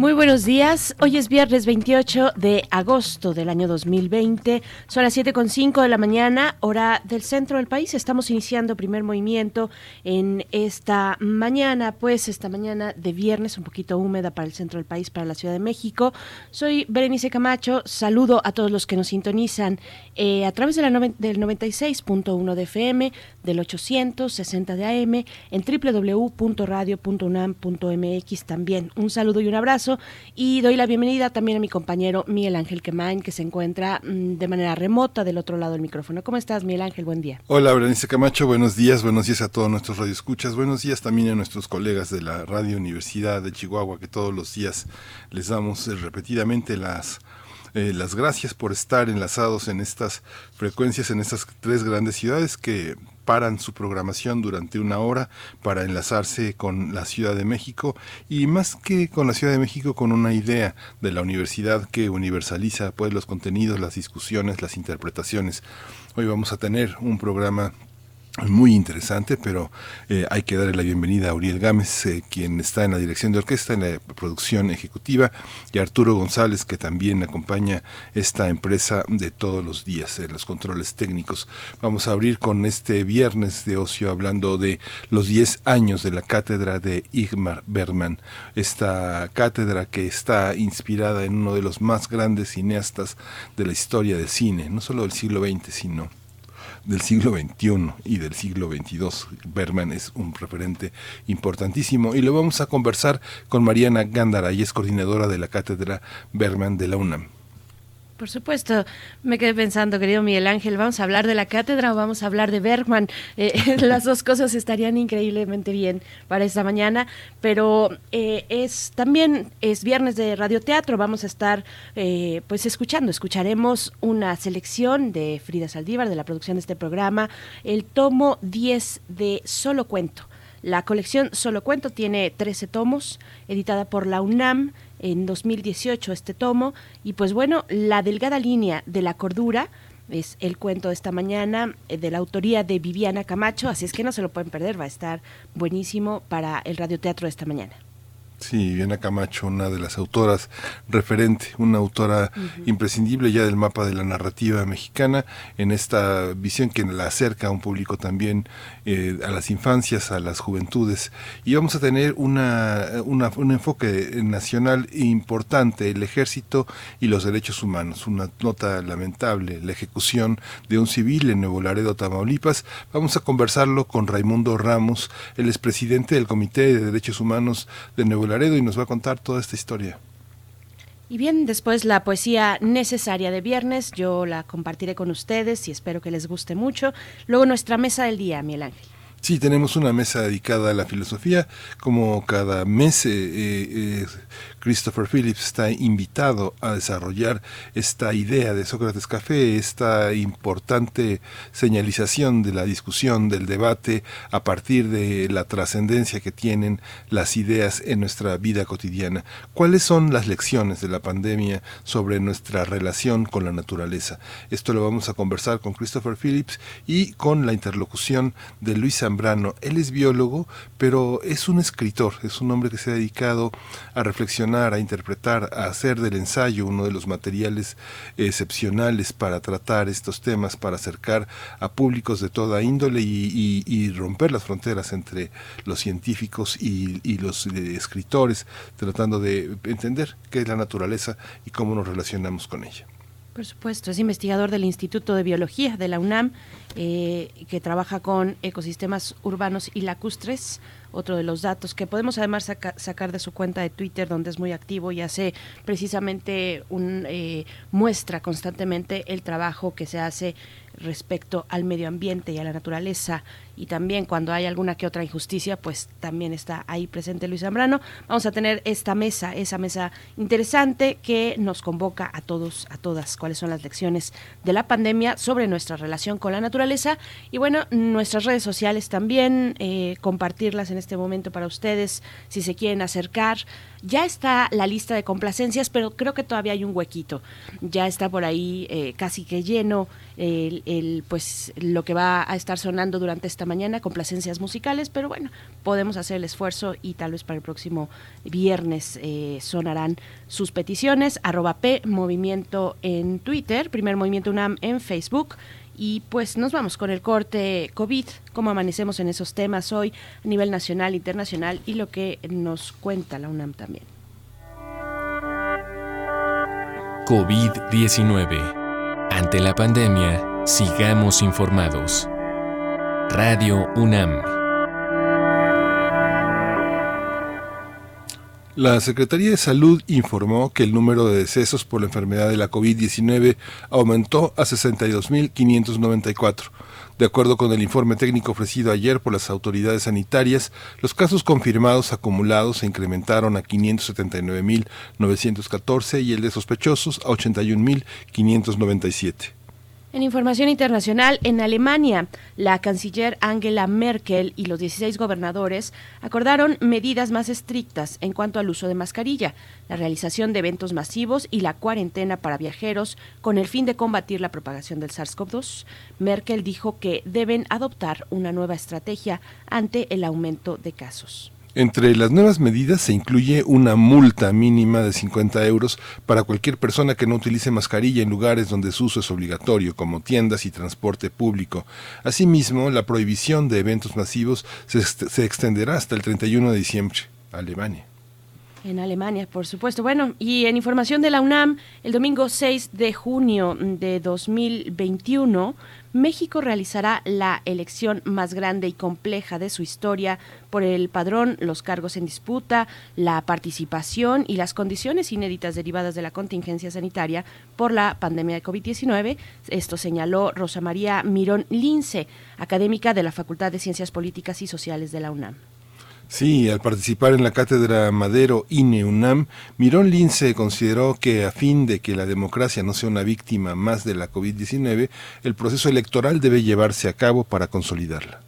Muy buenos días. Hoy es viernes 28 de agosto del año 2020. Son las 7.5 de la mañana, hora del centro del país. Estamos iniciando primer movimiento en esta mañana, pues esta mañana de viernes, un poquito húmeda para el centro del país, para la Ciudad de México. Soy Berenice Camacho. Saludo a todos los que nos sintonizan eh, a través de la del 96.1 de FM, del 860 de AM, en www.radio.unam.mx también. Un saludo y un abrazo y doy la bienvenida también a mi compañero Miguel Ángel Quemain, que se encuentra mm, de manera remota del otro lado del micrófono. ¿Cómo estás, Miguel Ángel? Buen día. Hola, Berenice Camacho, buenos días, buenos días a todos nuestros radioescuchas, buenos días también a nuestros colegas de la Radio Universidad de Chihuahua, que todos los días les damos eh, repetidamente las eh, las gracias por estar enlazados en estas frecuencias, en estas tres grandes ciudades que paran su programación durante una hora para enlazarse con la Ciudad de México y más que con la Ciudad de México con una idea de la universidad que universaliza pues los contenidos, las discusiones, las interpretaciones. Hoy vamos a tener un programa muy interesante, pero eh, hay que darle la bienvenida a Uriel Gámez, eh, quien está en la dirección de orquesta, en la producción ejecutiva, y a Arturo González, que también acompaña esta empresa de todos los días, en los controles técnicos. Vamos a abrir con este viernes de ocio hablando de los 10 años de la cátedra de Igmar Bergman, esta cátedra que está inspirada en uno de los más grandes cineastas de la historia del cine, no solo del siglo XX, sino del siglo XXI y del siglo XXII. Berman es un referente importantísimo y lo vamos a conversar con Mariana Gándara, y es coordinadora de la cátedra Berman de la UNAM. Por supuesto, me quedé pensando, querido Miguel Ángel, ¿vamos a hablar de la cátedra o vamos a hablar de Bergman? Eh, las dos cosas estarían increíblemente bien para esta mañana, pero eh, es también es viernes de radioteatro, vamos a estar eh, pues escuchando, escucharemos una selección de Frida Saldívar de la producción de este programa, el tomo 10 de Solo Cuento. La colección Solo Cuento tiene 13 tomos, editada por la UNAM en 2018 este tomo. Y pues bueno, La Delgada Línea de la Cordura es el cuento de esta mañana eh, de la autoría de Viviana Camacho, así es que no se lo pueden perder, va a estar buenísimo para el radioteatro de esta mañana. Sí, Viviana Camacho, una de las autoras referente, una autora imprescindible ya del mapa de la narrativa mexicana, en esta visión que la acerca a un público también eh, a las infancias, a las juventudes. Y vamos a tener una, un enfoque nacional importante, el ejército y los derechos humanos. Una nota lamentable, la ejecución de un civil en Nuevo Laredo, Tamaulipas. Vamos a conversarlo con Raimundo Ramos, el expresidente del Comité de Derechos Humanos de Nuevo Laredo y nos va a contar toda esta historia. Y bien, después la poesía necesaria de viernes, yo la compartiré con ustedes y espero que les guste mucho. Luego nuestra mesa del día, Miguel Ángel. Sí, tenemos una mesa dedicada a la filosofía, como cada mes eh, eh, Christopher Phillips está invitado a desarrollar esta idea de Sócrates Café, esta importante señalización de la discusión, del debate, a partir de la trascendencia que tienen las ideas en nuestra vida cotidiana. ¿Cuáles son las lecciones de la pandemia sobre nuestra relación con la naturaleza? Esto lo vamos a conversar con Christopher Phillips y con la interlocución de Luis Zambrano. Él es biólogo, pero es un escritor, es un hombre que se ha dedicado a reflexionar a interpretar, a hacer del ensayo uno de los materiales excepcionales para tratar estos temas, para acercar a públicos de toda índole y, romper las fronteras entre los científicos y, los eh, escritores, tratando de entender qué es la naturaleza y cómo nos relacionamos con ella. Por supuesto, es investigador del Instituto de Biología de la UNAM, eh, que trabaja con ecosistemas urbanos y lacustres, otro de los datos que podemos además sacar de su cuenta de Twitter, donde es muy activo y hace precisamente un eh, muestra constantemente el trabajo que se hace respecto al medio ambiente y a la naturaleza y también cuando hay alguna que otra injusticia, pues también está ahí presente Luis Zambrano. Vamos a tener esta mesa, esa mesa interesante que nos convoca a todos, a todas, cuáles son las lecciones de la pandemia sobre nuestra relación con la naturaleza y bueno, nuestras redes sociales también, eh, compartirlas en este momento para ustedes si se quieren acercar. Ya está la lista de complacencias, pero creo que todavía hay un huequito. Ya está por ahí eh, casi que lleno el, el, pues lo que va a estar sonando durante esta mañana, complacencias musicales, pero bueno, podemos hacer el esfuerzo y tal vez para el próximo viernes eh, sonarán sus peticiones. Arroba P Movimiento en Twitter, Primer Movimiento UNAM en Facebook. Y pues nos vamos con el corte COVID, cómo amanecemos en esos temas hoy a nivel nacional, internacional y lo que nos cuenta la UNAM también. COVID-19. Ante la pandemia, sigamos informados. Radio UNAM. La Secretaría de Salud informó que el número de decesos por la enfermedad de la COVID-19 aumentó a 62.594. De acuerdo con el informe técnico ofrecido ayer por las autoridades sanitarias, los casos confirmados acumulados se incrementaron a 579.914 y el de sospechosos a 81.597. En información internacional, en Alemania, la canciller Angela Merkel y los 16 gobernadores acordaron medidas más estrictas en cuanto al uso de mascarilla, la realización de eventos masivos y la cuarentena para viajeros con el fin de combatir la propagación del SARS-CoV-2. Merkel dijo que deben adoptar una nueva estrategia ante el aumento de casos. Entre las nuevas medidas se incluye una multa mínima de 50 euros para cualquier persona que no utilice mascarilla en lugares donde su uso es obligatorio, como tiendas y transporte público. Asimismo, la prohibición de eventos masivos se, se extenderá hasta el 31 de diciembre. Alemania. En Alemania, por supuesto. Bueno, y en información de la UNAM, el domingo 6 de junio de 2021 México realizará la elección más grande y compleja de su historia por el padrón, los cargos en disputa, la participación y las condiciones inéditas derivadas de la contingencia sanitaria por la pandemia de COVID-19. Esto señaló Rosa María Mirón Lince, académica de la Facultad de Ciencias Políticas y Sociales de la UNAM. Sí, al participar en la cátedra Madero INE UNAM, Mirón Lince consideró que a fin de que la democracia no sea una víctima más de la COVID-19, el proceso electoral debe llevarse a cabo para consolidarla.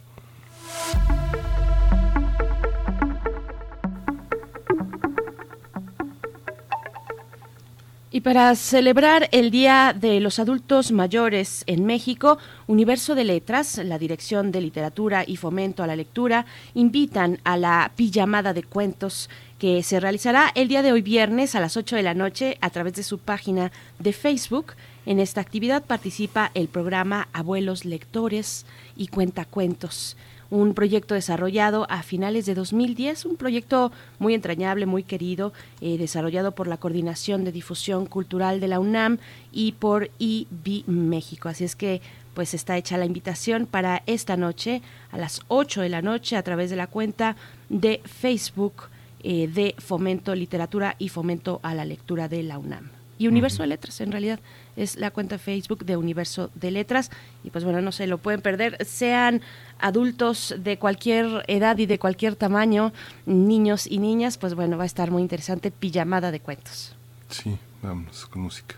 Y para celebrar el Día de los Adultos Mayores en México, Universo de Letras, la Dirección de Literatura y Fomento a la Lectura, invitan a la pijamada de cuentos que se realizará el día de hoy viernes a las 8 de la noche a través de su página de Facebook. En esta actividad participa el programa Abuelos Lectores y Cuentacuentos un proyecto desarrollado a finales de 2010, un proyecto muy entrañable, muy querido, eh, desarrollado por la Coordinación de Difusión Cultural de la UNAM y por IB México. Así es que pues está hecha la invitación para esta noche a las 8 de la noche a través de la cuenta de Facebook eh, de Fomento Literatura y Fomento a la Lectura de la UNAM. Y Universo de Letras, en realidad es la cuenta Facebook de Universo de Letras. Y pues bueno, no se lo pueden perder, sean adultos de cualquier edad y de cualquier tamaño, niños y niñas, pues bueno, va a estar muy interesante, pijamada de cuentos. Sí, vamos con música.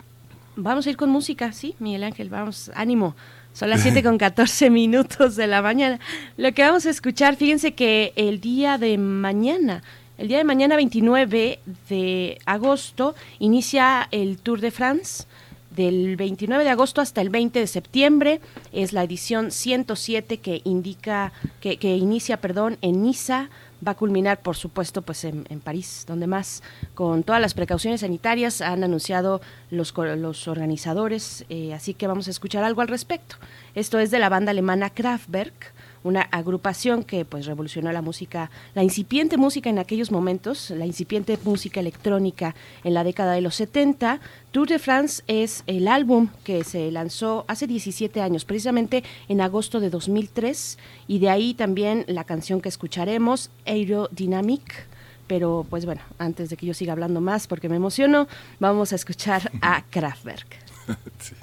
Vamos a ir con música, sí, Miguel Ángel, vamos, ánimo. Son las 7 con 14 minutos de la mañana. Lo que vamos a escuchar, fíjense que el día de mañana, el día de mañana 29 de agosto, inicia el Tour de France del 29 de agosto hasta el 20 de septiembre. Es la edición 107 que indica, que, inicia, perdón, en Niza. Va a culminar, por supuesto, pues en, París, donde más, con todas las precauciones sanitarias, han anunciado los, los organizadores. Eh, así que vamos a escuchar algo al respecto. Esto es de la banda alemana Kraftwerk una agrupación que pues revolucionó la música, la incipiente música en aquellos momentos, la incipiente música electrónica en la década de los 70. Tour de France es el álbum que se lanzó hace 17 años, precisamente en agosto de 2003, y de ahí también la canción que escucharemos, Aerodynamic pero pues bueno, antes de que yo siga hablando más porque me emociono, vamos a escuchar a Kraftwerk. sí.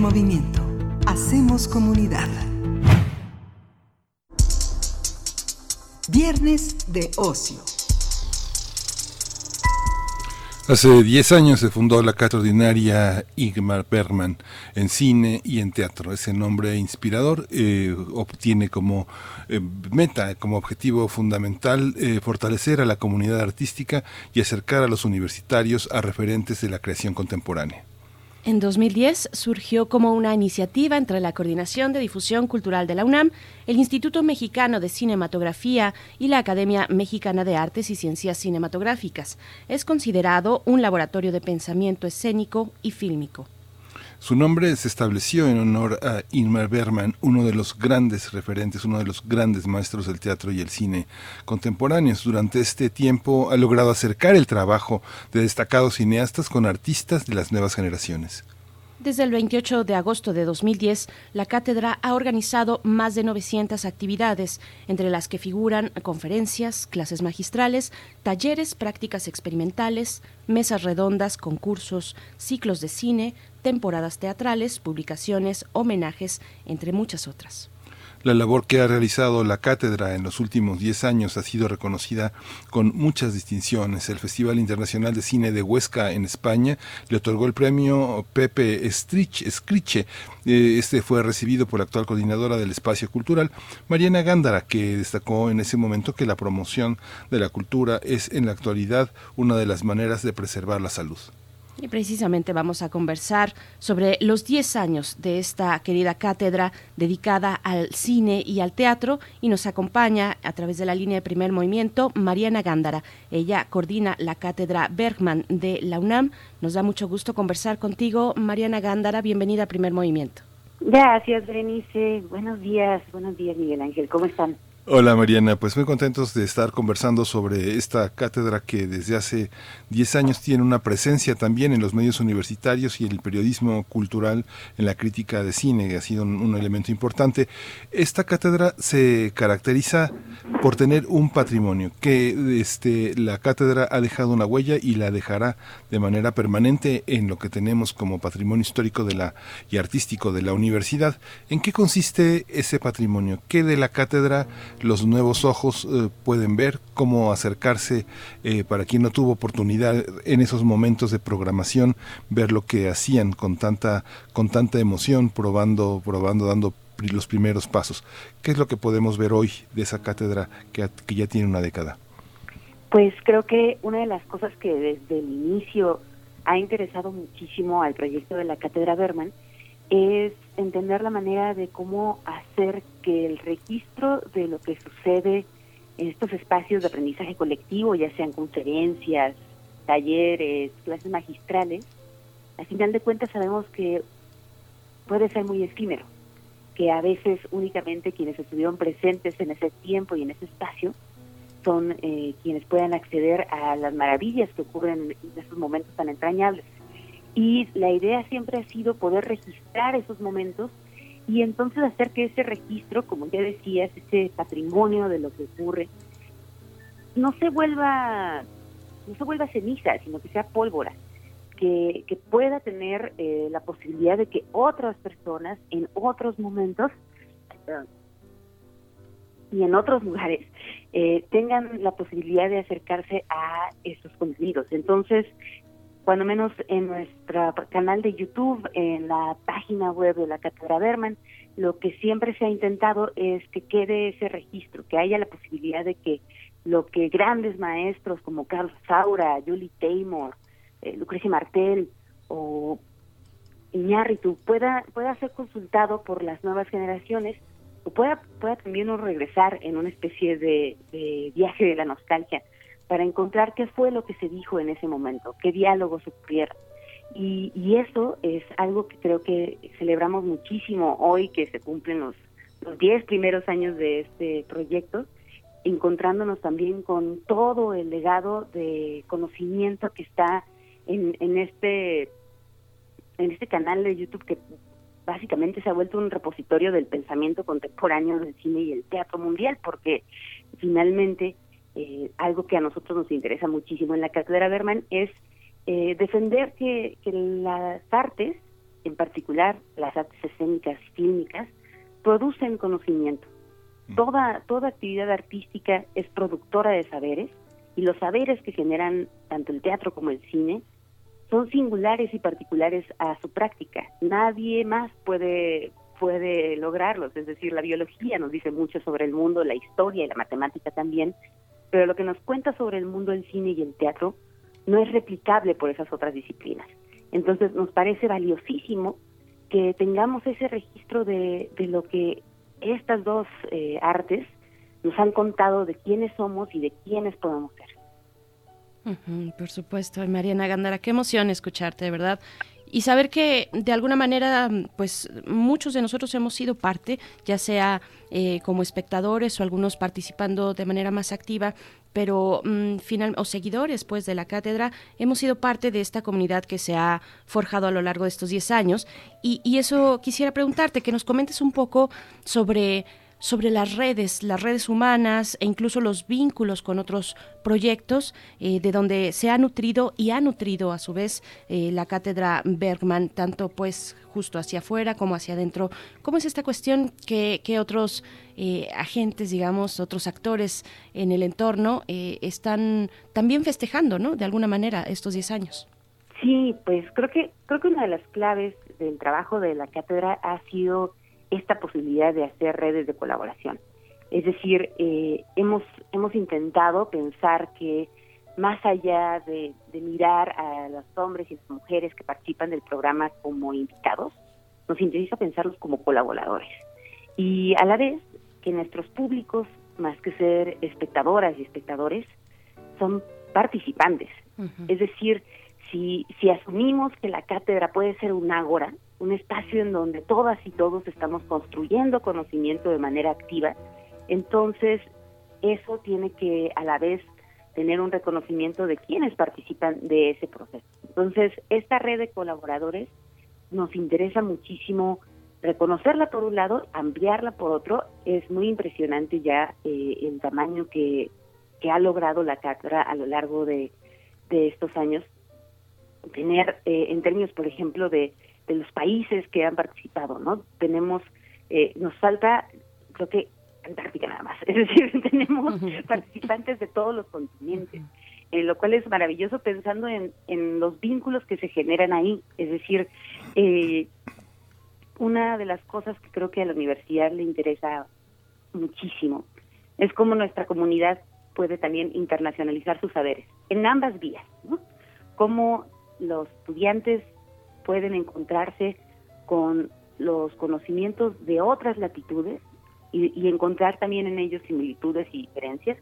Movimiento. Hacemos comunidad. Viernes de ocio. Hace 10 años se fundó la Ordinaria Igmar Bergman en cine y en teatro. Ese nombre inspirador eh, obtiene como eh, meta, como objetivo fundamental, eh, fortalecer a la comunidad artística y acercar a los universitarios a referentes de la creación contemporánea. En 2010 surgió como una iniciativa entre la Coordinación de Difusión Cultural de la UNAM, el Instituto Mexicano de Cinematografía y la Academia Mexicana de Artes y Ciencias Cinematográficas. Es considerado un laboratorio de pensamiento escénico y fílmico. Su nombre se estableció en honor a Ingmar Bergman, uno de los grandes referentes, uno de los grandes maestros del teatro y el cine contemporáneos. Durante este tiempo ha logrado acercar el trabajo de destacados cineastas con artistas de las nuevas generaciones. Desde el 28 de agosto de 2010, la cátedra ha organizado más de 900 actividades, entre las que figuran conferencias, clases magistrales, talleres, prácticas experimentales, mesas redondas, concursos, ciclos de cine, temporadas teatrales, publicaciones, homenajes, entre muchas otras. La labor que ha realizado la cátedra en los últimos 10 años ha sido reconocida con muchas distinciones. El Festival Internacional de Cine de Huesca en España le otorgó el premio Pepe Scriche. Eh, este fue recibido por la actual coordinadora del espacio cultural, Mariana Gándara, que destacó en ese momento que la promoción de la cultura es en la actualidad una de las maneras de preservar la salud. Y precisamente vamos a conversar sobre los 10 años de esta querida cátedra dedicada al cine y al teatro y nos acompaña a través de la línea de primer movimiento Mariana Gándara. Ella coordina la cátedra Bergman de la UNAM. Nos da mucho gusto conversar contigo, Mariana Gándara. Bienvenida a primer movimiento. Gracias, Berenice. Buenos días, buenos días, Miguel Ángel. ¿Cómo están? Hola Mariana, pues muy contentos de estar conversando sobre esta cátedra que desde hace 10 años tiene una presencia también en los medios universitarios y en el periodismo cultural en la crítica de cine, que ha sido un, elemento importante. Esta cátedra se caracteriza por tener un patrimonio, que este, la cátedra ha dejado una huella y la dejará de manera permanente en lo que tenemos como patrimonio histórico de la, y artístico de la universidad. ¿En qué consiste ese patrimonio? ¿Qué de la cátedra los nuevos ojos eh, pueden ver, cómo acercarse eh, para quien no tuvo oportunidad en esos momentos de programación, ver lo que hacían con tanta, con tanta emoción, probando, probando, dando los primeros pasos. ¿Qué es lo que podemos ver hoy de esa cátedra que, que ya tiene una década? Pues creo que una de las cosas que desde el inicio ha interesado muchísimo al proyecto de la Cátedra Berman es entender la manera de cómo hacer que el registro de lo que sucede en estos espacios de aprendizaje colectivo, ya sean conferencias, talleres, clases magistrales, al final de cuentas sabemos que puede ser muy efímero, que a veces únicamente quienes estuvieron presentes en ese tiempo y en ese espacio son eh, quienes puedan acceder a las maravillas que ocurren en esos momentos tan entrañables. Y la idea siempre ha sido poder registrar esos momentos y entonces hacer que ese registro, como ya decías, ese patrimonio de lo que ocurre, no se vuelva, no se vuelva ceniza, sino que sea pólvora, que, que pueda tener eh, la posibilidad de que otras personas en otros momentos y en otros lugares eh, tengan la posibilidad de acercarse a esos contenidos. Entonces, cuando menos en nuestro canal de YouTube, en la página web de la Cátedra Berman, lo que siempre se ha intentado es que quede ese registro, que haya la posibilidad de que lo que grandes maestros como Carlos Saura, Julie Taymor, eh, Lucrecia Martel o Iñárritu pueda, pueda ser consultado por las nuevas generaciones o pueda, pueda también regresar en una especie de, de viaje de la nostalgia para encontrar qué fue lo que se dijo en ese momento, qué diálogos ocurrieron. Y, y eso es algo que creo que celebramos muchísimo hoy que se cumplen los, los 10 primeros años de este proyecto, encontrándonos también con todo el legado de conocimiento que está en, en este en este canal de YouTube que básicamente se ha vuelto un repositorio del pensamiento contemporáneo del cine y el teatro mundial, porque finalmente eh, algo que a nosotros nos interesa muchísimo en la cátedra Berman es eh, defender que, las artes, en particular las artes escénicas y fílmicas, producen conocimiento. Mm. Toda, toda actividad artística es productora de saberes y los saberes que generan tanto el teatro como el cine son singulares y particulares a su práctica. Nadie más puede puede lograrlos, es decir, la biología nos dice mucho sobre el mundo, la historia y la matemática también, pero lo que nos cuenta sobre el mundo del cine y el teatro no es replicable por esas otras disciplinas. Entonces nos parece valiosísimo que tengamos ese registro de, de lo que estas dos eh, artes nos han contado de quiénes somos y de quiénes podemos ser. por supuesto, Mariana Gandara, qué emoción escucharte, de verdad y saber que de alguna manera pues muchos de nosotros hemos sido parte ya sea eh, como espectadores o algunos participando de manera más activa pero mm, final o seguidores pues de la cátedra hemos sido parte de esta comunidad que se ha forjado a lo largo de estos 10 años. Y, y eso quisiera preguntarte que nos comentes un poco sobre sobre las redes, las redes humanas e incluso los vínculos con otros proyectos eh, de donde se ha nutrido y ha nutrido a su vez eh, la cátedra Bergman, tanto pues justo hacia afuera como hacia adentro. ¿Cómo es esta cuestión que, otros eh, agentes, digamos, otros actores en el entorno están también festejando, ¿no? De alguna manera estos 10 años. Sí, pues creo que creo que una de las claves del trabajo de la cátedra ha sido esta posibilidad de hacer redes de colaboración. Es decir, eh, hemos, hemos intentado pensar que más allá de, mirar a los hombres y las mujeres que participan del programa como invitados, nos interesa pensarlos como colaboradores. Y a la vez que nuestros públicos, más que ser espectadoras y espectadores, son participantes. Es decir, si, si asumimos que la cátedra puede ser un ágora, un espacio en donde todas y todos estamos construyendo conocimiento de manera activa, entonces eso tiene que a la vez tener un reconocimiento de quienes participan de ese proceso. Entonces, esta red de colaboradores nos interesa muchísimo reconocerla por un lado, ampliarla por otro. Es muy impresionante ya eh, el tamaño que, que ha logrado la cátedra a lo largo de, de estos años. Tener, eh, en términos, por ejemplo, de de los países que han participado, ¿no? Tenemos, eh, nos falta, creo que Antártica nada más, es decir, tenemos participantes de todos los continentes, eh, lo cual es maravilloso pensando en, en los vínculos que se generan ahí, es decir, eh, una de las cosas que creo que a la universidad le interesa muchísimo es cómo nuestra comunidad puede también internacionalizar sus saberes en ambas vías, ¿no? Cómo los estudiantes pueden encontrarse con los conocimientos de otras latitudes y, encontrar también en ellos similitudes y diferencias,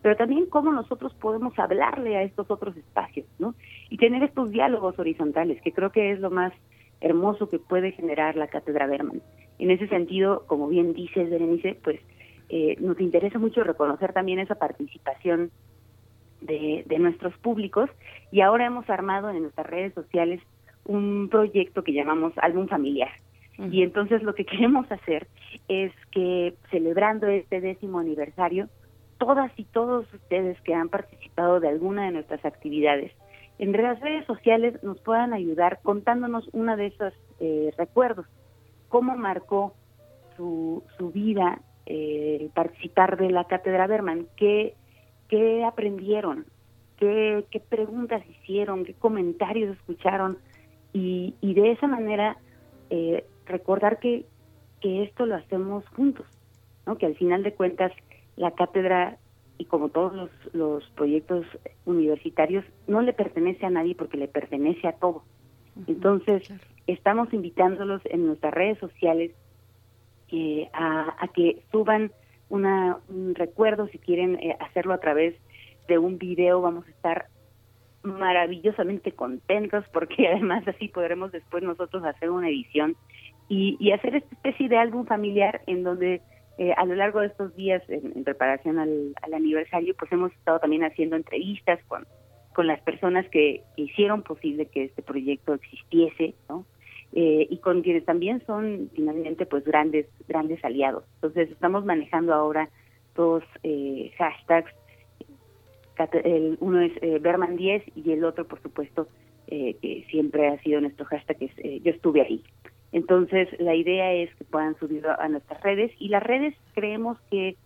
pero también cómo nosotros podemos hablarle a estos otros espacios, ¿no? Y tener estos diálogos horizontales, que creo que es lo más hermoso que puede generar la cátedra Berman. En ese sentido, como bien dices, Berenice, pues eh, nos interesa mucho reconocer también esa participación de, de nuestros públicos y ahora hemos armado en nuestras redes sociales un proyecto que llamamos álbum familiar. Y entonces lo que queremos hacer es que celebrando este décimo aniversario, todas y todos ustedes que han participado de alguna de nuestras actividades, en las redes sociales nos puedan ayudar contándonos una de esos eh, recuerdos, cómo marcó su, su vida eh, participar de la Cátedra Berman, qué, qué aprendieron, qué, qué preguntas hicieron, qué comentarios escucharon y, y de esa manera eh, recordar que, que esto lo hacemos juntos, ¿no? que al final de cuentas la cátedra y como todos los, los proyectos universitarios no le pertenece a nadie porque le pertenece a todos. Entonces, estamos invitándolos en nuestras redes sociales eh, a, a, que suban una, un recuerdo, si quieren eh, hacerlo a través de un video, vamos a estar maravillosamente contentos porque además así podremos después nosotros hacer una edición y, hacer esta especie de álbum familiar en donde eh, a lo largo de estos días en, preparación al, aniversario pues hemos estado también haciendo entrevistas con, con las personas que, hicieron posible que este proyecto existiese, ¿no? Eh, y con quienes también son finalmente pues grandes grandes aliados. Entonces estamos manejando ahora dos eh, hashtags el, uno es eh, Berman 10 y el otro, por supuesto, eh, que siempre ha sido nuestro hashtag, es eh, yo estuve ahí. Entonces, la idea es que puedan subir a, nuestras redes y las redes creemos que,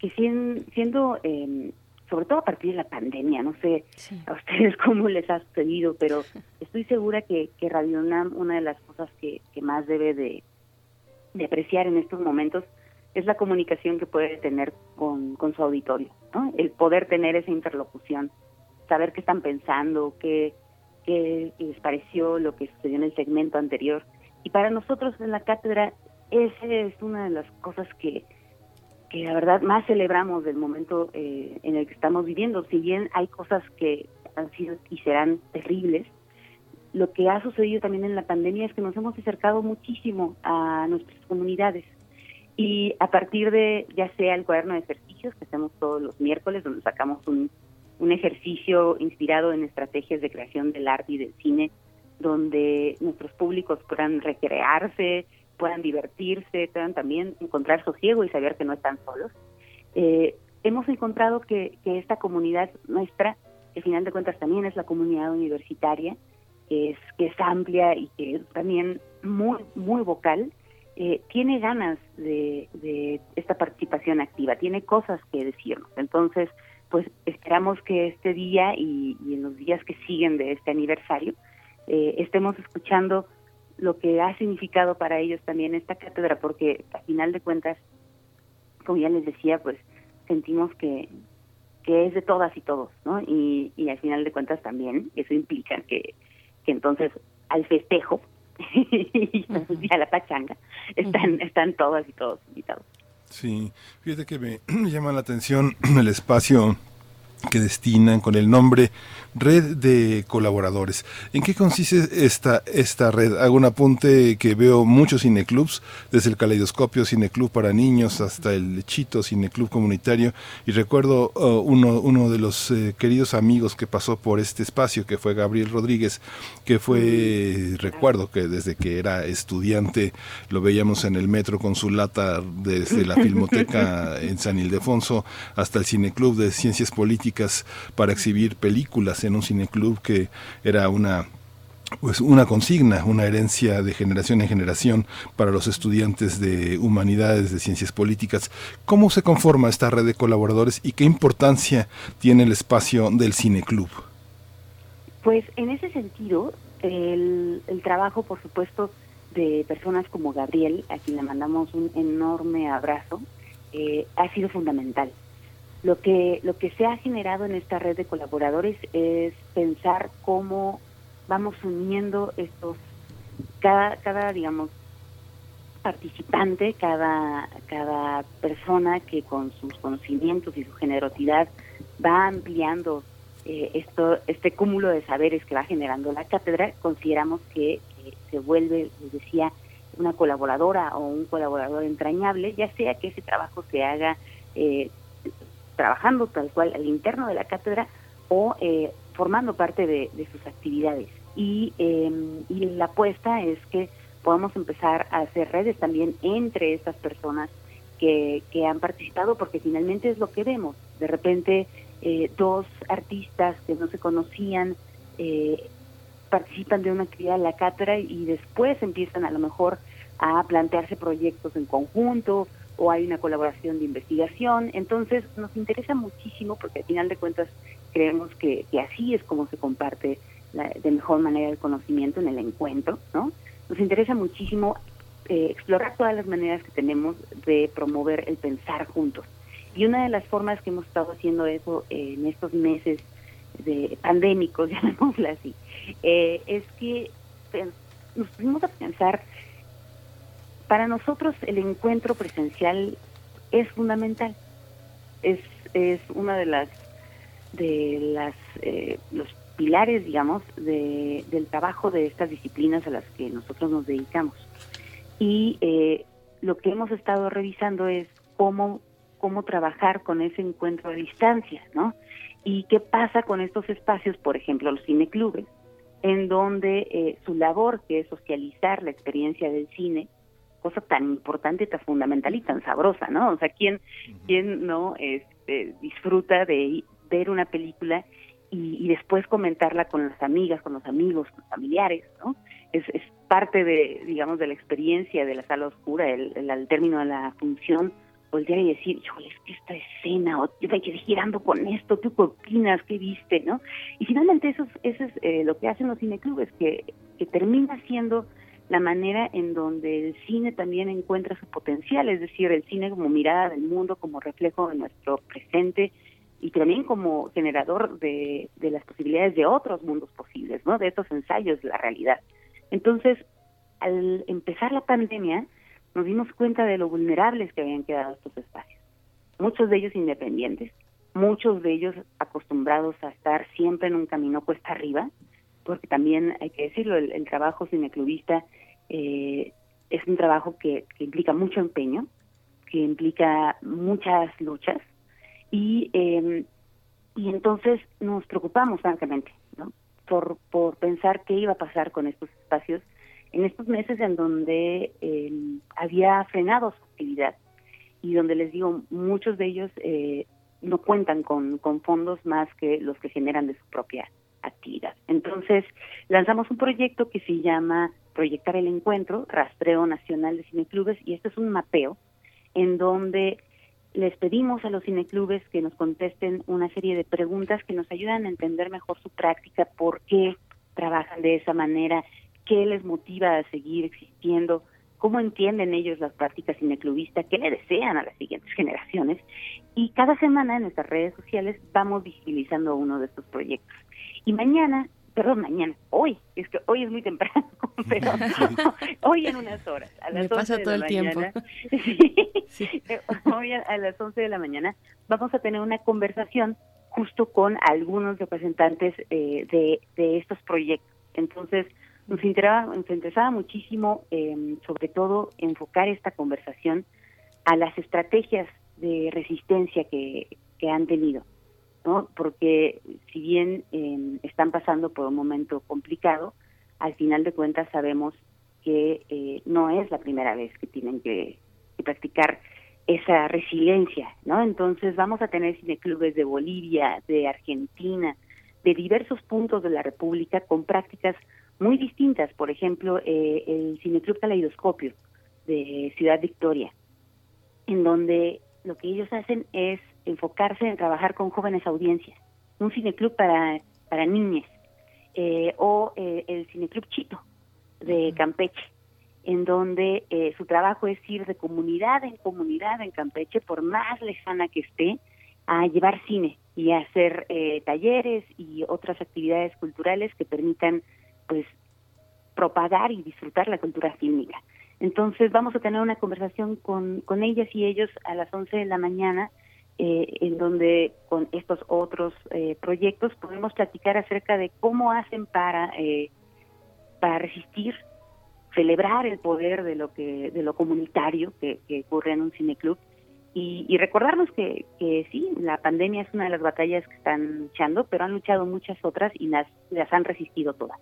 que siendo, em, sobre todo a partir de la pandemia, no sé a ustedes cómo les ha sucedido, pero estoy segura que, que Radio UNAM, una de las cosas que, que más debe de, de apreciar en estos momentos es la comunicación que puede tener con, su auditorio. El poder tener esa interlocución, saber qué están pensando, qué, qué les pareció lo que sucedió en el segmento anterior. Y para nosotros en la cátedra, esa es una de las cosas que, que la verdad más celebramos del momento eh, en el que estamos viviendo. Si bien hay cosas que han sido y serán terribles, lo que ha sucedido también en la pandemia es que nos hemos acercado muchísimo a nuestras comunidades y a partir de ya sea el cuaderno de ejercicios que hacemos todos los miércoles, donde sacamos un, un ejercicio inspirado en estrategias de creación del arte y del cine, donde nuestros públicos puedan recrearse puedan divertirse, puedan también encontrar sosiego y saber que no están solos. Eh, hemos encontrado que, que esta comunidad nuestra, que al final de cuentas también es la comunidad universitaria, que es, que es amplia y que es también muy, muy vocal, eh, tiene ganas de, de, esta participación activa, tiene cosas que decirnos. Entonces, pues esperamos que este día y, en los días que siguen de este aniversario eh, estemos escuchando lo que ha significado para ellos también esta cátedra, porque a final de cuentas, como ya les decía, pues sentimos que, que es de todas y todos, ¿no? Y, y al final de cuentas también eso implica que, que entonces al festejo y a la pachanga están, están todas y todos invitados. Sí, fíjate que me llama la atención el espacio que destinan con el nombre Red de Colaboradores. ¿En qué consiste esta, esta red? Hago un apunte que veo muchos cineclubs, desde el Caleidoscopio Cineclub para niños hasta el Chito Cineclub Comunitario, y recuerdo uh, uno, uno de los eh, queridos amigos que pasó por este espacio, que fue Gabriel Rodríguez, que fue, recuerdo que desde que era estudiante lo veíamos en el metro con su lata desde la Filmoteca en San Ildefonso hasta el Cineclub de Ciencias Políticas para exhibir películas en un cineclub que era una pues una consigna, una herencia de generación en generación para los estudiantes de humanidades, de ciencias políticas. ¿Cómo se conforma esta red de colaboradores y qué importancia tiene el espacio del cineclub? Pues en ese sentido, el, trabajo, por supuesto, de personas como Gabriel, a quien le mandamos un enorme abrazo, eh, ha sido fundamental. Lo que, lo que se ha generado en esta red de colaboradores es pensar cómo vamos uniendo estos, cada, cada digamos, participante, cada, cada persona que con sus conocimientos y su generosidad va ampliando eh, esto, este cúmulo de saberes que va generando la cátedra, consideramos que se vuelve, les decía, una colaboradora o un colaborador entrañable, ya sea que ese trabajo se haga eh, trabajando tal cual al interno de la cátedra o eh, formando parte de, sus actividades. Y, em, y, la apuesta es que podamos empezar a hacer redes también entre estas personas que, que han participado, porque finalmente es lo que vemos. De repente, eh, dos artistas que no se conocían eh, participan de una actividad en la cátedra y después empiezan a lo mejor a plantearse proyectos en conjunto o hay una colaboración de investigación. Entonces nos interesa muchísimo porque al final de cuentas creemos que, así es como se comparte de mejor manera el conocimiento en el encuentro, ¿no? Nos interesa muchísimo eh, explorar todas las maneras que tenemos de promover el pensar juntos. Y una de las formas que hemos estado haciendo eso en estos meses de pandémicos, llamémosla así, eh, es que pues, nos pusimos a pensar para nosotros el encuentro presencial es fundamental. Es, es una de las de las eh, los pilares, digamos, de, del trabajo de estas disciplinas a las que nosotros nos dedicamos. Y eh, lo que hemos estado revisando es cómo cómo trabajar con ese encuentro a distancia, ¿no? Y qué pasa con estos espacios, por ejemplo, los cineclubes, en donde eh, su labor, que es socializar la experiencia del cine, cosa tan importante, tan fundamental y tan sabrosa, ¿no? O sea, ¿quién, quién no este, disfruta de ver una película y, después comentarla con las amigas, con los amigos, con los familiares, ¿no? Es, es parte de, digamos, de la experiencia de la sala oscura, el, al término de la función, voltear y decir, híjole, es que esta escena, o yo me quedé girando con esto, ¿tú qué opinas? ¿Qué viste? ¿no? Y finalmente eso, eso es eh, lo que hacen los cineclubes, que, que termina siendo la manera en donde el cine también encuentra su potencial, es decir, el cine como mirada del mundo, como reflejo de nuestro presente y también como generador de, de las posibilidades de otros mundos posibles, ¿no? De estos ensayos de la realidad. Entonces, al empezar la pandemia, nos dimos cuenta de lo vulnerables que habían quedado estos espacios. Muchos de ellos independientes, muchos de ellos acostumbrados a estar siempre en un camino cuesta arriba, porque también hay que decirlo, el, trabajo cineclubista eh, es un trabajo que, implica mucho empeño, que implica muchas luchas y em, y entonces nos preocupamos francamente ¿no? por, por pensar qué iba a pasar con estos espacios en estos meses en donde el había frenado su actividad y donde les digo, muchos de ellos eh, no cuentan con, con fondos más que los que generan de su propia actividad. Entonces, lanzamos un proyecto que se llama Proyectar el Encuentro, Rastreo Nacional de Cineclubes, y este es un mapeo en donde les pedimos a los cineclubes que nos contesten una serie de preguntas que nos ayudan a entender mejor su práctica, por qué trabajan de esa manera, qué les motiva a seguir existiendo, cómo entienden ellos las prácticas cineclubistas, qué le desean a las siguientes generaciones. Y cada semana en nuestras redes sociales vamos visibilizando uno de estos proyectos. Y mañana, perdón, mañana, hoy, es que hoy es muy temprano, pero hoy en unas horas, a las Me pasa todo el tiempo. hoy a, las 11 de la mañana vamos a tener una conversación justo con algunos representantes eh, de, de estos proyectos. Entonces, nos interesaba, nos interesaba muchísimo, eh, sobre todo, enfocar esta conversación a las estrategias de resistencia que, que han tenido, ¿no? Porque si bien eh, están pasando por un momento complicado, al final de cuentas sabemos que eh, no es la primera vez que tienen que, que, practicar esa resiliencia, ¿no? Entonces vamos a tener cineclubes de Bolivia, de Argentina, de diversos puntos de la República con prácticas muy distintas. Por ejemplo, eh, el Cineclub Caleidoscopio de Ciudad Victoria, en donde lo que ellos hacen es enfocarse en trabajar con jóvenes audiencias. Un cineclub para, para niñas. Eh, o eh, el Cineclub Chito de Campeche, en donde eh, su trabajo es ir de comunidad en comunidad en Campeche, por más lejana que esté, a llevar cine y a hacer eh, talleres y otras actividades culturales que permitan pues propagar y disfrutar la cultura fílmica. Entonces vamos a tener una conversación con, con ellas y ellos a las 11 de la mañana, eh, en donde con estos otros eh, proyectos podemos platicar acerca de cómo hacen para, eh, para resistir, celebrar el poder de lo que de lo comunitario que, que ocurre en un cineclub y, y recordarnos que, que sí, la pandemia es una de las batallas que están luchando, pero han luchado muchas otras y las, las han resistido todas.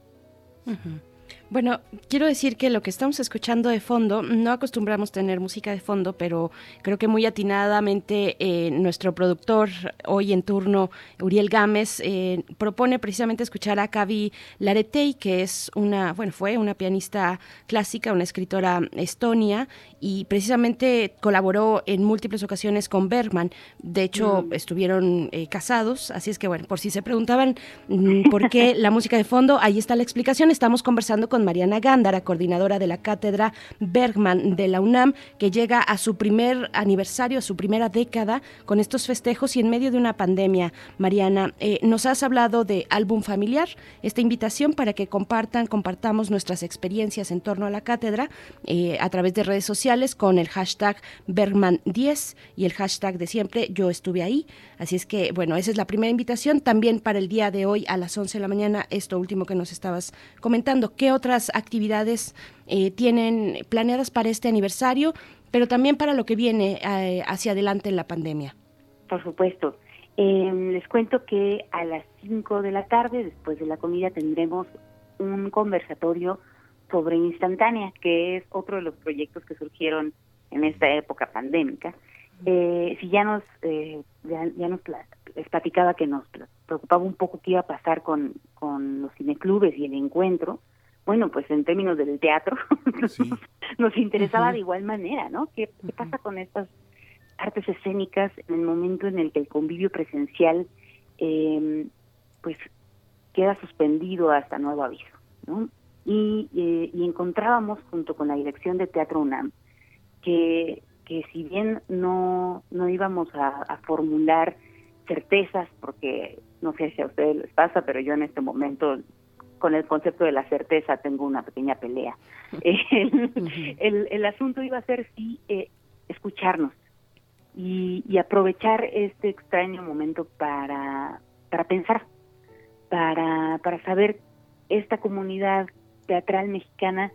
Mm-hmm. Bueno, quiero decir que lo que estamos escuchando de fondo, no acostumbramos tener música de fondo, pero creo que muy atinadamente eh, nuestro productor hoy en turno, Uriel Gámez, eh, propone precisamente escuchar a Kavi Laretei, que es una, bueno, fue una pianista clásica, una escritora estonia, y precisamente colaboró en múltiples ocasiones con Bergman. De hecho, Mm. estuvieron eh, casados, así es que bueno, por si se preguntaban mm, por qué la música de fondo, ahí está la explicación. Estamos conversando con Mariana Gándara, coordinadora de la cátedra Bergman de la UNAM, que llega a su primer aniversario, a su primera década con estos festejos y en medio de una pandemia. Mariana, eh, nos has hablado de álbum familiar, esta invitación para que compartan, compartamos nuestras experiencias en torno a la cátedra eh, a través de redes sociales con el hashtag Bergman10 y el hashtag de siempre yo estuve ahí. Así es que, bueno, esa es la primera invitación. También para el día de hoy a las 11 de la mañana, esto último que nos estabas comentando. ¿Qué otras actividades eh, tienen planeadas para este aniversario, pero también para lo que viene eh, hacia adelante en la pandemia? Por supuesto. Eh, les cuento que a las 5 de la tarde, después de la comida, tendremos un conversatorio sobre instantánea, que es otro de los proyectos que surgieron en esta época pandémica. Eh, si ya nos eh, ya, ya, nos les platicaba que nos preocupaba un poco qué iba a pasar con, con los cineclubes y el encuentro, bueno, pues en términos del teatro sí. nos interesaba uh -huh. de igual manera, ¿no? ¿Qué, qué pasa con estas artes escénicas en el momento en el que el convivio presencial eh, pues queda suspendido hasta nuevo aviso, ¿no? Y, eh, y, encontrábamos junto con la dirección de Teatro UNAM que, que si bien no, no íbamos a, a, formular certezas, porque no sé si a ustedes les pasa, pero yo en este momento con el concepto de la certeza tengo una pequeña pelea. el, el, el, asunto iba a ser sí eh, escucharnos y, y, aprovechar este extraño momento para, para pensar, para, para saber esta comunidad teatral mexicana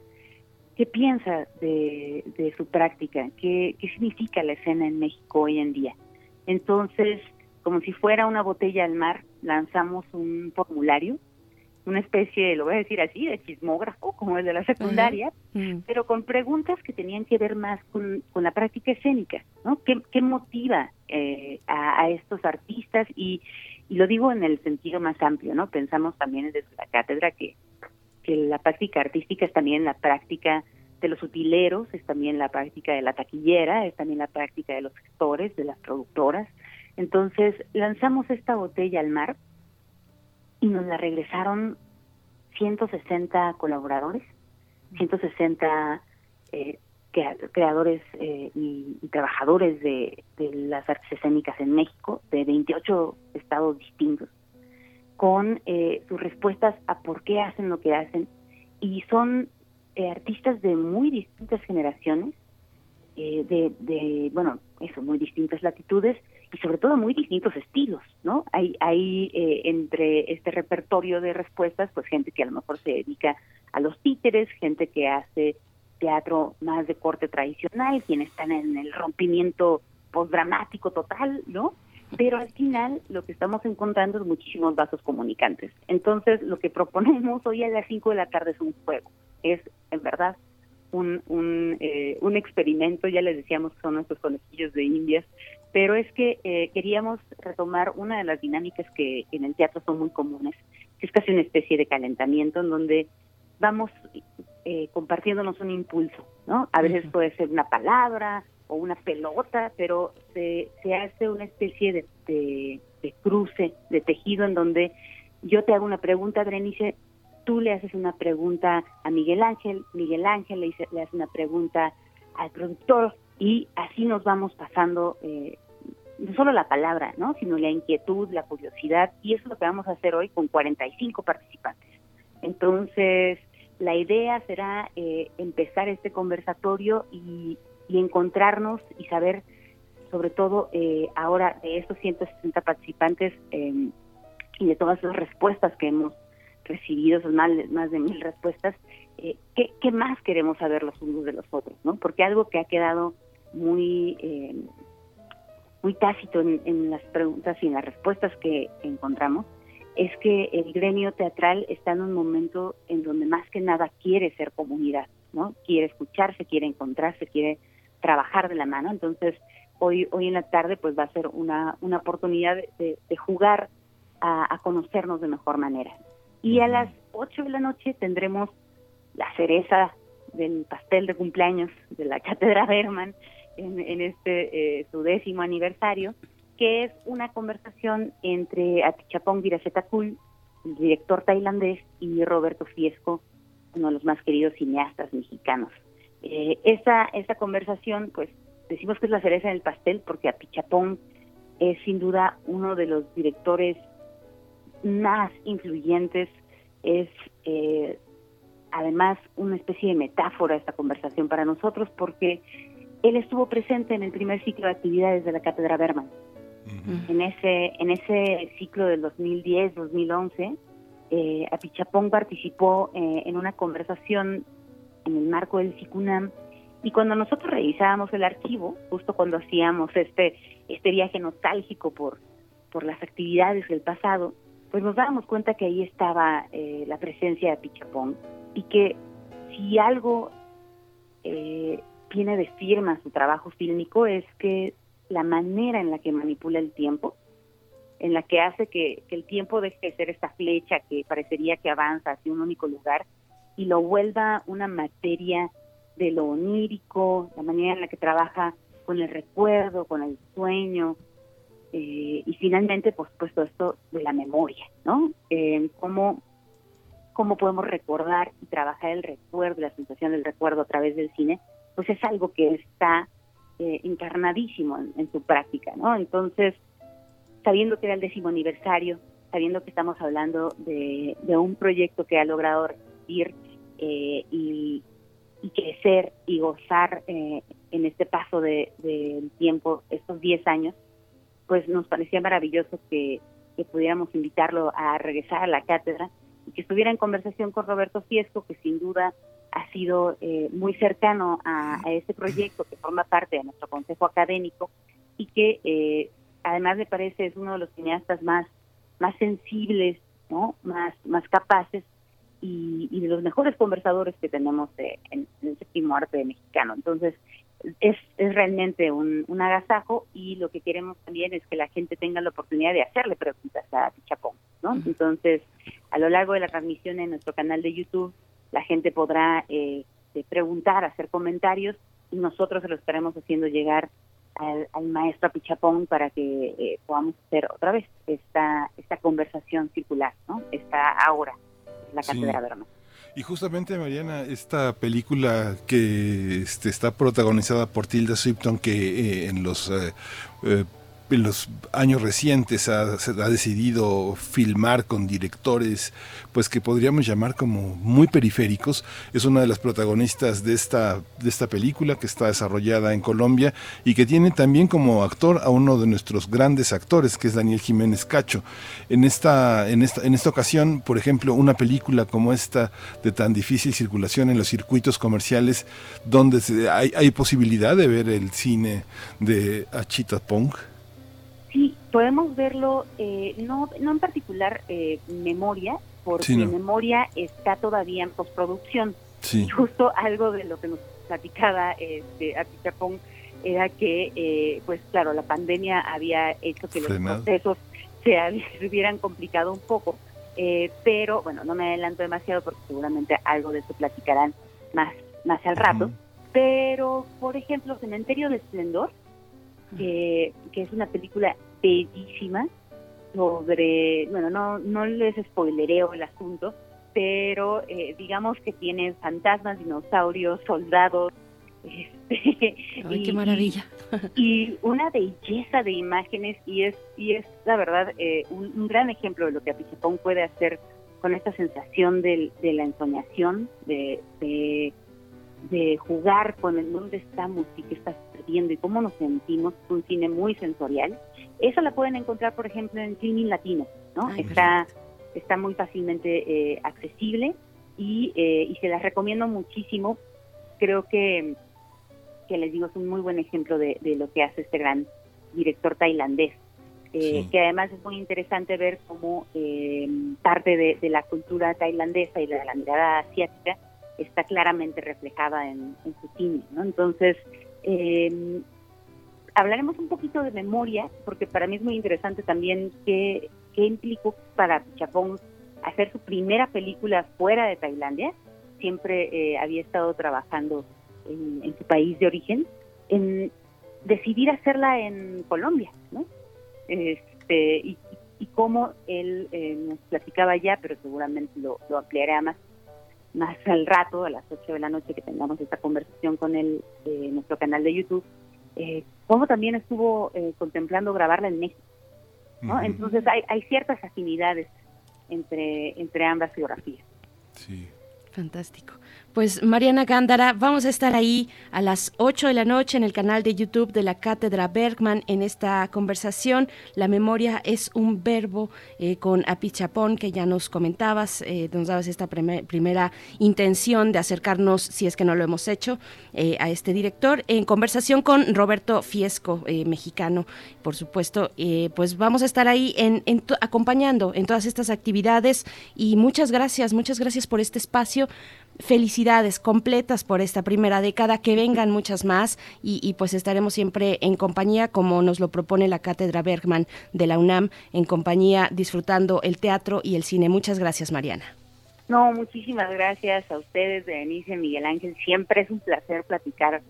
qué piensa de, de su práctica, qué, qué significa la escena en México hoy en día. Entonces, como si fuera una botella al mar, lanzamos un formulario una especie, lo voy a decir así, de chismógrafo, como el de la secundaria, pero con preguntas que tenían que ver más con, la práctica escénica, ¿no? ¿Qué, motiva eh, a, estos artistas? Y, lo digo en el sentido más amplio, ¿no? Pensamos también desde la cátedra que, que la práctica artística es también la práctica de los utileros, es también la práctica de la taquillera, es también la práctica de los gestores, de las productoras. Entonces lanzamos esta botella al mar y nos la regresaron 160 colaboradores, 160 eh, creadores eh, y, trabajadores de, las artes escénicas en México, de 28 estados distintos, con eh, sus respuestas a por qué hacen lo que hacen. Y son artistas de muy distintas generaciones, de, de, bueno, eso, muy distintas latitudes, y sobre todo muy distintos estilos, ¿no? Hay, hay eh, entre este repertorio de respuestas, pues gente que a lo mejor se dedica a los títeres, gente que hace teatro más de corte tradicional, quienes están en el rompimiento postdramático total, ¿no? Pero al final lo que estamos encontrando es muchísimos vasos comunicantes. Entonces, lo que proponemos hoy a las 5 de la tarde es un juego. Es, en verdad, un, un, eh, un experimento, ya les decíamos que son nuestros conejillos de indias, pero es que eh, queríamos retomar una de las dinámicas que en el teatro son muy comunes, que es casi una especie de calentamiento en donde vamos eh, compartiéndonos un impulso, ¿no? A veces puede ser una palabra o una pelota, pero se, se hace una especie de, de, cruce, de tejido en donde yo te hago una pregunta, Berenice, tú le haces una pregunta a Miguel Ángel, Miguel Ángel le, le hace una pregunta al productor y así nos vamos pasando eh, no solo la palabra, ¿no? sino la inquietud, la curiosidad y eso es lo que vamos a hacer hoy con 45 participantes. Entonces, la idea será eh, empezar este conversatorio y, encontrarnos y saber, sobre todo eh, ahora de estos 160 participantes em, y de todas las respuestas que hemos recibido, son más, más de mil respuestas, ¿qué, ¿qué, más queremos saber los unos de los otros? ¿no? Porque algo que ha quedado muy, eh, muy tácito en, las preguntas y en las respuestas que encontramos, es que el gremio teatral está en un momento en donde más que nada quiere ser comunidad, ¿no? Quiere escucharse, quiere encontrarse, quiere trabajar de la mano. Entonces, hoy, hoy en la tarde, pues va a ser una, una oportunidad de, jugar a, a, conocernos de mejor manera. Y a las 8 de la noche tendremos la cereza del pastel de cumpleaños de la Cátedra Berman, en, este eh, su décimo aniversario, que es una conversación entre Atichapong Viracetakul, el director tailandés, y Roberto Fiesco, uno de los más queridos cineastas mexicanos. Eh, esa, esa conversación, pues decimos que es la cereza en el pastel porque Atichapong es sin duda uno de los directores más influyentes, es eh, además una especie de metáfora esta conversación para nosotros porque él estuvo presente en el primer ciclo de actividades de la Cátedra Berman. En ese en ese ciclo del 2010-2011, eh, Apichapong participó eh, en una conversación en el marco del SICUNAM y cuando nosotros revisábamos el archivo, justo cuando hacíamos este este viaje nostálgico por por las actividades del pasado, pues nos dábamos cuenta que ahí estaba eh, la presencia de Apichapong y que si algo eh, tiene de firma su trabajo fílmico es que la manera en la que manipula el tiempo, en la que hace que, el tiempo deje de ser esta flecha que parecería que avanza hacia un único lugar y lo vuelva una materia de lo onírico, la manera en la que trabaja con el recuerdo, con el sueño, eh, y finalmente, pues, puesto esto de la memoria, ¿no? Eh, cómo, cómo podemos recordar y trabajar el recuerdo, la sensación del recuerdo a través del cine, pues es algo que está eh, encarnadísimo en, su práctica, ¿no? Entonces, sabiendo que era el décimo aniversario, sabiendo que estamos hablando de, un proyecto que ha logrado resistir eh, y, crecer y gozar eh, en este paso de, tiempo, estos 10 años, pues nos parecía maravilloso que pudiéramos invitarlo a regresar a la cátedra y que estuviera en conversación con Roberto Fiesco, que sin duda ha sido eh, muy cercano a, este proyecto que forma parte de nuestro consejo académico y que eh, además me parece es uno de los cineastas más, más sensibles ¿no? más, más capaces y, de los mejores conversadores que tenemos en, el séptimo arte mexicano. Entonces, es, es realmente un, un, agasajo y lo que queremos también es que la gente tenga la oportunidad de hacerle preguntas a Pichapón, ¿no? Entonces, a lo largo de la transmisión en nuestro canal de YouTube, la gente podrá eh, preguntar, hacer comentarios y nosotros se lo estaremos haciendo llegar al, maestro Pichapón para que eh, podamos hacer otra vez esta, esta conversación circular, ¿no? Esta ahora la cátedra sí. Y justamente, Mariana, esta película que este, está protagonizada por Tilda Swinton, que eh, en los eh, eh, en los años recientes ha, ha, decidido filmar con directores pues que podríamos llamar como muy periféricos. Es una de las protagonistas de esta de esta película que está desarrollada en Colombia y que tiene también como actor a uno de nuestros grandes actores que es Daniel Jiménez Cacho. En esta en esta en esta ocasión por ejemplo una película como esta de tan difícil circulación en los circuitos comerciales donde hay, hay posibilidad de ver el cine de Achita Pong podemos verlo, eh, no, no en particular eh, memoria, porque memoria está todavía en postproducción. Y justo algo de lo que nos platicaba este, Pong era que, eh, pues claro, la pandemia había hecho que los procesos se, hubieran complicado un poco. Eh, pero bueno, no me adelanto demasiado porque seguramente algo de eso platicarán más, más al rato. Pero, por ejemplo, Cementerio de Esplendor, que, que es una película bellísima sobre, bueno, no, no les spoilereo el asunto, pero eh, digamos que tiene fantasmas, dinosaurios, soldados. Este, Ay, qué maravilla. Y, una belleza de imágenes y es, y es la verdad eh, un, gran ejemplo de lo que Apichapón puede hacer con esta sensación de, de la ensoñación, de, de de jugar con el dónde estamos y qué estás perdiendo y cómo nos sentimos, es un cine muy sensorial. Eso la pueden encontrar, por ejemplo, en Filming Latino, ¿no? está, está muy fácilmente eh, accesible y, eh, y se las recomiendo muchísimo. Creo que, que les digo, es un muy buen ejemplo de, de lo que hace este gran director tailandés. Eh, que además es muy interesante ver cómo parte de, de, la cultura tailandesa y de la mirada asiática está claramente reflejada en, su cine, ¿no? Entonces, eh, hablaremos un poquito de memoria, porque para mí es muy interesante también qué, qué implicó para Chapón hacer su primera película fuera de Tailandia. Siempre eh, había estado trabajando en, su país de origen, en decidir hacerla en Colombia, ¿no? Este, y, y cómo él eh, nos platicaba ya, pero seguramente lo, lo ampliará más más al rato, a las 8 de la noche que tengamos esta conversación con él en eh, nuestro canal de YouTube, eh, como también estuvo eh, contemplando grabarla en México. ¿no? Entonces hay, hay ciertas afinidades entre, entre ambas geografías. Sí. Fantástico. Pues Mariana Gándara, vamos a estar ahí a las 8 de la noche en el canal de YouTube de la Cátedra Bergman en esta conversación. La memoria es un verbo eh, con Apichapón que ya nos comentabas, eh, nos dabas esta primera intención de acercarnos, si es que no lo hemos hecho, eh, a este director. En conversación con Roberto Fiesco, eh, mexicano, por supuesto, pues vamos a estar ahí en, acompañando en todas estas actividades y muchas gracias, muchas gracias por este espacio felicidades completas por esta primera década, que vengan muchas más y, pues estaremos siempre en compañía, como nos lo propone la Cátedra Bergman de la UNAM, en compañía disfrutando el teatro y el cine. Muchas gracias, Mariana. No, muchísimas gracias a ustedes, Denise y Miguel Ángel. Siempre es un placer platicar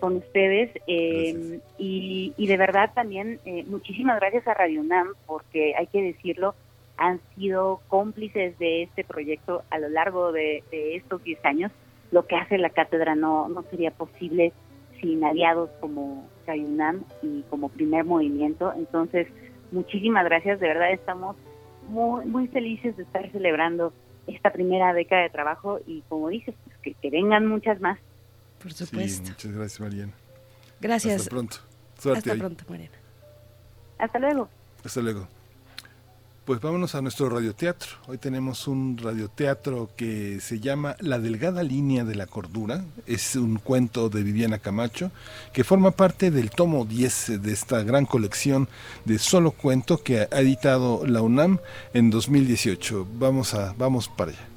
con ustedes eh, y, de verdad también eh, muchísimas gracias a Radio UNAM porque hay que decirlo, han sido cómplices de este proyecto a lo largo de, estos 10 años. Lo que hace la cátedra no, no sería posible sin aliados como Cayunam y como primer movimiento. Entonces, muchísimas gracias. De verdad estamos muy, muy felices de estar celebrando esta primera década de trabajo y como dices, pues, que, vengan muchas más. Por supuesto. muchas gracias, Mariana. Gracias. Hasta pronto. Hasta pronto, Mariana. Hasta luego. Hasta luego. Pues vámonos a nuestro radioteatro. Hoy tenemos un radioteatro que se llama La delgada línea de la cordura. Es un cuento de Viviana Camacho que forma parte del tomo 10 de esta gran colección de solo cuento que ha editado la UNAM en 2018. Vamos a vamos para allá.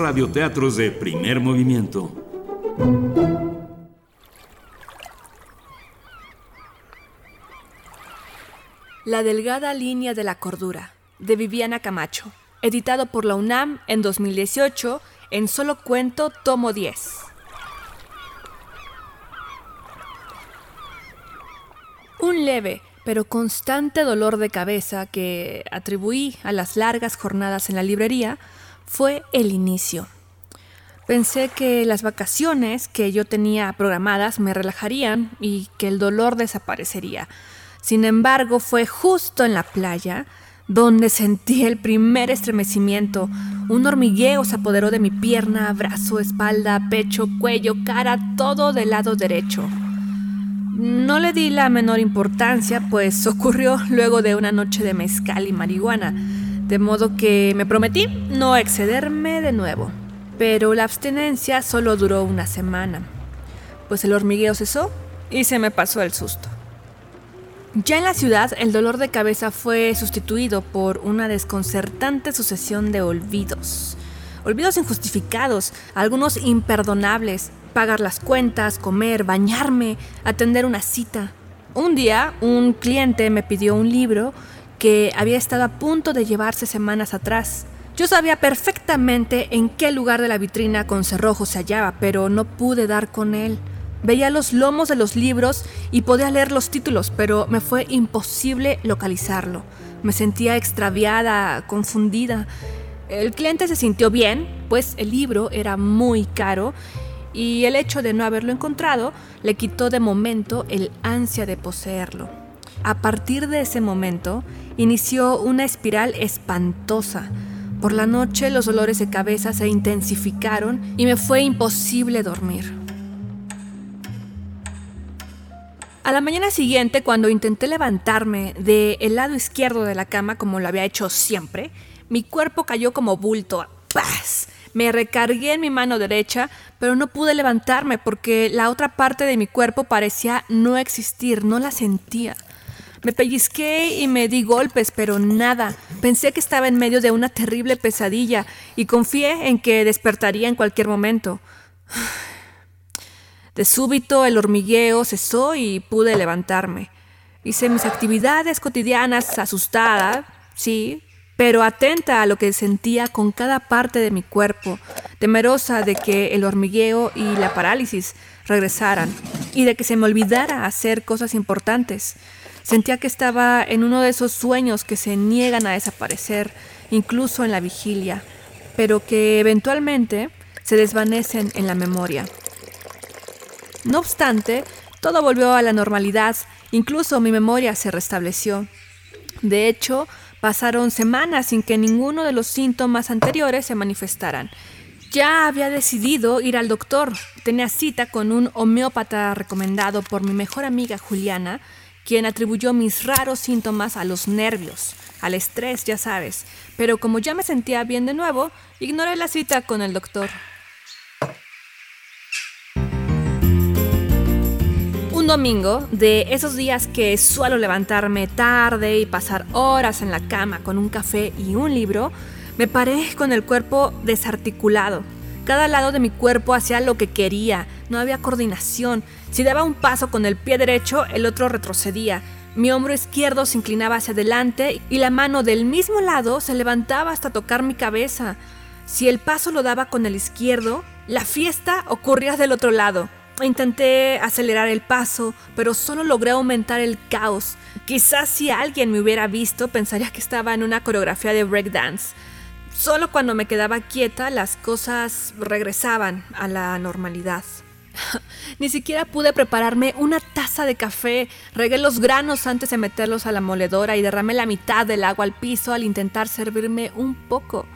Radioteatros de primer movimiento. La delgada línea de la cordura, de Viviana Camacho, editado por la UNAM en 2018 en Solo Cuento, tomo 10. Un leve pero constante dolor de cabeza que atribuí a las largas jornadas en la librería fue el inicio. Pensé que las vacaciones que yo tenía programadas me relajarían y que el dolor desaparecería. Sin embargo, fue justo en la playa donde sentí el primer estremecimiento. Un hormigueo se apoderó de mi pierna, brazo, espalda, pecho, cuello, cara, todo del lado derecho. No le di la menor importancia, pues ocurrió luego de una noche de mezcal y marihuana, de modo que me prometí no excederme de nuevo. Pero la abstinencia solo duró una semana, pues el hormigueo cesó y se me pasó el susto. Ya en la ciudad, el dolor de cabeza fue sustituido por una desconcertante sucesión de olvidos. Olvidos injustificados, algunos imperdonables, pagar las cuentas, comer, bañarme, atender una cita. Un día, un cliente me pidió un libro que había estado a punto de llevarse semanas atrás. Yo sabía perfectamente en qué lugar de la vitrina con cerrojo se hallaba, pero no pude dar con él. Veía los lomos de los libros y podía leer los títulos, pero me fue imposible localizarlo. Me sentía extraviada, confundida. El cliente se sintió bien, pues el libro era muy caro y el hecho de no haberlo encontrado le quitó de momento el ansia de poseerlo. A partir de ese momento inició una espiral espantosa. Por la noche los dolores de cabeza se intensificaron y me fue imposible dormir. A la mañana siguiente, cuando intenté levantarme del lado izquierdo de la cama como lo había hecho siempre, mi cuerpo cayó como bulto. ¡Paz! Me recargué en mi mano derecha, pero no pude levantarme porque la otra parte de mi cuerpo parecía no existir, no la sentía. Me pellizqué y me di golpes, pero nada. Pensé que estaba en medio de una terrible pesadilla y confié en que despertaría en cualquier momento. De súbito el hormigueo cesó y pude levantarme. Hice mis actividades cotidianas asustada, sí, pero atenta a lo que sentía con cada parte de mi cuerpo, temerosa de que el hormigueo y la parálisis regresaran y de que se me olvidara hacer cosas importantes. Sentía que estaba en uno de esos sueños que se niegan a desaparecer, incluso en la vigilia, pero que eventualmente se desvanecen en la memoria. No obstante, todo volvió a la normalidad, incluso mi memoria se restableció. De hecho, Pasaron semanas sin que ninguno de los síntomas anteriores se manifestaran. Ya había decidido ir al doctor. Tenía cita con un homeópata recomendado por mi mejor amiga Juliana, quien atribuyó mis raros síntomas a los nervios, al estrés, ya sabes. Pero como ya me sentía bien de nuevo, ignoré la cita con el doctor. domingo, de esos días que suelo levantarme tarde y pasar horas en la cama con un café y un libro, me paré con el cuerpo desarticulado. Cada lado de mi cuerpo hacía lo que quería, no había coordinación. Si daba un paso con el pie derecho, el otro retrocedía. Mi hombro izquierdo se inclinaba hacia adelante y la mano del mismo lado se levantaba hasta tocar mi cabeza. Si el paso lo daba con el izquierdo, la fiesta ocurría del otro lado. Intenté acelerar el paso, pero solo logré aumentar el caos. Quizás si alguien me hubiera visto pensaría que estaba en una coreografía de breakdance. Solo cuando me quedaba quieta las cosas regresaban a la normalidad. Ni siquiera pude prepararme una taza de café. Regué los granos antes de meterlos a la moledora y derramé la mitad del agua al piso al intentar servirme un poco.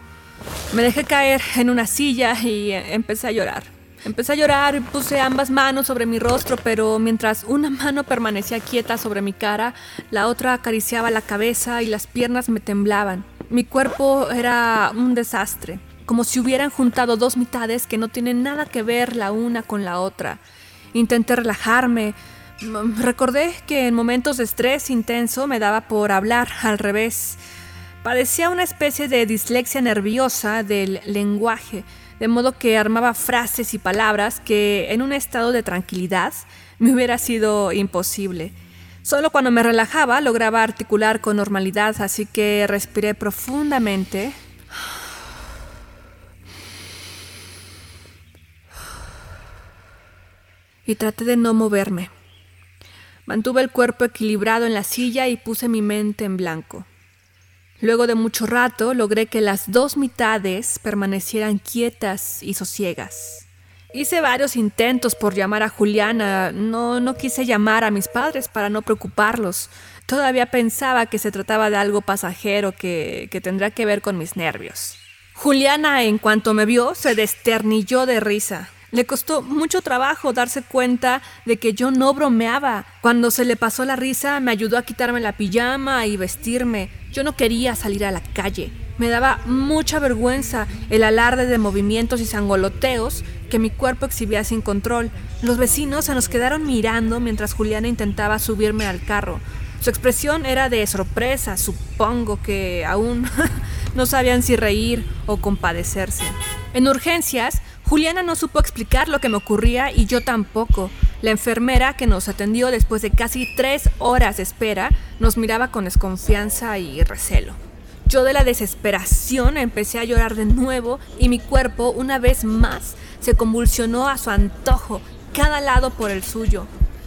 Me dejé caer en una silla y empecé a llorar. Empecé a llorar y puse ambas manos sobre mi rostro, pero mientras una mano permanecía quieta sobre mi cara, la otra acariciaba la cabeza y las piernas me temblaban. Mi cuerpo era un desastre, como si hubieran juntado dos mitades que no tienen nada que ver la una con la otra. Intenté relajarme. Recordé que en momentos de estrés intenso me daba por hablar al revés. Padecía una especie de dislexia nerviosa del lenguaje de modo que armaba frases y palabras que en un estado de tranquilidad me hubiera sido imposible. Solo cuando me relajaba lograba articular con normalidad, así que respiré profundamente. Y traté de no moverme. Mantuve el cuerpo equilibrado en la silla y puse mi mente en blanco. Luego de mucho rato logré que las dos mitades permanecieran quietas y sosiegas. Hice varios intentos por llamar a Juliana, no, no quise llamar a mis padres para no preocuparlos. Todavía pensaba que se trataba de algo pasajero que, que tendría que ver con mis nervios. Juliana, en cuanto me vio, se desternilló de risa. Le costó mucho trabajo darse cuenta de que yo no bromeaba. Cuando se le pasó la risa, me ayudó a quitarme la pijama y vestirme. Yo no quería salir a la calle. Me daba mucha vergüenza el alarde de movimientos y sangoloteos que mi cuerpo exhibía sin control. Los vecinos se nos quedaron mirando mientras Juliana intentaba subirme al carro. Su expresión era de sorpresa, supongo que aún no sabían si reír o compadecerse. En urgencias, Juliana no supo explicar lo que me ocurría y yo tampoco. La enfermera que nos atendió después de casi tres horas de espera nos miraba con desconfianza y recelo. Yo de la desesperación empecé a llorar de nuevo y mi cuerpo una vez más se convulsionó a su antojo, cada lado por el suyo.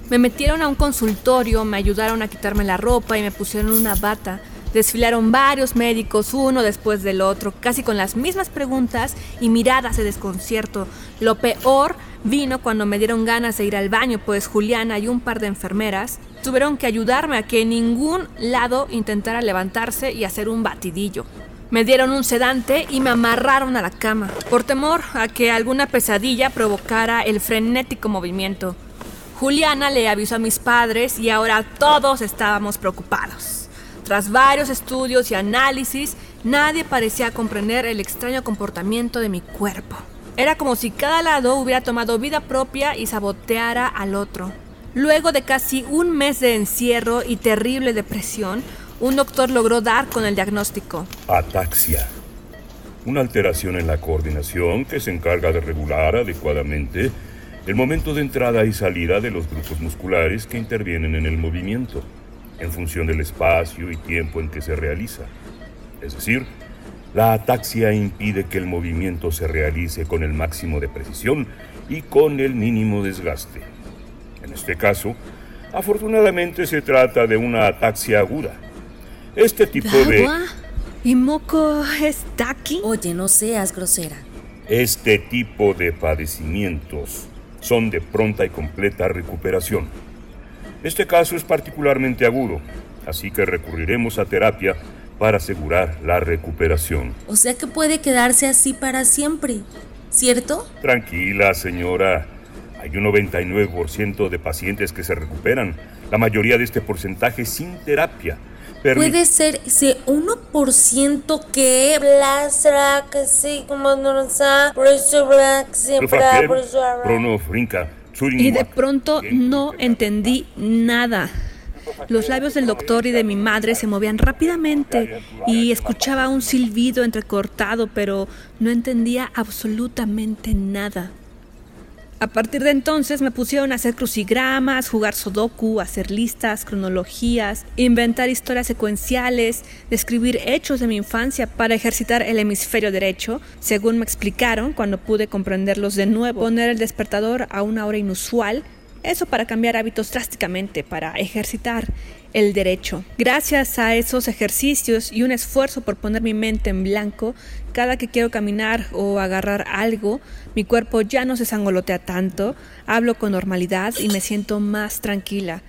Me metieron a un consultorio, me ayudaron a quitarme la ropa y me pusieron una bata. Desfilaron varios médicos, uno después del otro, casi con las mismas preguntas y miradas de desconcierto. Lo peor vino cuando me dieron ganas de ir al baño, pues Juliana y un par de enfermeras tuvieron que ayudarme a que en ningún lado intentara levantarse y hacer un batidillo. Me dieron un sedante y me amarraron a la cama, por temor a que alguna pesadilla provocara el frenético movimiento. Juliana le avisó a mis padres y ahora todos estábamos preocupados. Tras varios estudios y análisis, nadie parecía comprender el extraño comportamiento de mi cuerpo. Era como si cada lado hubiera tomado vida propia y saboteara al otro. Luego de casi un mes de encierro y terrible depresión, un doctor logró dar con el diagnóstico. Ataxia. Una alteración en la coordinación que se encarga de regular adecuadamente el momento de entrada y salida de los grupos musculares que intervienen en el movimiento en función del espacio y tiempo en que se realiza. Es decir, la ataxia impide que el movimiento se realice con el máximo de precisión y con el mínimo desgaste. En este caso, afortunadamente se trata de una ataxia aguda. Este tipo de... ¿Y moco está aquí? Oye, no seas grosera. Este tipo de padecimientos son de pronta y completa recuperación. Este caso es particularmente agudo, así que recurriremos a terapia para asegurar la recuperación. O sea que puede quedarse así para siempre, ¿cierto? Tranquila, señora. Hay un 99% de pacientes que se recuperan, la mayoría de este porcentaje sin terapia. Puede ser ese 1% que blasra que sí como no Frinca y de pronto no entendí nada. Los labios del doctor y de mi madre se movían rápidamente y escuchaba un silbido entrecortado, pero no entendía absolutamente nada. A partir de entonces me pusieron a hacer crucigramas, jugar sudoku, hacer listas, cronologías, inventar historias secuenciales, describir hechos de mi infancia para ejercitar el hemisferio derecho, según me explicaron cuando pude comprenderlos de nuevo, poner el despertador a una hora inusual Eso para cambiar hábitos drásticamente, para ejercitar el derecho. Gracias a esos ejercicios y un esfuerzo por poner mi mente en blanco, cada que quiero caminar o agarrar algo, mi cuerpo ya no se sangolotea tanto, hablo con normalidad y me siento más tranquila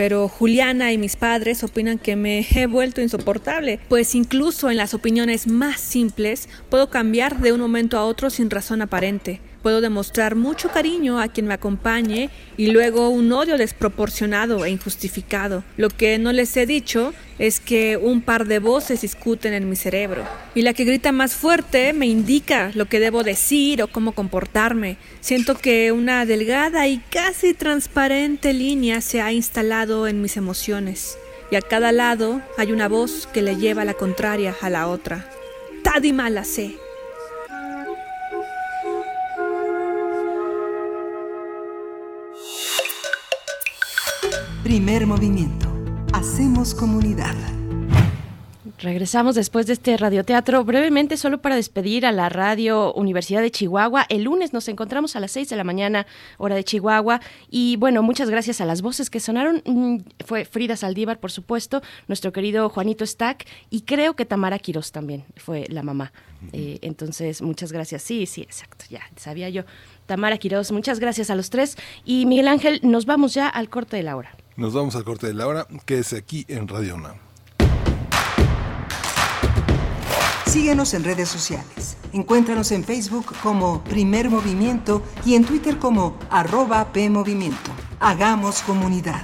pero Juliana y mis padres opinan que me he vuelto insoportable, pues incluso en las opiniones más simples puedo cambiar de un momento a otro sin razón aparente. Puedo demostrar mucho cariño a quien me acompañe y luego un odio desproporcionado e injustificado. Lo que no les he dicho es que un par de voces discuten en mi cerebro y la que grita más fuerte me indica lo que debo decir o cómo comportarme. Siento que una delgada y casi transparente línea se ha instalado en mis emociones y a cada lado hay una voz que le lleva la contraria a la otra. Tadi mala sé. Primer movimiento. Hacemos comunidad. Regresamos después de este radioteatro brevemente solo para despedir a la Radio Universidad de Chihuahua. El lunes nos encontramos a las 6 de la mañana, hora de Chihuahua. Y bueno, muchas gracias a las voces que sonaron. Mm, fue Frida Saldívar, por supuesto, nuestro querido Juanito Stack y creo que Tamara Quiroz también fue la mamá. Eh, entonces, muchas gracias. Sí, sí, exacto, ya sabía yo. Tamara Quiroz, muchas gracias a los tres. Y Miguel Ángel, nos vamos ya al corte de la hora. Nos vamos al corte de la hora, que es aquí en Radio UNAM. Síguenos en redes sociales. Encuéntranos en Facebook como Primer Movimiento y en Twitter como arroba PMovimiento. Hagamos comunidad.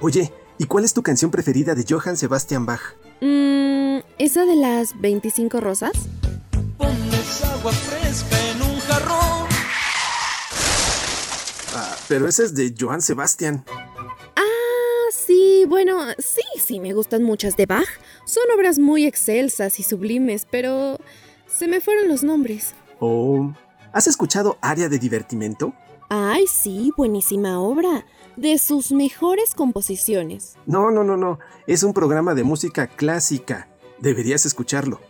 Oye, ¿y cuál es tu canción preferida de Johann Sebastian Bach? Mmm, ¿esa de las 25 rosas? Agua fresca en un jarrón. Ah, pero ese es de Johann Sebastian. Ah, sí, bueno, sí, sí, me gustan muchas de Bach. Son obras muy excelsas y sublimes, pero se me fueron los nombres. Oh, ¿has escuchado Área de Divertimento? Ay, sí, buenísima obra. De sus mejores composiciones. No, no, no, no. Es un programa de música clásica. Deberías escucharlo.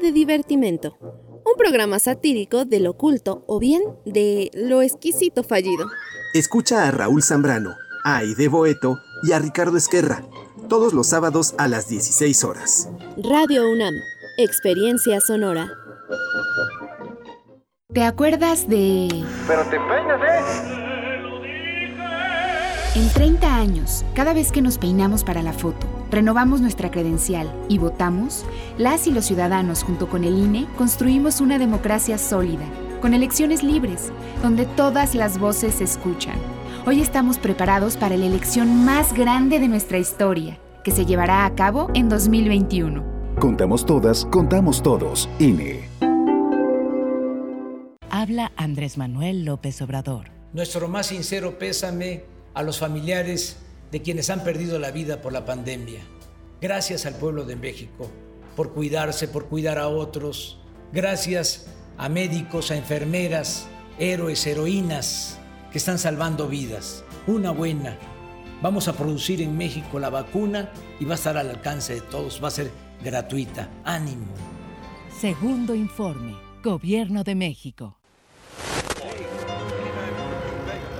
De Divertimento, un programa satírico del oculto o bien de lo exquisito fallido. Escucha a Raúl Zambrano, a Aide Boeto y a Ricardo Esquerra, todos los sábados a las 16 horas. Radio UNAM, experiencia sonora. ¿Te acuerdas de...? Pero te peinas, ¿eh? En 30 años, cada vez que nos peinamos para la foto, renovamos nuestra credencial y votamos, las y los ciudadanos junto con el INE construimos una democracia sólida, con elecciones libres, donde todas las voces se escuchan. Hoy estamos preparados para la elección más grande de nuestra historia, que se llevará a cabo en 2021. Contamos todas, contamos todos, INE. Habla Andrés Manuel López Obrador. Nuestro más sincero pésame a los familiares de quienes han perdido la vida por la pandemia. Gracias al pueblo de México por cuidarse, por cuidar a otros. Gracias a médicos, a enfermeras, héroes, heroínas que están salvando vidas. Una buena. Vamos a producir en México la vacuna y va a estar al alcance de todos. Va a ser gratuita. Ánimo. Segundo informe. Gobierno de México.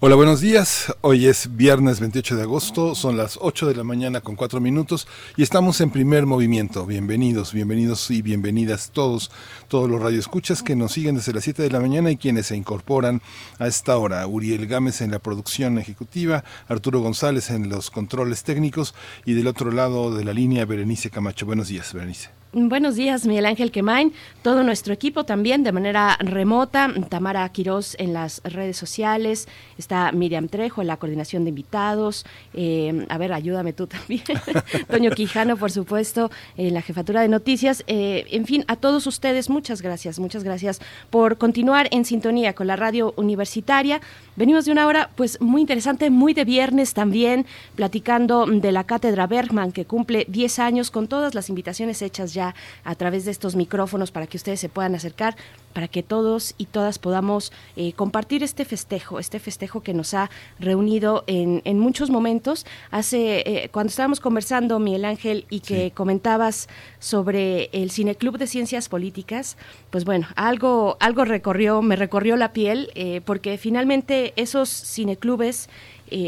Hola, buenos días. Hoy es viernes 28 de agosto, son las 8 de la mañana con 4 minutos y estamos en primer movimiento. Bienvenidos, bienvenidos y bienvenidas todos, todos los radioescuchas que nos siguen desde las 7 de la mañana y quienes se incorporan a esta hora. Uriel Gámez en la producción ejecutiva, Arturo González en los controles técnicos y del otro lado de la línea Berenice Camacho. Buenos días, Berenice. Buenos días, Miguel Ángel Quemain, todo nuestro equipo también de manera remota, Tamara Quirós en las redes sociales, está Miriam Trejo en la coordinación de invitados, eh, a ver, ayúdame tú también, Toño Quijano, por supuesto, en la jefatura de noticias, eh, en fin, a todos ustedes, muchas gracias, muchas gracias por continuar en sintonía con la radio universitaria. Venimos de una hora pues muy interesante, muy de viernes también, platicando de la Cátedra Bergman que cumple 10 años con todas las invitaciones hechas ya a través de estos micrófonos para que ustedes se puedan acercar, para que todos y todas podamos eh, compartir este festejo, este festejo que nos ha reunido en, en muchos momentos. Hace, eh, cuando estábamos conversando, Miguel Ángel, y que comentabas sobre el Cineclub de Ciencias Políticas, pues bueno, algo, algo recorrió, me recorrió la piel, eh, porque finalmente esos cineclubes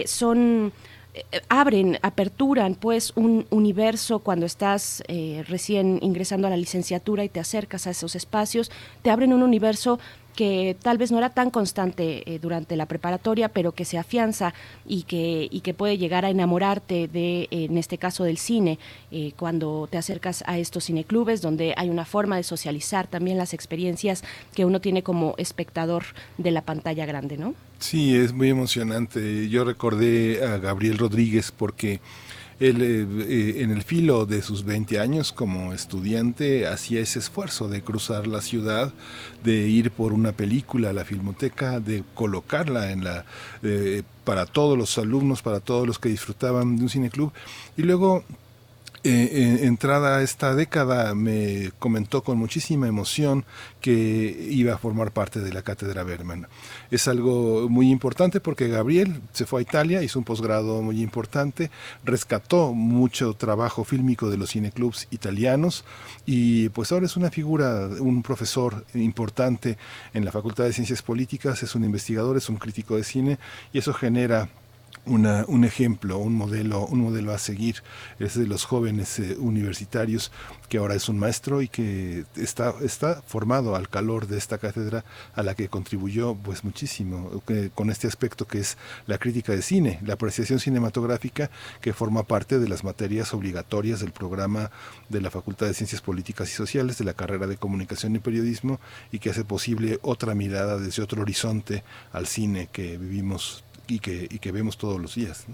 son abren, aperturan pues un universo cuando estás eh, recién ingresando a la licenciatura y te acercas a esos espacios, te abren un universo que tal vez no era tan constante eh, durante la preparatoria, pero que se afianza y que, y que puede llegar a enamorarte de, en este caso del cine, eh, cuando te acercas a estos cineclubes, donde hay una forma de socializar también las experiencias que uno tiene como espectador de la pantalla grande, ¿no? Sí, es muy emocionante. Yo recordé a Gabriel Rodríguez porque él eh, eh, en el filo de sus 20 años como estudiante hacía ese esfuerzo de cruzar la ciudad, de ir por una película a la filmoteca, de colocarla en la eh, para todos los alumnos, para todos los que disfrutaban de un cineclub. Y luego eh, entrada esta década me comentó con muchísima emoción que iba a formar parte de la cátedra Berman. Es algo muy importante porque Gabriel se fue a Italia, hizo un posgrado muy importante, rescató mucho trabajo fílmico de los cineclubs italianos y pues ahora es una figura, un profesor importante en la Facultad de Ciencias Políticas, es un investigador, es un crítico de cine y eso genera una, un ejemplo, un modelo, un modelo a seguir. Es de los jóvenes eh, universitarios que ahora es un maestro y que está, formado al calor de esta cátedra a la que contribuyó pues muchísimo con este aspecto que es la crítica de cine, la apreciación cinematográfica que forma parte de las materias obligatorias del programa de la Facultad de Ciencias Políticas y Sociales de la carrera de Comunicación y Periodismo y que hace posible otra mirada desde otro horizonte al cine que vivimos y que, y que vemos todos los días.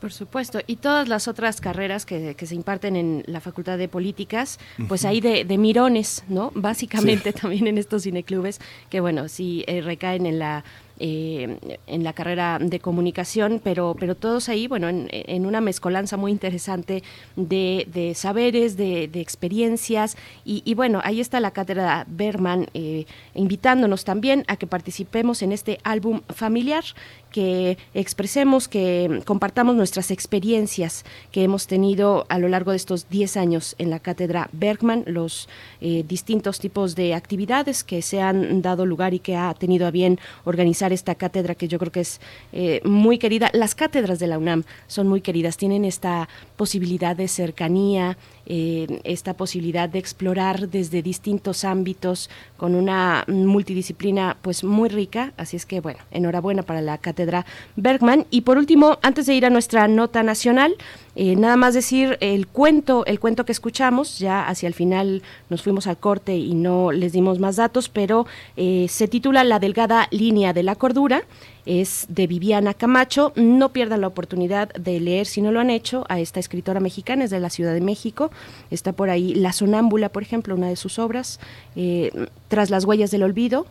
Por supuesto, y todas las otras carreras que, que, se imparten en la Facultad de Políticas, pues ahí de, de, mirones, ¿no? Básicamente sí. también en estos cineclubes, que bueno, sí eh, recaen en la eh, en la carrera de comunicación, pero, pero todos ahí, bueno, en, en una mezcolanza muy interesante de, de saberes, de, de experiencias, y, y, bueno, ahí está la cátedra Berman eh, invitándonos también a que participemos en este álbum familiar, que expresemos, que compartamos nuestras experiencias que hemos tenido a lo largo de estos 10 años en la cátedra Bergman, los eh, distintos tipos de actividades que se han dado lugar y que ha tenido a bien organizar esta cátedra que yo creo que es eh, muy querida. Las cátedras de la UNAM son muy queridas, tienen esta posibilidad de cercanía, esta posibilidad de explorar desde distintos ámbitos con una multidisciplina pues muy rica, así es que bueno, enhorabuena para la cátedra Bergman. Y por último, antes de ir a nuestra nota nacional, eh, nada más decir el cuento, el cuento que escuchamos, ya hacia el final nos fuimos al corte y no les dimos más datos, pero eh, se titula La delgada línea de la cordura es de Viviana Camacho. No pierdan la oportunidad de leer, si no lo han hecho, a esta escritora mexicana, es de la Ciudad de México. Está por ahí La Sonámbula, por ejemplo, una de sus obras, eh, Tras las huellas del olvido,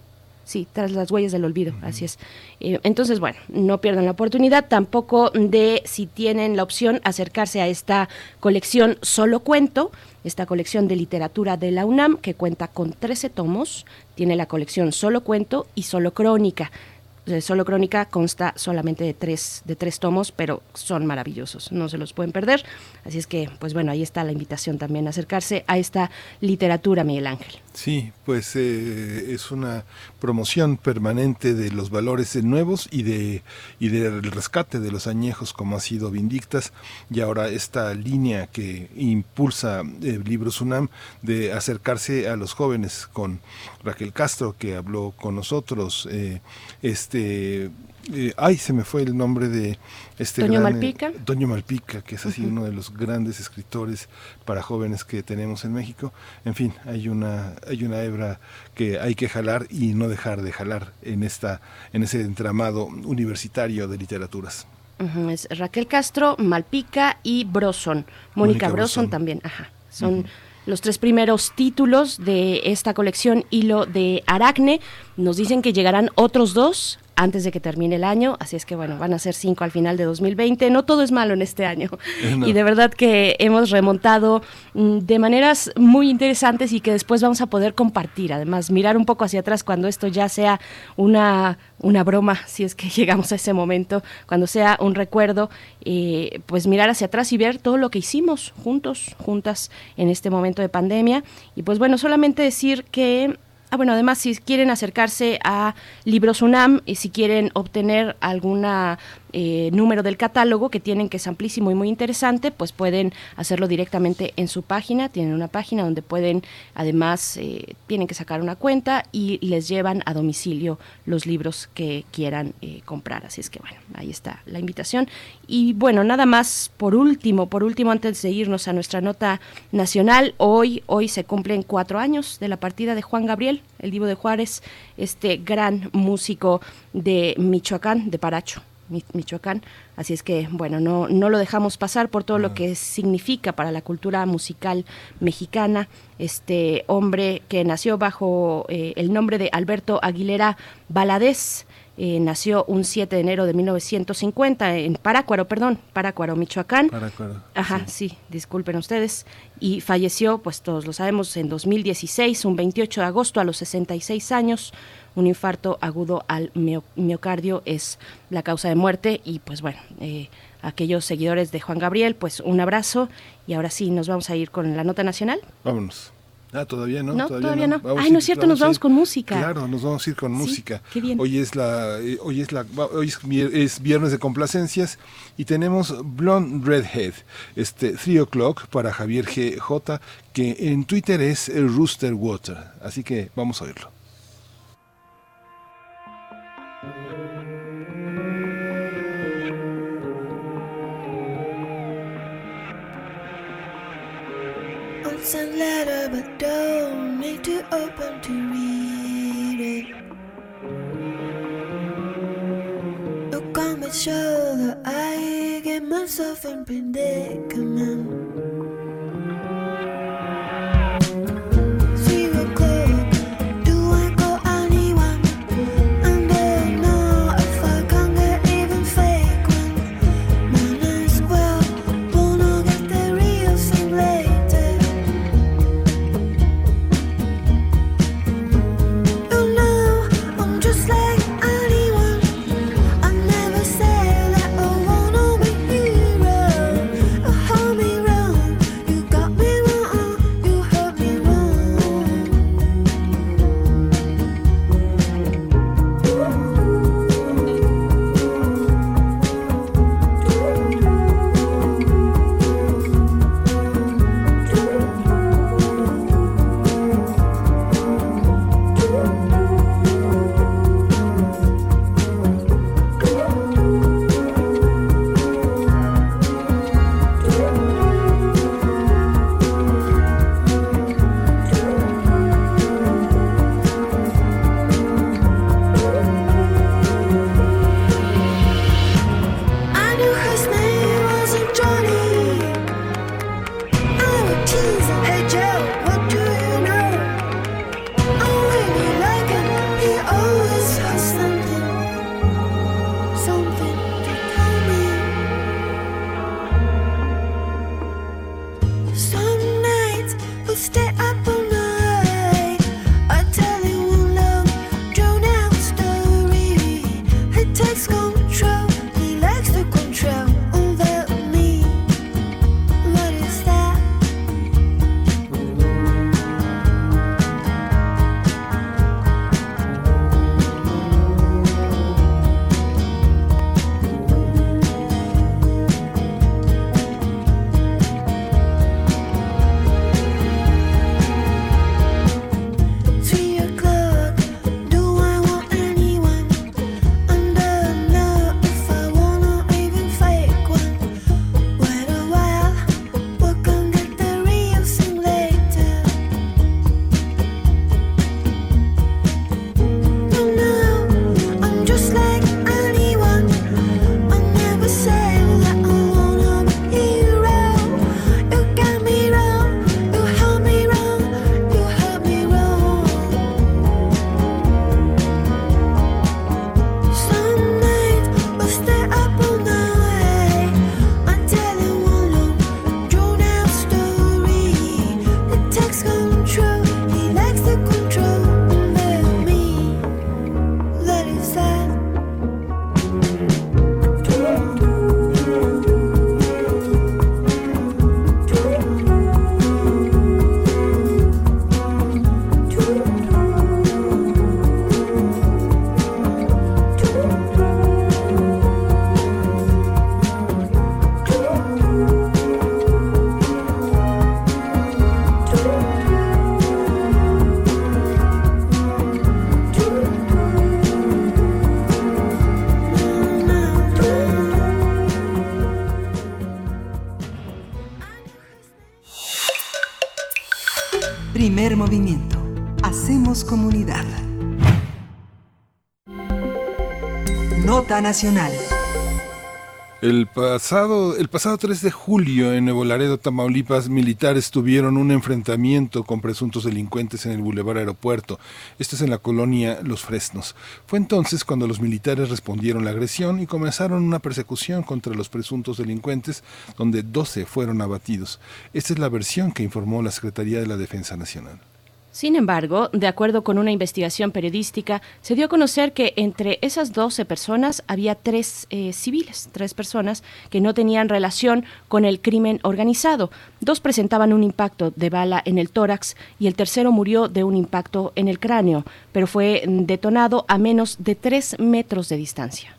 Sí, tras las huellas del olvido, así es. Eh, entonces, bueno, no pierdan la oportunidad tampoco de, si tienen la opción, acercarse a esta colección Solo Cuento, esta colección de literatura de la UNAM, que cuenta con 13 tomos, tiene la colección Solo Cuento y Solo Crónica. Solo Crónica consta solamente de tres, de tres tomos, pero son maravillosos, no se los pueden perder. Así es que, pues bueno, ahí está la invitación también a acercarse a esta literatura, Miguel Ángel. Sí, pues eh, es una promoción permanente de los valores nuevos y de y del rescate de los añejos como ha sido Vindictas y ahora esta línea que impulsa el eh, Libros UNAM de acercarse a los jóvenes con Raquel Castro que habló con nosotros eh, este eh, ay, se me fue el nombre de este Toño Malpica. Toño Malpica, que es así uno de los grandes escritores para jóvenes que tenemos en México. En fin, hay una hay una hebra que hay que jalar y no dejar de jalar en esta en ese entramado universitario de literaturas. es Raquel Castro, Malpica y Broson. Mónica, Broson, también, ajá. Son los tres primeros títulos de esta colección Hilo de Aracne. Nos dicen que llegarán otros dos antes de que termine el año, así es que bueno, van a ser cinco al final de 2020. No todo es malo en este año. Y de verdad que hemos remontado mm, de maneras muy interesantes y que después vamos a poder compartir. Además, mirar un poco hacia atrás cuando esto ya sea una, una broma, si es que llegamos a ese momento, cuando sea un recuerdo, eh, pues mirar hacia atrás y ver todo lo que hicimos juntos, juntas en este momento de pandemia. Y pues bueno, solamente decir que Ah, bueno, además, si quieren acercarse a Libros UNAM y si quieren obtener alguna eh, número del catálogo que tienen que es amplísimo y muy interesante, pues pueden hacerlo directamente en su página. Tienen una página donde pueden, además, eh, tienen que sacar una cuenta y les llevan a domicilio los libros que quieran eh, comprar. Así es que, bueno, ahí está la invitación. Y bueno, nada más por último, por último, antes de irnos a nuestra nota nacional, hoy, hoy se cumplen cuatro años de la partida de Juan Gabriel, el Divo de Juárez, este gran músico de Michoacán, de Paracho. Michoacán. Así es que, bueno, no, no lo dejamos pasar por todo lo que significa para la cultura musical mexicana. Este hombre que nació bajo eh, el nombre de Alberto Aguilera Valadez. Eh, nació un 7 de enero de 1950 en Parácuaro, perdón, Parácuaro, Michoacán. Parácuaro. Ajá, sí. disculpen ustedes. Y falleció, pues todos lo sabemos, en 2016, un 28 de agosto a los 66 años un infarto agudo al miocardio es la causa de muerte y pues bueno, eh, aquellos seguidores de Juan Gabriel, pues un abrazo y ahora sí nos vamos a ir con la nota nacional. Vámonos. Ah, todavía no. No, todavía, no. Ay, no es cierto, nos vamos con música. Claro, nos vamos a ir con música. Qué bien. Hoy es la, eh, hoy es la, hoy es, viernes de complacencias y tenemos Blonde Redhead, este Three O'clock para Javier GJ, que en Twitter es el Rooster Water. Así que vamos a oírlo. Send letter, but don't need to open to read it. Look on my shoulder, I get myself in predicament. Nacional. El pasado, el pasado 3 de julio en Nuevo Laredo, Tamaulipas, militares tuvieron un enfrentamiento con presuntos delincuentes en el Boulevard Aeropuerto. Esto es en la colonia Los Fresnos. Fue entonces cuando los militares respondieron la agresión y comenzaron una persecución contra los presuntos delincuentes, donde 12 fueron abatidos. Esta es la versión que informó la Secretaría de la Defensa Nacional. Sin embargo, de acuerdo con una investigación periodística, se dio a conocer que entre esas 12 personas había tres eh, civiles, tres personas que no tenían relación con el crimen organizado. Dos presentaban un impacto de bala en el tórax y el tercero murió de un impacto en el cráneo, pero fue detonado a menos de tres metros de distancia.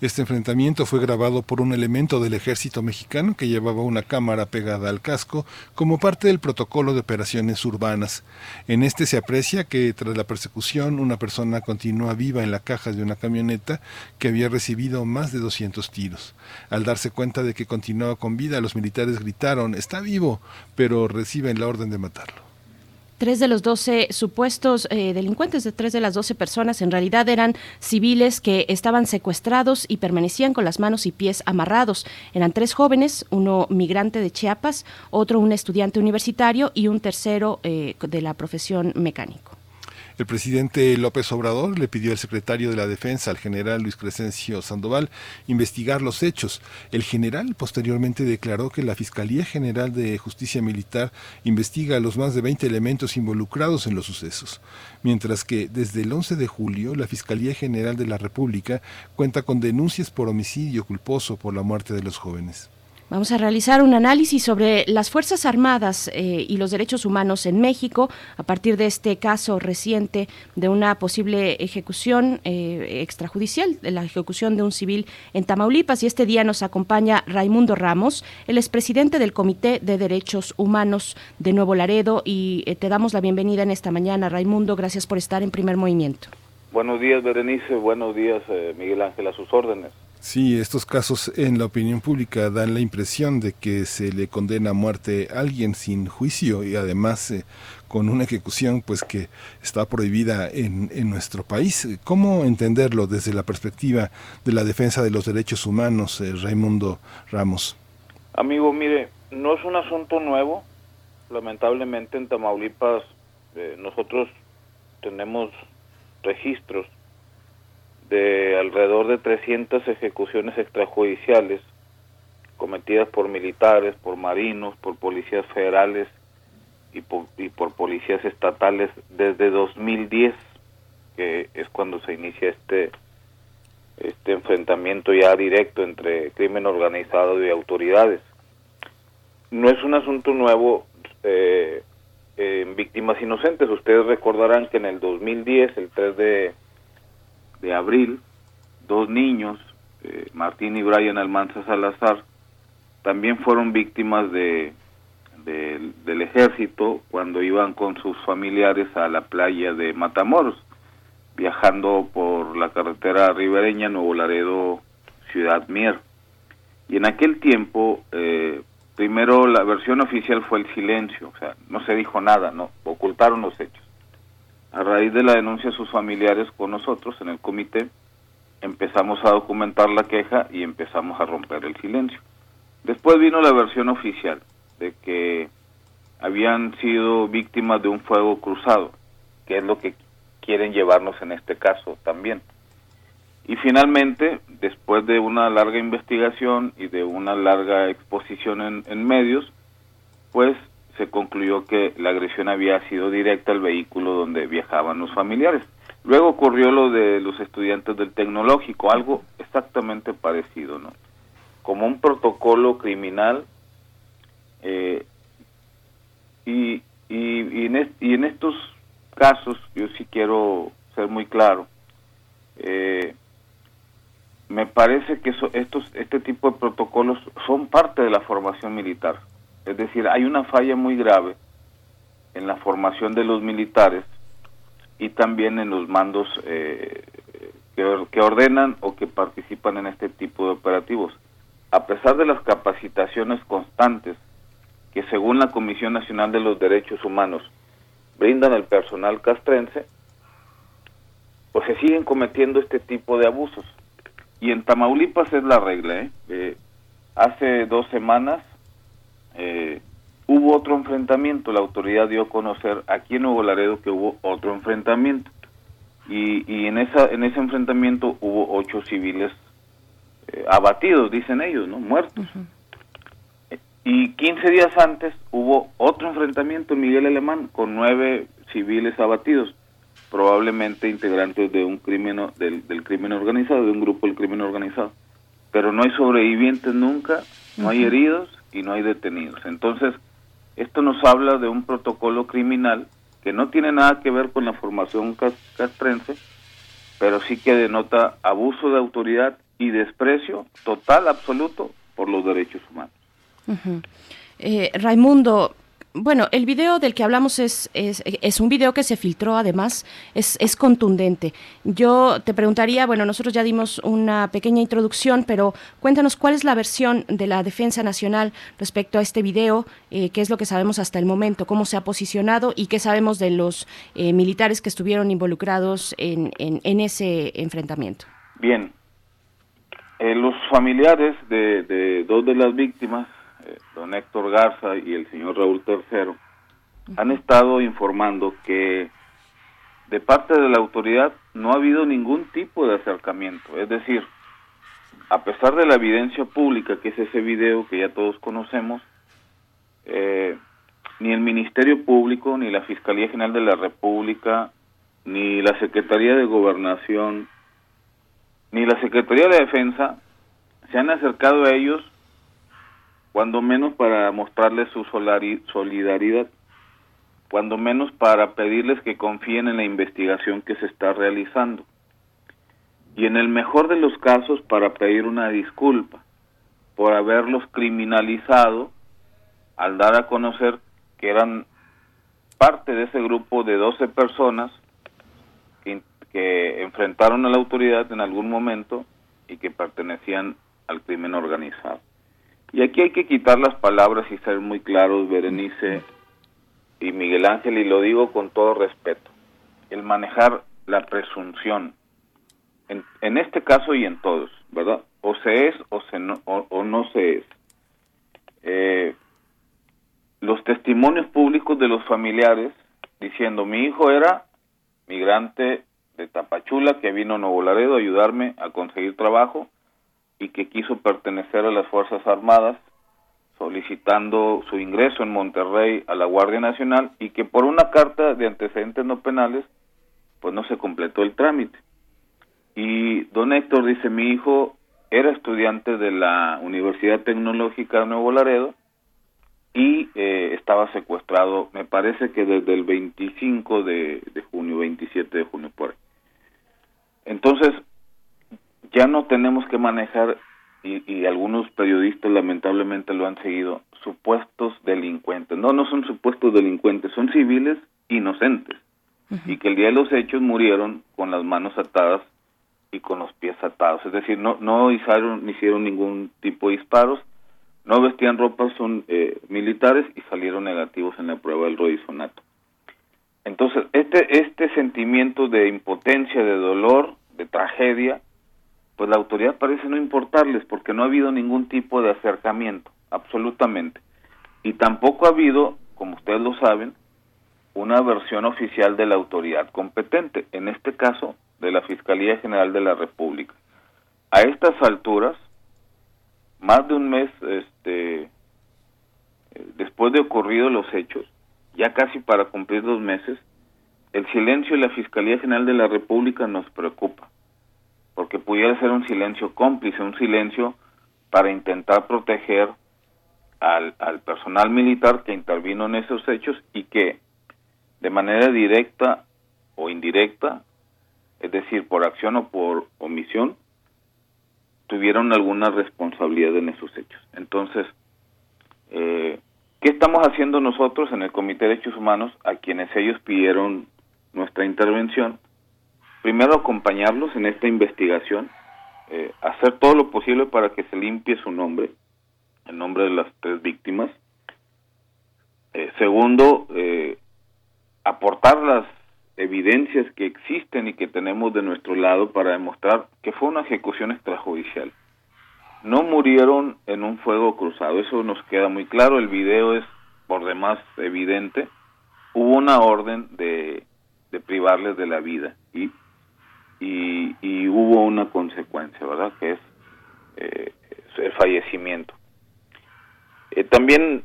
Este enfrentamiento fue grabado por un elemento del ejército mexicano que llevaba una cámara pegada al casco como parte del protocolo de operaciones urbanas. En este se aprecia que tras la persecución una persona continúa viva en la caja de una camioneta que había recibido más de 200 tiros. Al darse cuenta de que continuaba con vida, los militares gritaron, está vivo, pero reciben la orden de matarlo. Tres de los doce supuestos eh, delincuentes, de tres de las doce personas, en realidad eran civiles que estaban secuestrados y permanecían con las manos y pies amarrados. Eran tres jóvenes, uno migrante de Chiapas, otro un estudiante universitario y un tercero eh, de la profesión mecánico. El presidente López Obrador le pidió al secretario de la Defensa, al general Luis Crescencio Sandoval, investigar los hechos. El general posteriormente declaró que la Fiscalía General de Justicia Militar investiga a los más de 20 elementos involucrados en los sucesos, mientras que desde el 11 de julio la Fiscalía General de la República cuenta con denuncias por homicidio culposo por la muerte de los jóvenes. Vamos a realizar un análisis sobre las Fuerzas Armadas eh, y los derechos humanos en México a partir de este caso reciente de una posible ejecución eh, extrajudicial, de la ejecución de un civil en Tamaulipas. Y este día nos acompaña Raimundo Ramos, el expresidente del Comité de Derechos Humanos de Nuevo Laredo. Y eh, te damos la bienvenida en esta mañana, Raimundo. Gracias por estar en primer movimiento. Buenos días, Berenice. Buenos días, Miguel Ángel, a sus órdenes. Sí, estos casos en la opinión pública dan la impresión de que se le condena a muerte a alguien sin juicio y además eh, con una ejecución pues que está prohibida en, en, nuestro país. ¿Cómo entenderlo desde la perspectiva de la defensa de los derechos humanos, eh, Raimundo Ramos? Amigo, mire, no es un asunto nuevo. lamentablemente en Tamaulipas eh, nosotros tenemos registros de alrededor de 300 ejecuciones extrajudiciales cometidas por militares, por marinos, por policías federales y por, y por policías estatales desde 2010, que es cuando se inicia este este enfrentamiento ya directo entre crimen organizado y autoridades. No es un asunto nuevo eh, en víctimas inocentes. Ustedes recordarán que en el 2010, el 3 de, de abril, dos niños, eh, Martín y Brian Almanza Salazar, también fueron víctimas de, de- del ejército cuando iban con sus familiares a la playa de Matamoros, viajando por la carretera ribereña Nuevo Laredo, Ciudad Mier. Y en aquel tiempo, eh, primero la versión oficial fue el silencio, o sea, no se dijo nada, no, ocultaron los hechos. A raíz de la denuncia de sus familiares con nosotros en el comité, empezamos a documentar la queja y empezamos a romper el silencio. Después vino la versión oficial de que habían sido víctimas de un fuego cruzado, que es lo que quieren llevarnos en este caso también. Y finalmente, después de una larga investigación y de una larga exposición en, medios, pues se concluyó que la agresión había sido directa al vehículo donde viajaban los familiares. Luego ocurrió lo de los estudiantes del tecnológico, algo exactamente parecido, ¿no? Como un protocolo criminal eh, y, y, y en est- y en estos casos yo sí quiero ser muy claro. Eh, me parece que eso- estos, este tipo de protocolos son parte de la formación militar. Es decir, hay una falla muy grave en la formación de los militares y también en los mandos eh, que, or- que ordenan o que participan en este tipo de operativos. A pesar de las capacitaciones constantes que según la Comisión Nacional de los Derechos Humanos brindan al personal castrense, pues se siguen cometiendo este tipo de abusos. Y en Tamaulipas es la regla. ¿eh? Eh, hace dos semanas eh, hubo otro enfrentamiento. La autoridad dio a conocer aquí en Nuevo Laredo que hubo otro enfrentamiento. Y, y en, esa, en ese enfrentamiento hubo ocho civiles eh, abatidos, dicen ellos, ¿no? Muertos. Y 15 días antes hubo otro enfrentamiento en Miguel Alemán con nueve civiles abatidos, probablemente integrantes de un crimen del, del crimen organizado, de un grupo del crimen organizado. Pero no hay sobrevivientes nunca, no hay heridos y no hay detenidos. Entonces, esto nos habla de un protocolo criminal que no tiene nada que ver con la formación cas- castrense, pero sí que denota abuso de autoridad y desprecio total, absoluto, por los derechos humanos. Eh, Raimundo, bueno, el video del que hablamos es, es, un video que se filtró además, es, es contundente. Yo te preguntaría, bueno, nosotros ya dimos una pequeña introducción, pero cuéntanos cuál es la versión de la Defensa Nacional respecto a este video, eh, qué es lo que sabemos hasta el momento, cómo se ha posicionado y qué sabemos de los eh, militares que estuvieron involucrados en, en, en ese enfrentamiento. Bien, Eh, los familiares de, de dos de las víctimas, don Héctor Garza y el señor Raúl Tercero, han estado informando que de parte de la autoridad no ha habido ningún tipo de acercamiento. Es decir, a pesar de la evidencia pública, que es ese video que ya todos conocemos, eh, ni el Ministerio Público, ni la Fiscalía General de la República, ni la Secretaría de Gobernación, ni la Secretaría de Defensa se han acercado a ellos, cuando menos para mostrarles su solidaridad, cuando menos para pedirles que confíen en la investigación que se está realizando. Y en el mejor de los casos para pedir una disculpa por haberlos criminalizado al dar a conocer que eran parte de ese grupo de 12 personas que, que enfrentaron a la autoridad en algún momento y que pertenecían al crimen organizado. Y aquí hay que quitar las palabras y ser muy claros, Berenice y Miguel Ángel, y lo digo con todo respeto, el manejar la presunción, en, este caso y en todos, ¿verdad? O se es o, se no, o, o no se es. Eh, los testimonios públicos de los familiares diciendo mi hijo era migrante de Tapachula que vino a Nuevo Laredo a ayudarme a conseguir trabajo y que quiso pertenecer a las Fuerzas Armadas solicitando su ingreso en Monterrey a la Guardia Nacional y que por una carta de antecedentes no penales pues no se completó el trámite. Y don Héctor dice, mi hijo era estudiante de la Universidad Tecnológica de Nuevo Laredo y eh, estaba secuestrado, me parece que desde el 25 de, de junio, 27 de junio por ahí. Entonces, ya no tenemos que manejar, y, y, algunos periodistas lamentablemente lo han seguido, supuestos delincuentes. No, no son supuestos delincuentes, son civiles inocentes. Uh -huh. Y que el día de los hechos murieron con las manos atadas y con los pies atados. Es decir, no, no hicieron, hicieron ningún tipo de disparos, no vestían ropas son eh, militares y salieron negativos en la prueba del rodizonato. Entonces, este, este sentimiento de impotencia, de dolor, de tragedia, pues la autoridad parece no importarles porque no ha habido ningún tipo de acercamiento, absolutamente. Y tampoco ha habido, como ustedes lo saben, una versión oficial de la autoridad competente, en este caso de la Fiscalía General de la República. A estas alturas, más de un mes este, después de ocurridos los hechos, ya casi para cumplir dos meses, el silencio de la Fiscalía General de la República nos preocupa, porque pudiera ser un silencio cómplice, un silencio para intentar proteger al, al personal militar que intervino en esos hechos y que de manera directa o indirecta, es decir, por acción o por omisión, tuvieron alguna responsabilidad en esos hechos. Entonces, eh, ¿qué estamos haciendo nosotros en el Comité de Derechos Humanos a quienes ellos pidieron nuestra intervención? Primero, acompañarlos en esta investigación, eh, hacer todo lo posible para que se limpie su nombre, el nombre de las tres víctimas. Eh, segundo, eh, aportar las evidencias que existen y que tenemos de nuestro lado para demostrar que fue una ejecución extrajudicial. No murieron en un fuego cruzado, eso nos queda muy claro, el video es por demás evidente. Hubo una orden de, de privarles de la vida y, y, y, hubo una consecuencia, ¿verdad? Que es eh, el fallecimiento. Eh, también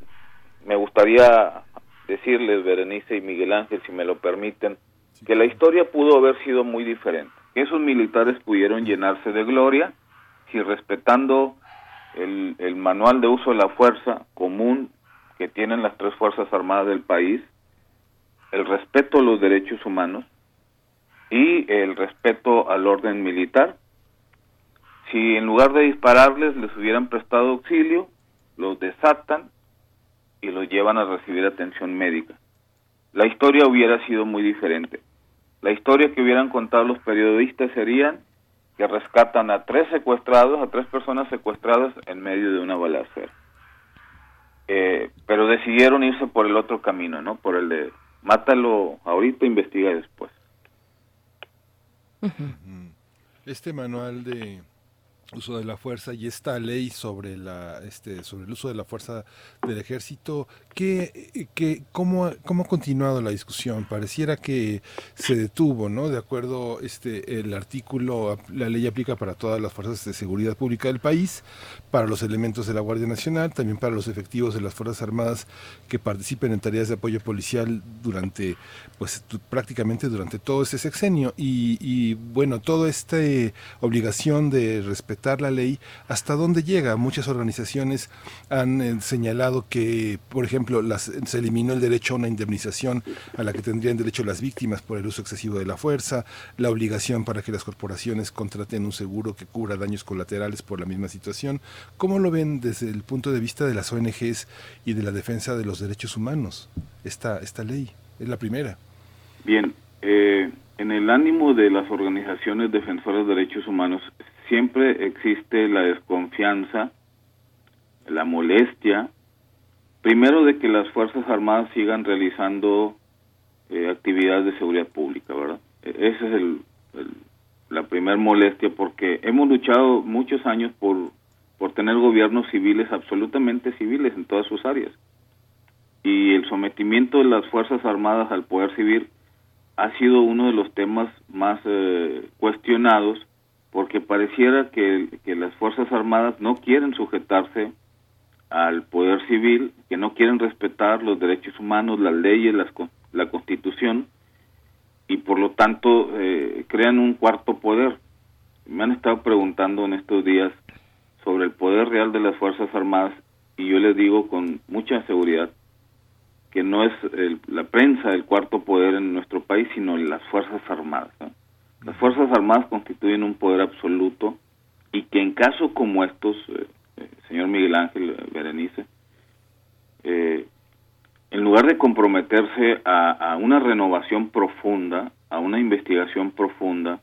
me gustaría decirles, Berenice y Miguel Ángel, si me lo permiten, que la historia pudo haber sido muy diferente. Que esos militares pudieron llenarse de gloria si respetando el, el, manual de uso de la fuerza común que tienen las tres Fuerzas Armadas del país, el respeto a los derechos humanos y el respeto al orden militar. Si en lugar de dispararles les hubieran prestado auxilio, los desatan y los llevan a recibir atención médica. La historia hubiera sido muy diferente. La historia que hubieran contado los periodistas serían que rescatan a tres secuestrados, a tres personas secuestradas en medio de una balacera. Eh, pero decidieron irse por el otro camino, ¿no? Por el de mátalo ahorita, investiga después. Este manual de uso de la fuerza y esta ley sobre la este sobre el uso de la fuerza del ejército ¿qué, qué, cómo, cómo ha continuado la discusión pareciera que se detuvo no de acuerdo este el artículo la ley aplica para todas las fuerzas de seguridad pública del país para los elementos de la Guardia Nacional también para los efectivos de las fuerzas armadas que participen en tareas de apoyo policial durante pues prácticamente durante todo ese sexenio. Y, y bueno toda esta obligación de respetar la ley, ¿hasta dónde llega? Muchas organizaciones han eh, señalado que, por ejemplo, las, se eliminó el derecho a una indemnización a la que tendrían derecho las víctimas por el uso excesivo de la fuerza, la obligación para que las corporaciones contraten un seguro que cubra daños colaterales por la misma situación. ¿Cómo lo ven desde el punto de vista de las ONGs y de la defensa de los derechos humanos esta, esta ley? Es la primera. Bien, eh, en el ánimo de las organizaciones defensoras de derechos humanos siempre existe la desconfianza, la molestia, primero de que las Fuerzas Armadas sigan realizando eh, actividades de seguridad pública, ¿verdad? Esa es el, el, la primera molestia porque hemos luchado muchos años por, por tener gobiernos civiles, absolutamente civiles en todas sus áreas. y el sometimiento de las Fuerzas Armadas al poder civil ha sido uno de los temas más eh, cuestionados porque pareciera que, las Fuerzas Armadas no quieren sujetarse al poder civil, que no quieren respetar los derechos humanos, las leyes, las, la constitución, y por lo tanto eh, crean un cuarto poder. Me han estado preguntando en estos días sobre el poder real de las Fuerzas Armadas y yo les digo con mucha seguridad que no es la prensa el cuarto poder en nuestro país, sino las Fuerzas Armadas. Las Fuerzas Armadas constituyen un poder absoluto y que en casos como estos, eh, eh, señor Miguel Ángel eh, Berenice, en lugar de comprometerse a, una renovación profunda, a una investigación profunda,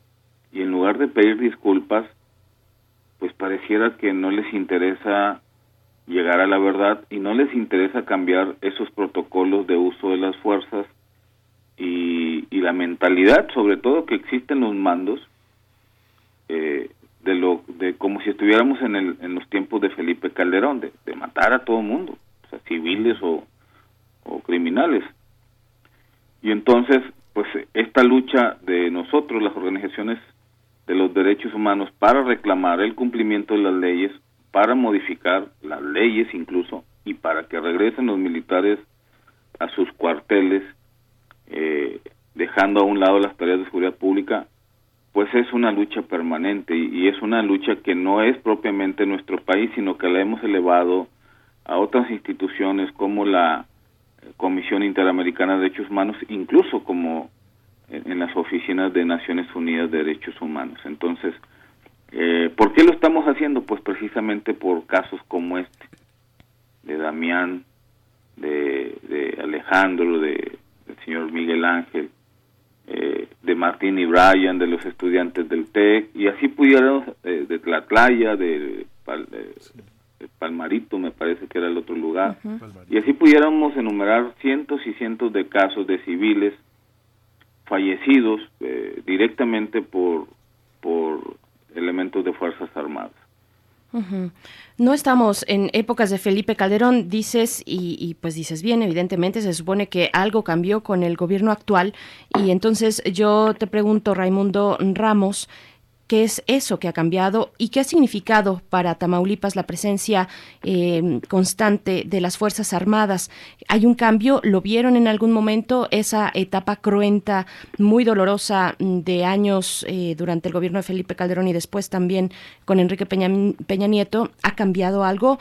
y en lugar de pedir disculpas, pues pareciera que no les interesa llegar a la verdad y no les interesa cambiar esos protocolos de uso de las fuerzas y, y la mentalidad, sobre todo que existen los mandos, eh, de lo de como si estuviéramos en, el, en los tiempos de Felipe Calderón, de, matar a todo mundo, o sea, civiles o, o criminales. Y entonces, pues esta lucha de nosotros, las organizaciones de los derechos humanos, para reclamar el cumplimiento de las leyes, para modificar las leyes incluso y para que regresen los militares a sus cuarteles, eh, dejando a un lado las tareas de seguridad pública, pues es una lucha permanente y, es una lucha que no es propiamente nuestro país, sino que la hemos elevado a otras instituciones como la Comisión Interamericana de Derechos Humanos, incluso como en las oficinas de Naciones Unidas de Derechos Humanos. Entonces, eh, ¿Por qué lo estamos haciendo? Pues precisamente por casos como este, de Damián, de, Alejandro, de, del señor Miguel Ángel, eh, de Martín y Brian, de los estudiantes del TEC, y así pudiéramos, eh, de Tlatlaya, de, de, Palmarito, me parece que era el otro lugar, y así pudiéramos enumerar cientos y cientos de casos de civiles fallecidos eh, directamente por, por elementos de Fuerzas Armadas. No estamos en épocas de Felipe Calderón, dices, y, y, pues dices bien, evidentemente se supone que algo cambió con el gobierno actual. Y entonces yo te pregunto, Raimundo Ramos, qué es eso que ha cambiado y qué ha significado para Tamaulipas la presencia eh, constante de las Fuerzas Armadas. ¿Hay un cambio? ¿Lo vieron en algún momento esa etapa cruenta, muy dolorosa de años eh, durante el gobierno de Felipe Calderón y después también con Enrique Peña, Peña Nieto? ¿Ha cambiado algo?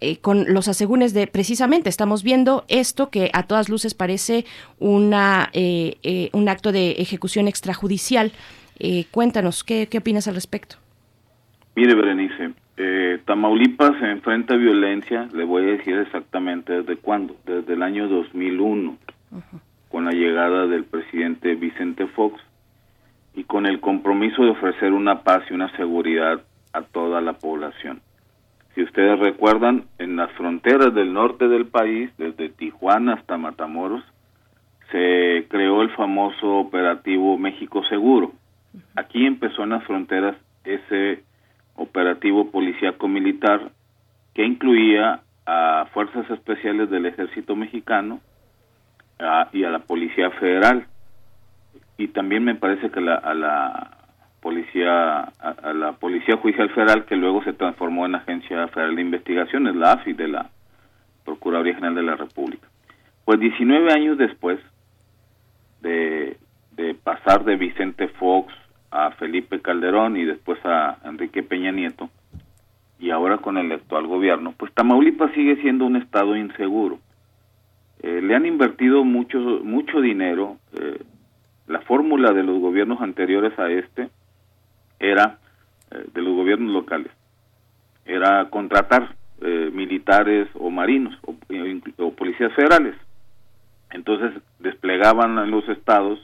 Eh, con los asegúnes de precisamente estamos viendo esto que a todas luces parece una un acto de ejecución extrajudicial eh, cuéntanos, ¿qué, ¿qué opinas al respecto? Mire, Berenice, eh, Tamaulipas se enfrenta a violencia, le voy a decir exactamente desde cuándo, desde el año 2001, con la llegada del presidente Vicente Fox y con el compromiso de ofrecer una paz y una seguridad a toda la población. Si ustedes recuerdan, en las fronteras del norte del país, desde Tijuana hasta Matamoros, se creó el famoso operativo México Seguro, Aquí empezó en las fronteras ese operativo policíaco militar que incluía a fuerzas especiales del ejército mexicano y a la policía federal. Y también me parece que a la policía a, la policía judicial federal que luego se transformó en agencia federal de investigaciones la AFI de la procuraduría general de la república. Pues 19 años después de, de pasar de Vicente Fox a Felipe Calderón y después a Enrique Peña Nieto, y ahora con el actual gobierno, pues Tamaulipas sigue siendo un estado inseguro. Eh, le han invertido mucho, mucho dinero. Eh, la fórmula de los gobiernos anteriores a este era, eh, de los gobiernos locales, era contratar militares o marinos o policías federales. Entonces desplegaban en los estados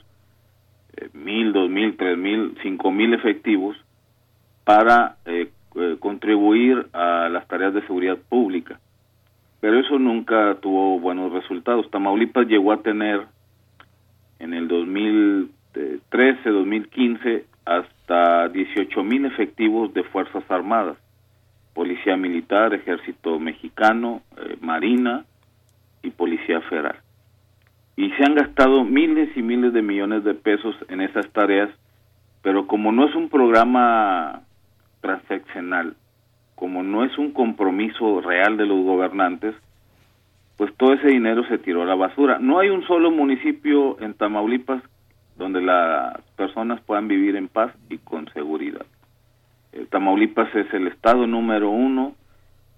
mil, dos mil, tres mil, cinco mil efectivos para eh, eh, contribuir a las tareas de seguridad pública. Pero eso nunca tuvo buenos resultados. Tamaulipas llegó a tener en el 2013, 2015 hasta 18 mil efectivos de Fuerzas Armadas, Policía Militar, Ejército Mexicano, eh, Marina y Policía Federal. Y se han gastado miles y miles de millones de pesos en esas tareas, pero como no es un programa transaccional, como no es un compromiso real de los gobernantes, pues todo ese dinero se tiró a la basura. No hay un solo municipio en Tamaulipas donde las personas puedan vivir en paz y con seguridad. Eh, Tamaulipas es el estado número uno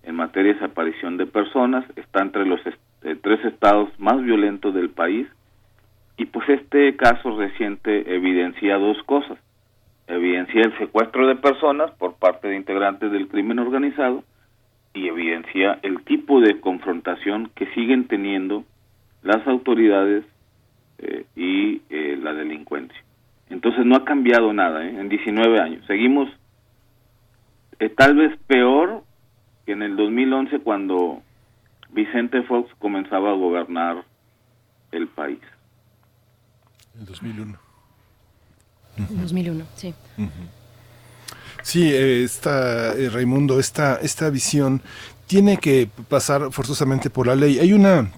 en materia de desaparición de personas, está entre los eh, tres estados más violentos del país y pues este caso reciente evidencia dos cosas. Evidencia el secuestro de personas por parte de integrantes del crimen organizado y evidencia el tipo de confrontación que siguen teniendo las autoridades eh, y eh, la delincuencia. Entonces no ha cambiado nada ¿eh? en 19 años. Seguimos tal vez peor que en el 2011 cuando Vicente Fox comenzaba a gobernar el país. En 2001. En 2001, sí. Sí, está Raimundo, esta, esta visión tiene que pasar forzosamente por la ley. Hay una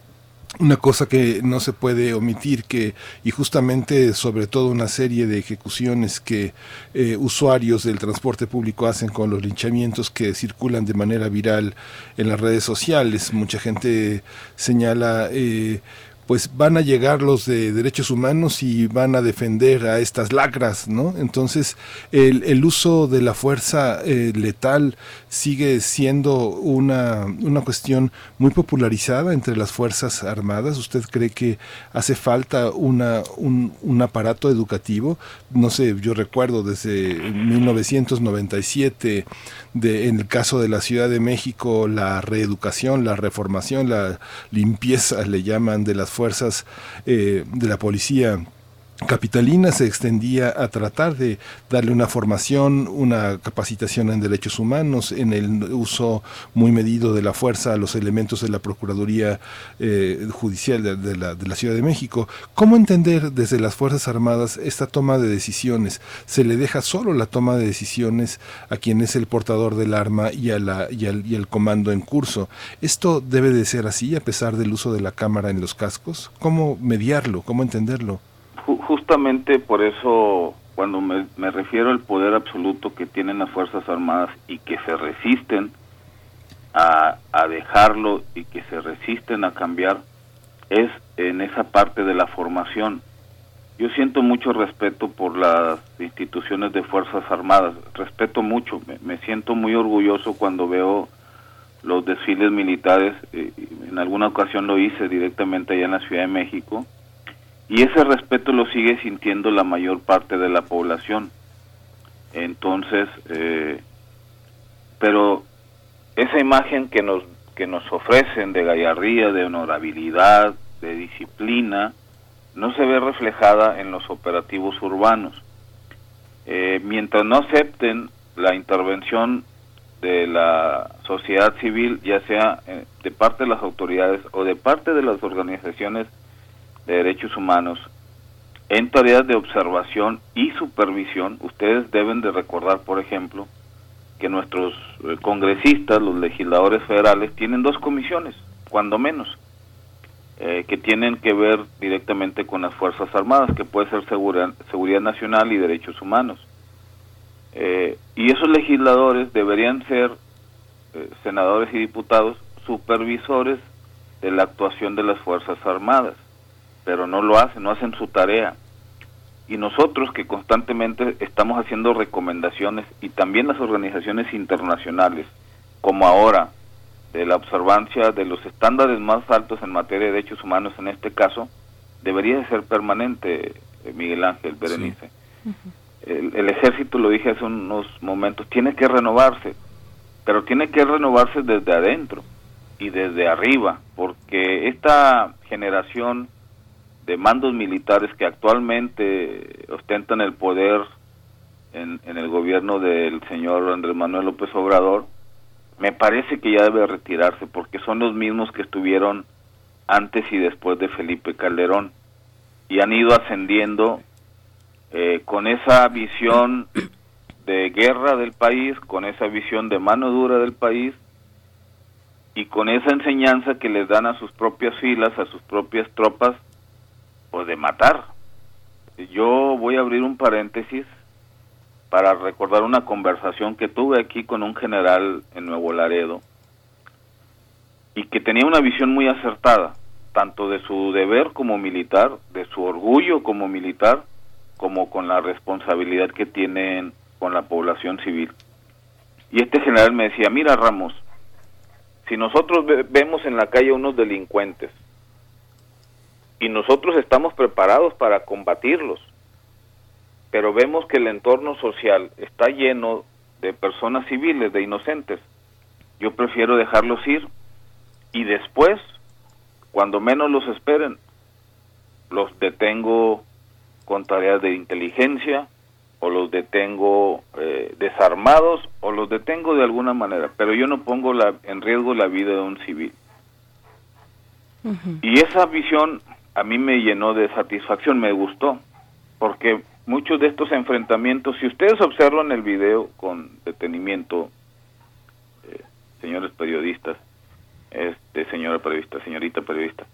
una cosa que no se puede omitir que y justamente sobre todo una serie de ejecuciones que eh, usuarios del transporte público hacen con los linchamientos que circulan de manera viral en las redes sociales. Mucha gente señala eh, pues van a llegar los de derechos humanos y van a defender a estas lacras, ¿no? Entonces, el, el uso de la fuerza eh, letal sigue siendo una, una cuestión muy popularizada entre las Fuerzas Armadas. ¿Usted cree que hace falta una, un, un aparato educativo? No sé, yo recuerdo desde 1997, de, en el caso de la Ciudad de México, la reeducación, la reformación, la limpieza, le llaman, de las fuerzas eh, de la policía capitalina se extendía a tratar de darle una formación, una capacitación en derechos humanos, en el uso muy medido de la fuerza a los elementos de la Procuraduría eh, Judicial de, la, Ciudad de México. ¿Cómo entender desde las Fuerzas Armadas esta toma de decisiones? ¿Se le deja solo la toma de decisiones a quien es el portador del arma y, a la, y, al, y al comando en curso? ¿Esto debe de ser así a pesar del uso de la cámara en los cascos? ¿Cómo mediarlo? ¿Cómo entenderlo? Justamente por eso cuando me, refiero al poder absoluto que tienen las Fuerzas Armadas y que se resisten a, dejarlo y que se resisten a cambiar, es en esa parte de la formación. Yo siento mucho respeto por las instituciones de Fuerzas Armadas, respeto mucho, me, me siento muy orgulloso cuando veo los desfiles militares, eh, en alguna ocasión lo hice directamente allá en la Ciudad de México, y ese respeto lo sigue sintiendo la mayor parte de la población. Entonces, eh, pero esa imagen que nos que nos ofrecen de gallardía, de honorabilidad, de disciplina, no se ve reflejada en los operativos urbanos. Eh, mientras no acepten la intervención de la sociedad civil, ya sea eh, de parte de las autoridades o de parte de las organizaciones de Derechos Humanos en tareas de observación y supervisión, ustedes deben de recordar, por ejemplo, que nuestros eh, congresistas, los legisladores federales, tienen dos comisiones, cuando menos, eh, que tienen que ver directamente con las Fuerzas Armadas, que puede ser seguridad, seguridad nacional y derechos humanos. Eh, y esos legisladores deberían ser senadores y diputados supervisores de la actuación de las Fuerzas Armadas pero no lo hacen, no hacen su tarea. Y nosotros que constantemente estamos haciendo recomendaciones y también las organizaciones internacionales, como ahora, de la observancia de los estándares más altos en materia de derechos humanos en este caso, debería de ser permanente, eh, Miguel Ángel Berenice. Sí. el, el ejército, lo dije hace unos momentos, tiene que renovarse, pero tiene que renovarse desde adentro y desde arriba, porque esta generación de mandos militares que actualmente ostentan el poder en, el gobierno del señor Andrés Manuel López Obrador, me parece que ya debe retirarse porque son los mismos que estuvieron antes y después de Felipe Calderón y han ido ascendiendo eh, con esa visión de guerra del país, con esa visión de mano dura del país y con esa enseñanza que les dan a sus propias filas, a sus propias tropas, de matar. Yo voy a abrir un paréntesis para recordar una conversación que tuve aquí con un general en Nuevo Laredo y que tenía una visión muy acertada, tanto de su deber como militar, de su orgullo como militar, como con la responsabilidad que tienen con la población civil. Y este general me decía, mira Ramos, si nosotros vemos en la calle unos delincuentes y nosotros estamos preparados para combatirlos, pero vemos que el entorno social está lleno de personas civiles, de inocentes, yo prefiero dejarlos ir y después, cuando menos los esperen, los detengo con tareas de inteligencia o los detengo eh, desarmados o los detengo de alguna manera, pero yo no pongo la, en riesgo la vida de un civil. Y esa visión a mí me llenó de satisfacción, me gustó, porque muchos de estos enfrentamientos, si ustedes observan el video con detenimiento, eh, señores periodistas, este señora periodista, señorita periodista,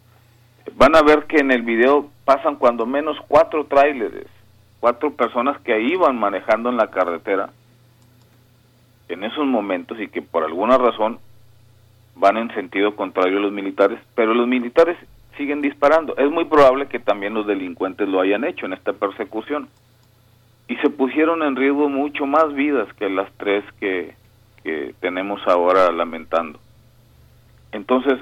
van a ver que en el video pasan cuando menos cuatro tráileres, cuatro personas que iban manejando en la carretera en esos momentos y que por alguna razón van en sentido contrario a los militares, pero los militares siguen disparando. Es muy probable que también los delincuentes lo hayan hecho en esta persecución. Y se pusieron en riesgo mucho más vidas que las tres que, que tenemos ahora lamentando. Entonces,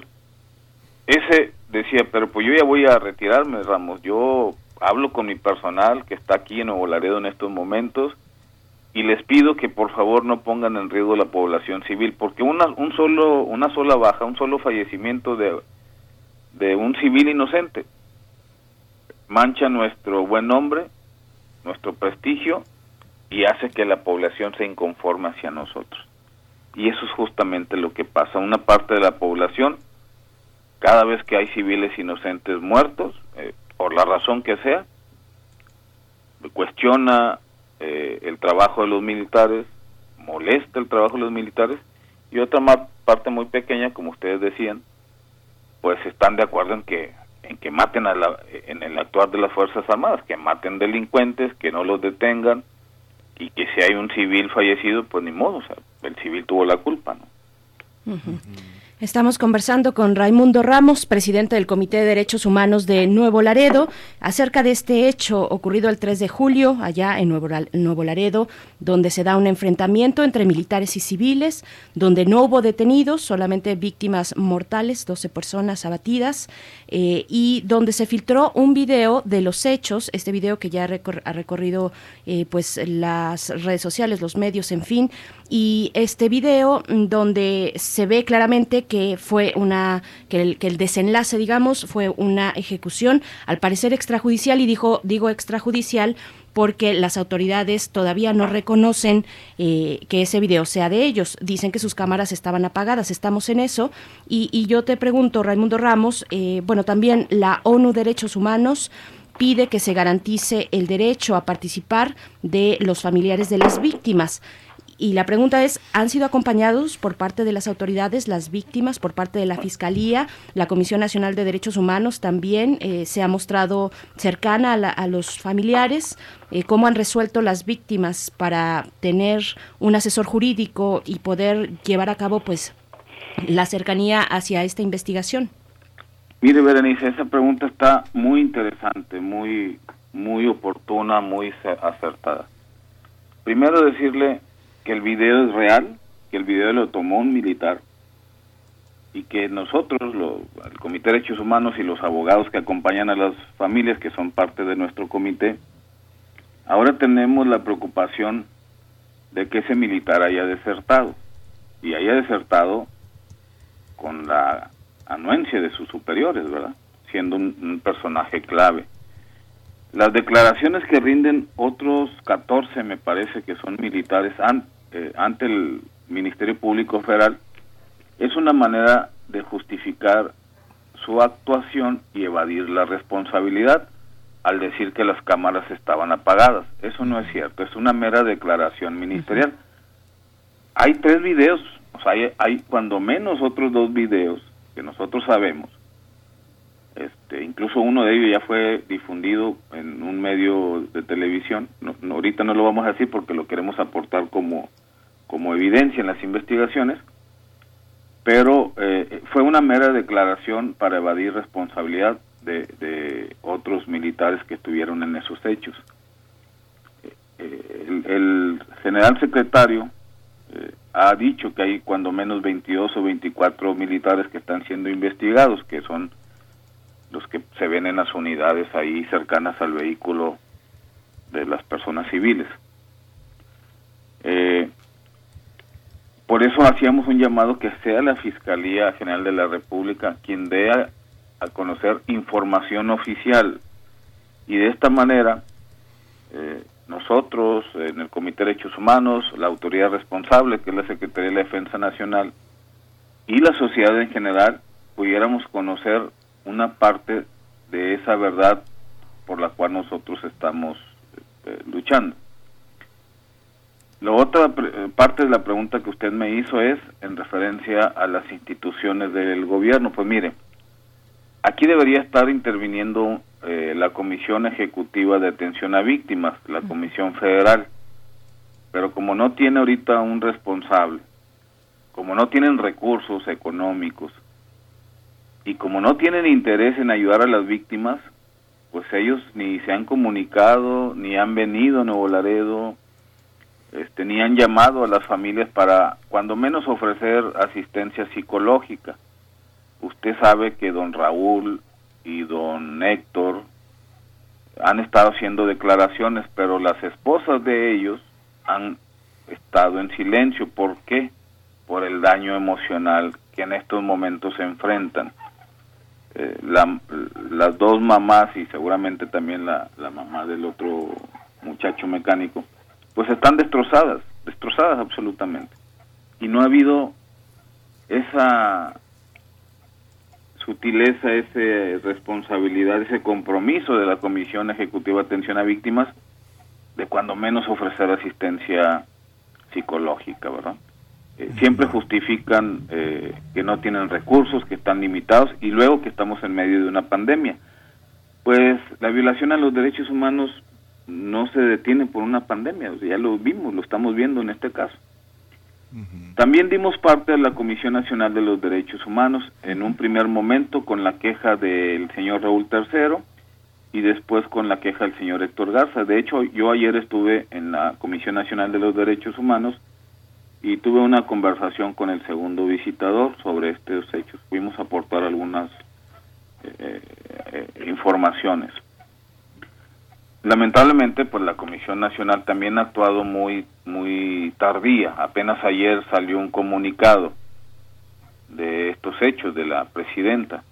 ese decía, pero pues yo ya voy a retirarme, Ramos. Yo hablo con mi personal que está aquí en Nuevo en estos momentos y les pido que por favor no pongan en riesgo la población civil, porque una, un solo, una sola baja, un solo fallecimiento de, de un civil inocente mancha nuestro buen nombre, nuestro prestigio y hace que la población se inconforme hacia nosotros. Y eso es justamente lo que pasa. Una parte de la población, cada vez que hay civiles inocentes muertos, eh, por la razón que sea, cuestiona eh, el trabajo de los militares, molesta el trabajo de los militares, y otra parte muy pequeña, como ustedes decían, pues están de acuerdo en que en que maten a la, en el actuar de las fuerzas armadas, que maten delincuentes, que no los detengan, y que si hay un civil fallecido, pues ni modo, o sea, el civil tuvo la culpa, ¿no? Estamos conversando con Raimundo Ramos, presidente del Comité de Derechos Humanos de Nuevo Laredo, acerca de este hecho ocurrido el 3 de julio allá en Nuevo, Laredo, donde se da un enfrentamiento entre militares y civiles, donde no hubo detenidos, solamente víctimas mortales, 12 personas abatidas, eh, y donde se filtró un video de los hechos, este video que ya ha recorrido eh, pues las redes sociales, los medios, en fin, y este video donde se ve claramente que fue una que el, que el desenlace digamos fue una ejecución al parecer extrajudicial y dijo digo extrajudicial porque las autoridades todavía no reconocen eh, que ese video sea de ellos. Dicen que sus cámaras estaban apagadas, estamos en eso. Y, yo te pregunto, Raimundo Ramos, eh, bueno, también la ONU Derechos Humanos pide que se garantice el derecho a participar de los familiares de las víctimas. Y la pregunta es, ¿han sido acompañados por parte de las autoridades las víctimas, por parte de la Fiscalía? La Comisión Nacional de Derechos Humanos también eh, se ha mostrado cercana a, los familiares. Eh, ¿Cómo han resuelto las víctimas para tener un asesor jurídico y poder llevar a cabo pues la cercanía hacia esta investigación? Mire, Berenice, esa pregunta está muy interesante, muy, muy oportuna, muy acertada. Primero decirle que el video es real, que el video lo tomó un militar y que nosotros, lo, el Comité de Derechos Humanos y los abogados que acompañan a las familias que son parte de nuestro comité, ahora tenemos la preocupación de que ese militar haya desertado y haya desertado con la anuencia de sus superiores, ¿verdad? Siendo un personaje clave. Las declaraciones que rinden otros 14, me parece que son militares eh, ante el Ministerio Público Federal, es una manera de justificar su actuación y evadir la responsabilidad al decir que las cámaras estaban apagadas. Eso no es cierto, es una mera declaración ministerial. Hay tres videos O sea, hay, hay cuando menos otros dos videos que nosotros sabemos. Este, incluso uno de ellos ya fue difundido en un medio de televisión. No, ahorita no lo vamos a decir porque lo queremos aportar como, como evidencia en las investigaciones. Pero eh, fue una mera declaración para evadir responsabilidad de, otros militares que estuvieron en esos hechos. Eh, el, el general secretario eh, ha dicho que hay cuando menos 22 o 24 militares que están siendo investigados, que son se ven en las unidades ahí cercanas al vehículo de las personas civiles. Eh, por eso hacíamos un llamado que sea la Fiscalía General de la República quien dé a, conocer información oficial y de esta manera eh, nosotros en el Comité de Derechos Humanos, la autoridad responsable que es la Secretaría de la Defensa Nacional y la sociedad en general pudiéramos conocer una parte de esa verdad por la cual nosotros estamos eh, luchando. La otra pre- parte de la pregunta que usted me hizo es en referencia a las instituciones del gobierno. Pues mire, aquí debería estar interviniendo eh, la Comisión Ejecutiva de Atención a Víctimas, la Comisión Federal, pero como no tiene ahorita un responsable, como no tienen recursos económicos y como no tienen interés en ayudar a las víctimas, pues ellos ni se han comunicado, ni han venido a Nuevo Laredo, este, ni han llamado a las familias para, cuando menos, ofrecer asistencia psicológica. Usted sabe que don Raúl y don Héctor han estado haciendo declaraciones, pero las esposas de ellos han estado en silencio. ¿Por qué? Por el daño emocional que en estos momentos se enfrentan. Eh, la- las dos mamás y seguramente también la, la mamá del otro muchacho mecánico, pues están destrozadas, destrozadas absolutamente. Y no ha habido esa sutileza, esa responsabilidad, ese compromiso de la Comisión Ejecutiva de Atención a Víctimas de cuando menos ofrecer asistencia psicológica, ¿verdad? Eh, siempre justifican eh, que no tienen recursos, que están limitados y luego que estamos en medio de una pandemia. Pues la violación a los derechos humanos no se detiene por una pandemia, o sea, ya lo vimos, lo estamos viendo en este caso. También dimos parte a la Comisión Nacional de los Derechos Humanos en un primer momento con la queja del señor Raúl III y después con la queja del señor Héctor Garza. De hecho, yo ayer estuve en la Comisión Nacional de los Derechos Humanos y tuve una conversación con el segundo visitador sobre estos hechos. Pudimos aportar algunas eh, eh, informaciones. Lamentablemente, pues la Comisión Nacional también ha actuado muy muy tardía. Apenas ayer salió un comunicado de estos hechos de la presidenta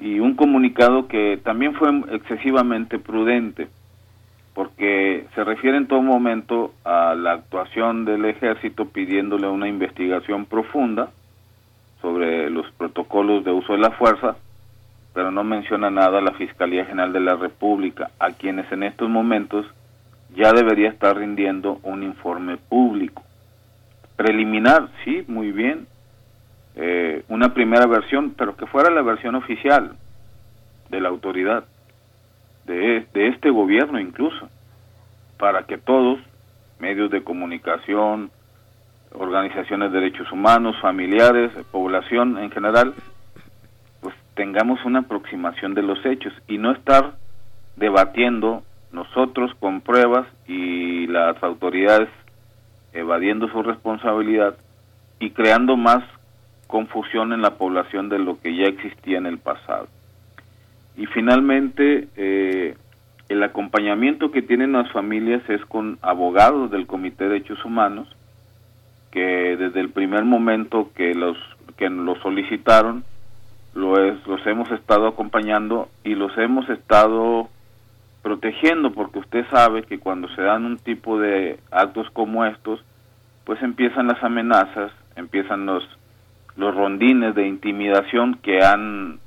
y un comunicado que también fue excesivamente prudente porque se refiere en todo momento a la actuación del ejército pidiéndole una investigación profunda sobre los protocolos de uso de la fuerza, pero no menciona nada a la Fiscalía General de la República, a quienes en estos momentos ya debería estar rindiendo un informe público. Preliminar, sí, muy bien, eh, una primera versión, pero que fuera la versión oficial de la autoridad, de, de este gobierno incluso, para que todos, medios de comunicación, organizaciones de derechos humanos, familiares, población en general, pues tengamos una aproximación de los hechos y no estar debatiendo nosotros con pruebas y las autoridades evadiendo su responsabilidad y creando más confusión en la población de lo que ya existía en el pasado. Y finalmente, eh, el acompañamiento que tienen las familias es con abogados del Comité de Derechos Humanos, que desde el primer momento que los que lo solicitaron, lo es, los hemos estado acompañando y los hemos estado protegiendo, porque usted sabe que cuando se dan un tipo de actos como estos, pues empiezan las amenazas, empiezan los los rondines de intimidación que han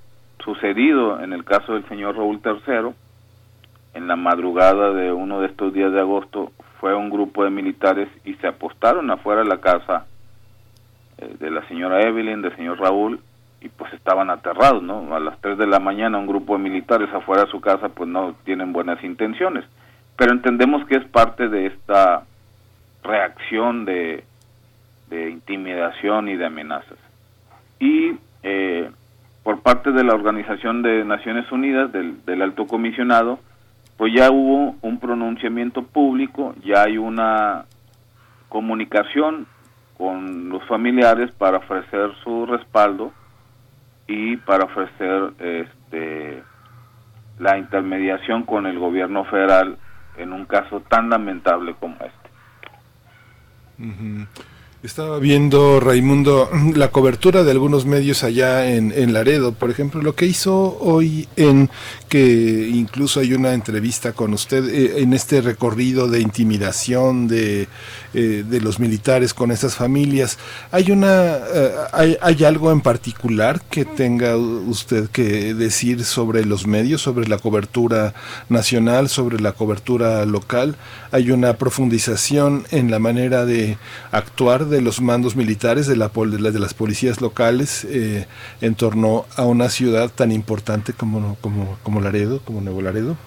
sucedido en el caso del señor Raúl III. En la madrugada de uno de estos días de agosto fue un grupo de militares y se apostaron afuera de la casa eh, de la señora Evelyn, del señor Raúl, y pues estaban aterrados, ¿no? A las 3 de la mañana un grupo de militares afuera de su casa pues no tienen buenas intenciones, pero entendemos que es parte de esta reacción de, de intimidación y de amenazas. Y eh, por parte de la Organización de Naciones Unidas, del, del Alto Comisionado, pues ya hubo un pronunciamiento público, ya hay una comunicación con los familiares para ofrecer su respaldo y para ofrecer este la intermediación con el gobierno federal en un caso tan lamentable como este. Estaba viendo, Raimundo, la cobertura de algunos medios allá en, en Laredo, por ejemplo, lo que hizo hoy en que incluso hay una entrevista con usted eh, en este recorrido de intimidación de, eh, de los militares con esas familias. ¿Hay, una, eh, hay, ¿Hay algo en particular que tenga usted que decir sobre los medios, sobre la cobertura nacional, sobre la cobertura local? ¿Hay una profundización en la manera de actuar de los mandos militares, de, la, de, de las policías locales eh, en torno a una ciudad tan importante como, como, como Laredo, como Nuevo Laredo?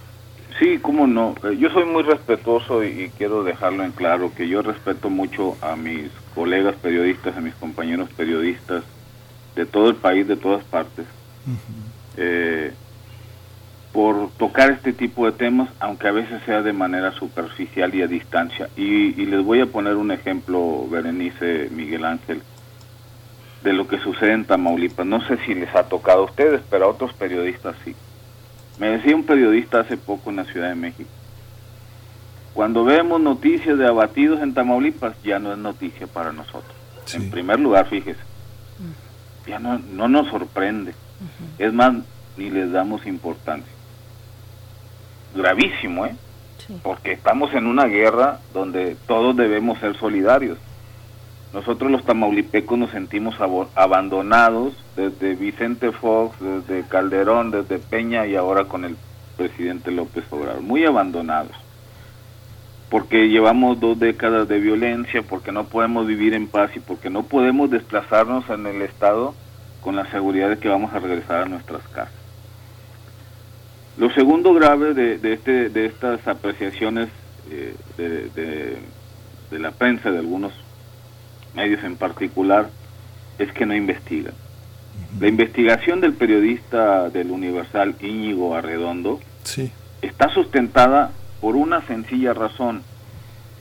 Sí, cómo no. Eh, Yo soy muy respetuoso y, quiero dejarlo en claro que yo respeto mucho a mis colegas periodistas, a mis compañeros periodistas de todo el país, de todas partes, eh, por tocar este tipo de temas, aunque a veces sea de manera superficial y a distancia. Y, y les voy a poner un ejemplo, Berenice, Miguel Ángel, de lo que sucede en Tamaulipas. No sé si les ha tocado a ustedes, pero a otros periodistas sí. Me decía un periodista hace poco en la Ciudad de México, cuando vemos noticias de abatidos en Tamaulipas, ya no es noticia para nosotros. En primer lugar, fíjese, ya no, no nos sorprende. Es más, ni les damos importancia. Gravísimo, ¿eh? Porque estamos en una guerra donde todos debemos ser solidarios. Nosotros los tamaulipecos nos sentimos abandonados desde Vicente Fox, desde Calderón, desde Peña y ahora con el presidente López Obrador. Muy abandonados. Porque llevamos dos décadas de violencia, porque no podemos vivir en paz y porque no podemos desplazarnos en el Estado con la seguridad de que vamos a regresar a nuestras casas. Lo segundo grave de, de, este, de estas apreciaciones eh, de- de la prensa, de algunos medios en particular, es que no investigan. La investigación del periodista del Universal Íñigo Arredondo Sí. está sustentada por una sencilla razón,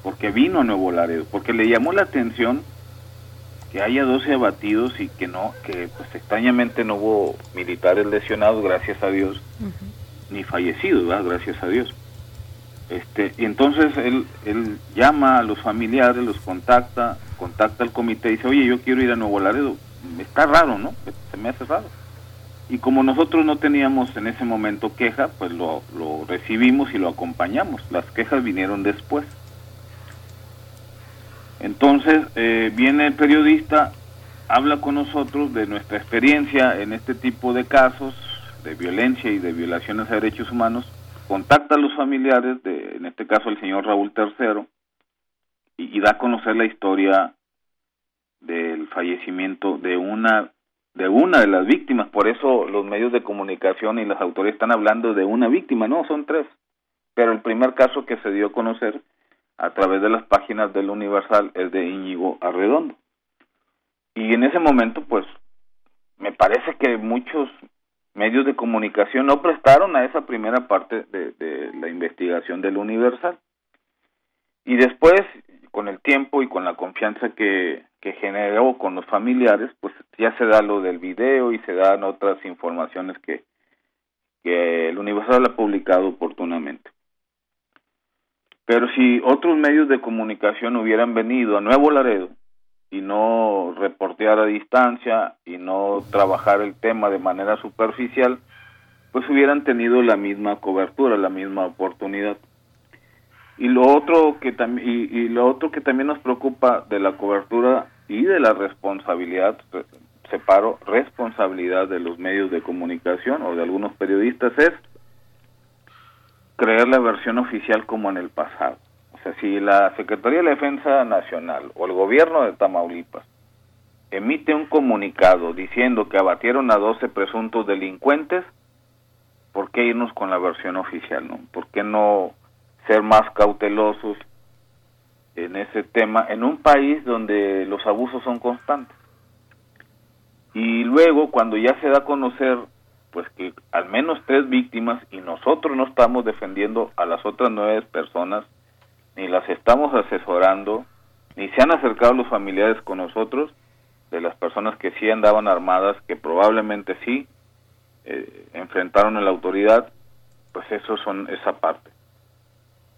porque vino a Nuevo Laredo, porque le llamó la atención que haya 12 abatidos y que no, que pues extrañamente no hubo militares lesionados, gracias a Dios, ni fallecidos, ¿verdad? gracias a Dios. Este, y entonces él, él llama a los familiares, los contacta, contacta al comité y dice, oye, yo quiero ir a Nuevo Laredo. Está raro, ¿no? Se me hace raro. Y como nosotros no teníamos en ese momento queja, pues lo, recibimos y lo acompañamos. Las quejas vinieron después. Entonces eh, viene el periodista, habla con nosotros de nuestra experiencia en este tipo de casos de violencia y de violaciones a derechos humanos, contacta a los familiares, de, en este caso el señor Raúl III, y, da a conocer la historia del fallecimiento de una de una de las víctimas, por eso los medios de comunicación y las autoridades están hablando de una víctima, no, son tres. Pero el primer caso que se dio a conocer a través de las páginas del Universal es de Íñigo Arredondo. Y en ese momento, pues, me parece que muchos medios de comunicación no prestaron a esa primera parte de la investigación del Universal. Y después, con el tiempo y con la confianza que, que generó con los familiares, pues ya se da lo del video y se dan otras informaciones que, que el Universal ha publicado oportunamente. Pero si otros medios de comunicación hubieran venido a Nuevo Laredo y no reportear a distancia y no trabajar el tema de manera superficial, pues hubieran tenido la misma cobertura, la misma oportunidad. Y lo otro que también y, lo otro que también nos preocupa de la cobertura y de la responsabilidad re- separo responsabilidad de los medios de comunicación o de algunos periodistas es creer la versión oficial como en el pasado. O sea, si la Secretaría de Defensa Nacional o el gobierno de Tamaulipas emite un comunicado diciendo que abatieron a 12 presuntos delincuentes, ¿por qué irnos con la versión oficial? ¿no? ¿Por qué no ser más cautelosos en ese tema en un país donde los abusos son constantes? Y luego, cuando ya se da a conocer, pues que al menos tres víctimas y nosotros no estamos defendiendo a las otras nueve personas, ni las estamos asesorando, ni se han acercado los familiares con nosotros, de las personas que sí andaban armadas, que probablemente sí eh, enfrentaron a la autoridad, pues eso son esa parte.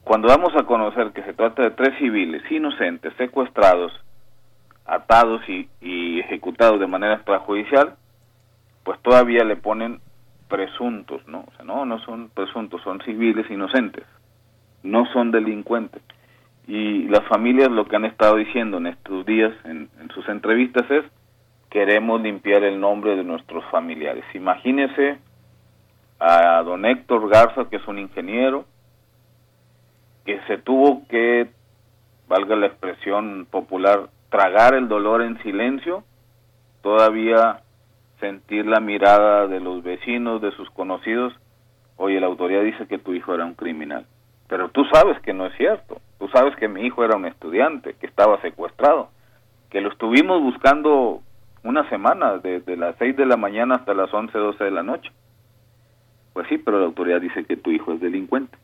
Cuando damos a conocer que se trata de tres civiles inocentes, secuestrados, atados y, y ejecutados de manera extrajudicial, pues todavía le ponen presuntos, ¿no? O sea, no, no son presuntos, son civiles inocentes, no son delincuentes. Y las familias lo que han estado diciendo en estos días en, en sus entrevistas es, queremos limpiar el nombre de nuestros familiares. Imagínese a don Héctor Garza, que es un ingeniero, que se tuvo que, valga la expresión popular, tragar el dolor en silencio, todavía sentir la mirada de los vecinos, de sus conocidos, oye, la autoridad dice que tu hijo era un criminal, pero tú sabes que no es cierto, tú sabes que mi hijo era un estudiante, que estaba secuestrado, que lo estuvimos buscando una semana, desde las 6 de la mañana hasta las 11, 12 de la noche. Pues sí, pero la autoridad dice que tu hijo es delincuente.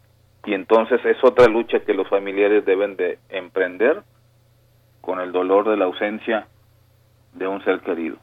Y entonces es otra lucha que los familiares deben de emprender con el dolor de la ausencia de un ser querido.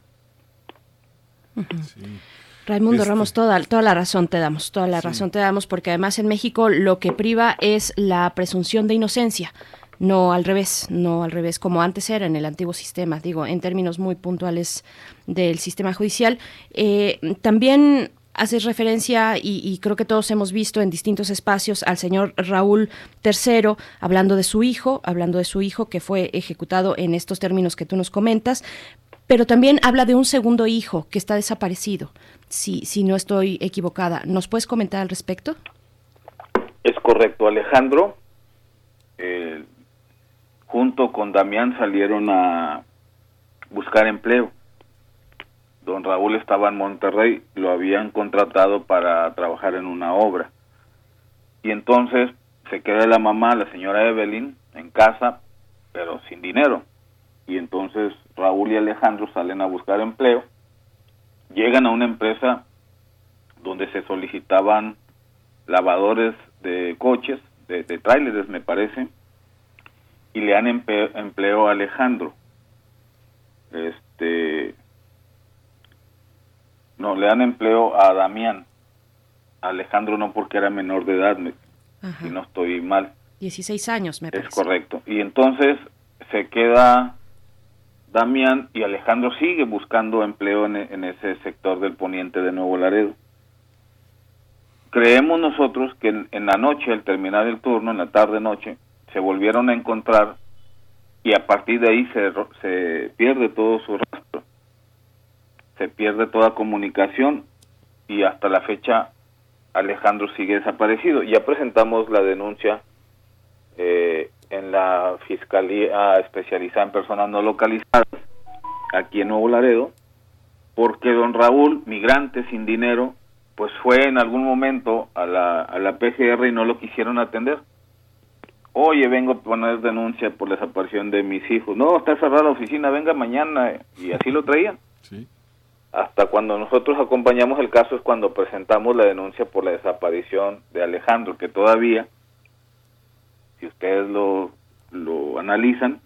Raimundo Este- Ramos, toda, toda la razón te damos, toda la razón te damos, porque además en México lo que priva es la presunción de inocencia. No al revés, no al revés, como antes era en el antiguo sistema, digo, en términos muy puntuales del sistema judicial. Eh, también haces referencia, y, y creo que todos hemos visto en distintos espacios, al señor Raúl III, hablando de su hijo, hablando de su hijo que fue ejecutado en estos términos que tú nos comentas, pero también habla de un segundo hijo que está desaparecido, si, si no estoy equivocada. ¿Nos puedes comentar al respecto? Es correcto, Alejandro, eh, junto con Damián salieron a buscar empleo. Don Raúl estaba en Monterrey, lo habían contratado para trabajar en una obra. Y entonces se queda la mamá, la señora Evelyn, en casa, pero sin dinero. Y entonces Raúl y Alejandro salen a buscar empleo, llegan a una empresa donde se solicitaban lavadores de coches, de, de tráileres me parece, y le dan empleo a Alejandro. Este, no, le dan empleo a Damián. A Alejandro no porque era menor de edad, me- si no estoy mal. 16 años, me Es parece. correcto. Y entonces se queda Damián y Alejandro sigue buscando empleo en, en ese sector del poniente de Nuevo Laredo. Creemos nosotros que en, en la noche, al terminar el turno, en la tarde-noche, se volvieron a encontrar y a partir de ahí se, se pierde todo su rastro. Se pierde toda comunicación y hasta la fecha Alejandro sigue desaparecido. Ya presentamos la denuncia eh, en la Fiscalía Especializada en Personas No Localizadas, aquí en Nuevo Laredo, porque don Raúl, migrante sin dinero, pues fue en algún momento a la, a la PGR y no lo quisieron atender. Oye, vengo a poner denuncia por la desaparición de mis hijos. No, está cerrada la oficina, venga mañana. Y así lo traían. Hasta cuando nosotros acompañamos el caso es cuando presentamos la denuncia por la desaparición de Alejandro, que todavía, si ustedes lo, lo analizan,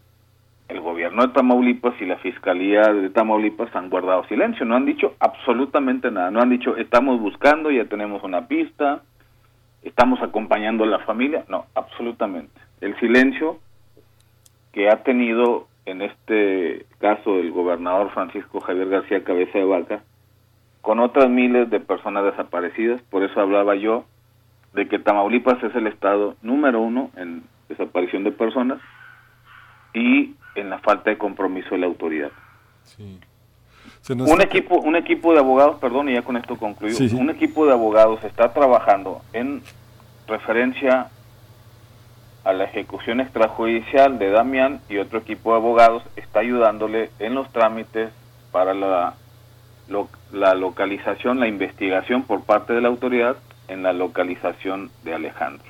el gobierno de Tamaulipas y la Fiscalía de Tamaulipas han guardado silencio, no han dicho absolutamente nada, no han dicho estamos buscando, ya tenemos una pista, estamos acompañando a la familia, no, absolutamente. El silencio que ha tenido en este caso el gobernador Francisco Javier García Cabeza de Vaca, con otras miles de personas desaparecidas, por eso hablaba yo de que Tamaulipas es el estado número uno en desaparición de personas y en la falta de compromiso de la autoridad. Se nos Un equipo, un equipo de abogados, perdón, y ya con esto concluyo, Sí, sí. un equipo de abogados está trabajando en referencia a la ejecución extrajudicial de Damián y otro equipo de abogados está ayudándole en los trámites para la, lo- la localización, la investigación por parte de la autoridad en la localización de Alejandro.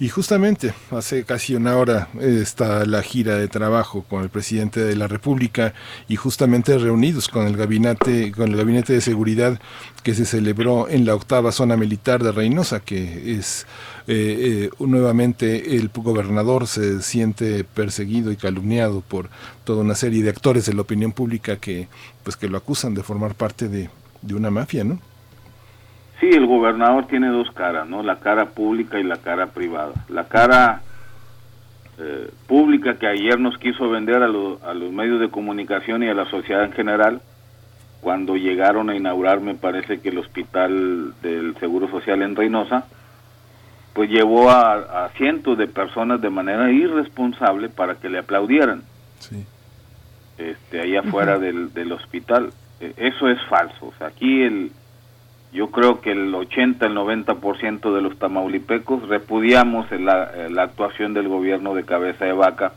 Y justamente hace casi una hora eh, está la gira de trabajo con el presidente de la República y justamente reunidos con el gabinete con el gabinete de seguridad que se celebró en la octava zona militar de Reynosa, que es eh, eh, nuevamente el gobernador se siente perseguido y calumniado por toda una serie de actores de la opinión pública que pues que lo acusan de formar parte de, de una mafia, ¿no? Sí, el gobernador tiene dos caras, ¿no? La cara pública y la cara privada. La cara eh, pública que ayer nos quiso vender a, a los medios de comunicación y a la sociedad en general, cuando llegaron a inaugurar, me parece que el hospital del Seguro Social en Reynosa, pues llevó a, a cientos de personas de manera irresponsable para que le aplaudieran. Este, ahí afuera del, del hospital. Eh, Eso es falso. O sea, aquí el, yo creo que el 80, el 90% de los tamaulipecos repudiamos la, la actuación del gobierno de cabeza de vaca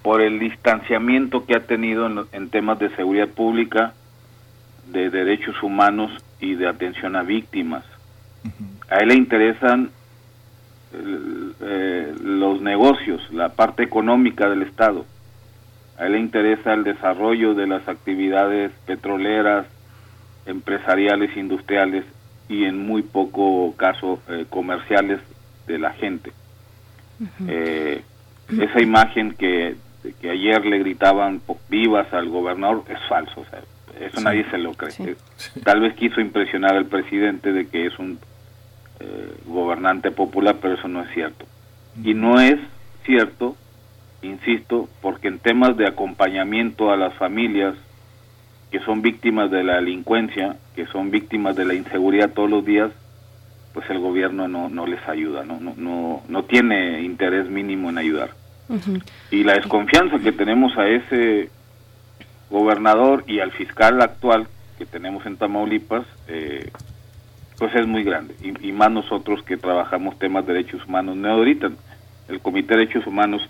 por el distanciamiento que ha tenido en, temas de seguridad pública, de derechos humanos y de atención a víctimas. A él le interesan eh, los negocios, la parte económica del Estado. A él le interesa el desarrollo de las actividades petroleras, empresariales, industriales y en muy poco caso eh, comerciales de la gente. Eh, esa imagen que, que ayer le gritaban vivas al gobernador es falso, o sea, eso Sí. nadie se lo cree. Tal vez quiso impresionar al presidente de que es un eh, gobernante popular, pero eso no es cierto. Y no es cierto, insisto, porque en temas de acompañamiento a las familias que son víctimas de la delincuencia, que son víctimas de la inseguridad todos los días, pues el gobierno no, no les ayuda, ¿no? No, no, no tiene interés mínimo en ayudar. Y la desconfianza que tenemos a ese gobernador y al fiscal actual que tenemos en Tamaulipas, eh, pues es muy grande. Y, y más nosotros que trabajamos temas de derechos humanos. No ahorita, el Comité de Derechos Humanos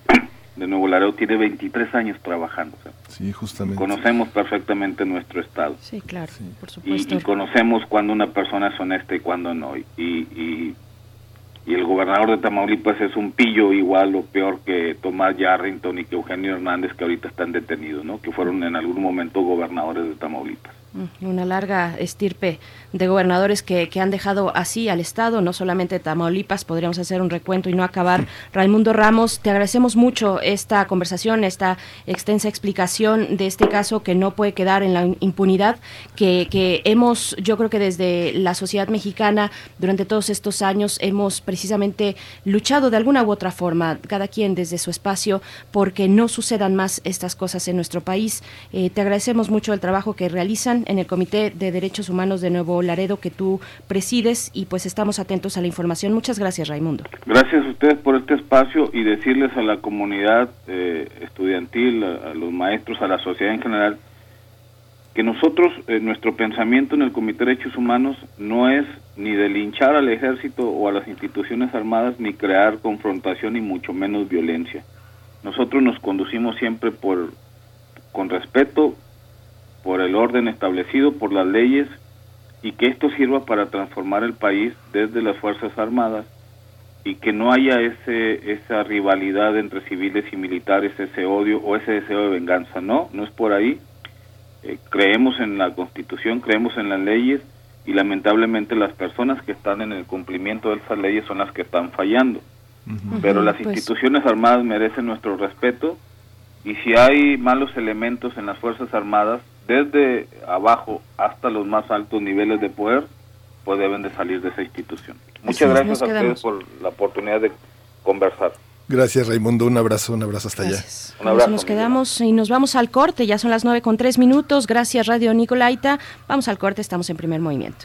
de Nuevo Laredo tiene 23 años trabajando. o sea, Sí, justamente. conocemos perfectamente nuestro estado. Sí, claro, por Y, supuesto. y conocemos cuando una persona es honesta y cuando no. Y, y, y el gobernador de Tamaulipas es un pillo igual o peor que Tomás Yarrington y que Eugenio Hernández que ahorita están detenidos, ¿no? Que fueron en algún momento gobernadores de Tamaulipas. Mm, Una larga estirpe de gobernadores que, que han dejado así al Estado, no solamente Tamaulipas, podríamos hacer un recuento y no acabar. Raimundo Ramos, te agradecemos mucho esta conversación, esta extensa explicación de este caso que no puede quedar en la impunidad, que, que hemos, yo creo que desde la sociedad mexicana, durante todos estos años, hemos precisamente luchado de alguna u otra forma, cada quien desde su espacio, porque no sucedan más estas cosas en nuestro país. Eh, te agradecemos mucho el trabajo que realizan en el Comité de Derechos Humanos de Nuevo Laredo que tú presides y pues estamos atentos a la información. Muchas gracias, Raimundo. Gracias a ustedes por este espacio y decirles a la comunidad eh, estudiantil, a, los maestros, a la sociedad en general, que nosotros, eh, nuestro pensamiento en el Comité de Derechos Humanos no es ni de linchar al ejército o a las instituciones armadas, ni crear confrontación y mucho menos violencia. Nosotros nos conducimos siempre por con respeto, por el orden establecido, por las leyes y que esto sirva para transformar el país desde las Fuerzas Armadas y que no haya ese esa rivalidad entre civiles y militares, ese odio o ese deseo de venganza. No, no es por ahí. Eh, creemos en la Constitución, creemos en las leyes y lamentablemente las personas que están en el cumplimiento de esas leyes son las que están fallando. Pero las pues. instituciones armadas merecen nuestro respeto y si hay malos elementos en las Fuerzas Armadas, desde abajo hasta los más altos niveles de poder, pues deben de salir de esa institución. Muchas gracias a ustedes por la oportunidad de conversar. Gracias, Raimundo. Un abrazo, un abrazo hasta allá. Eso nos quedamos y nos vamos al corte. Ya son las nueve con tres minutos. Gracias, Radio Nicolaita. Vamos al corte, estamos en primer movimiento.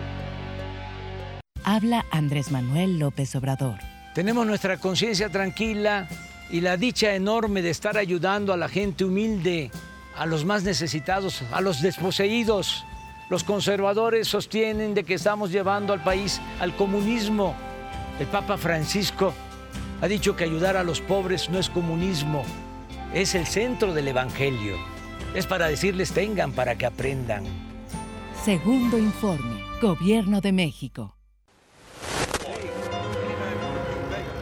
Habla Andrés Manuel López Obrador. Tenemos nuestra conciencia tranquila y la dicha enorme de estar ayudando a la gente humilde, a los más necesitados, a los desposeídos. Los conservadores sostienen de que estamos llevando al país al comunismo. El Papa Francisco ha dicho que ayudar a los pobres no es comunismo, es el centro del Evangelio. Es para decirles tengan para que aprendan. Segundo informe, Gobierno de México.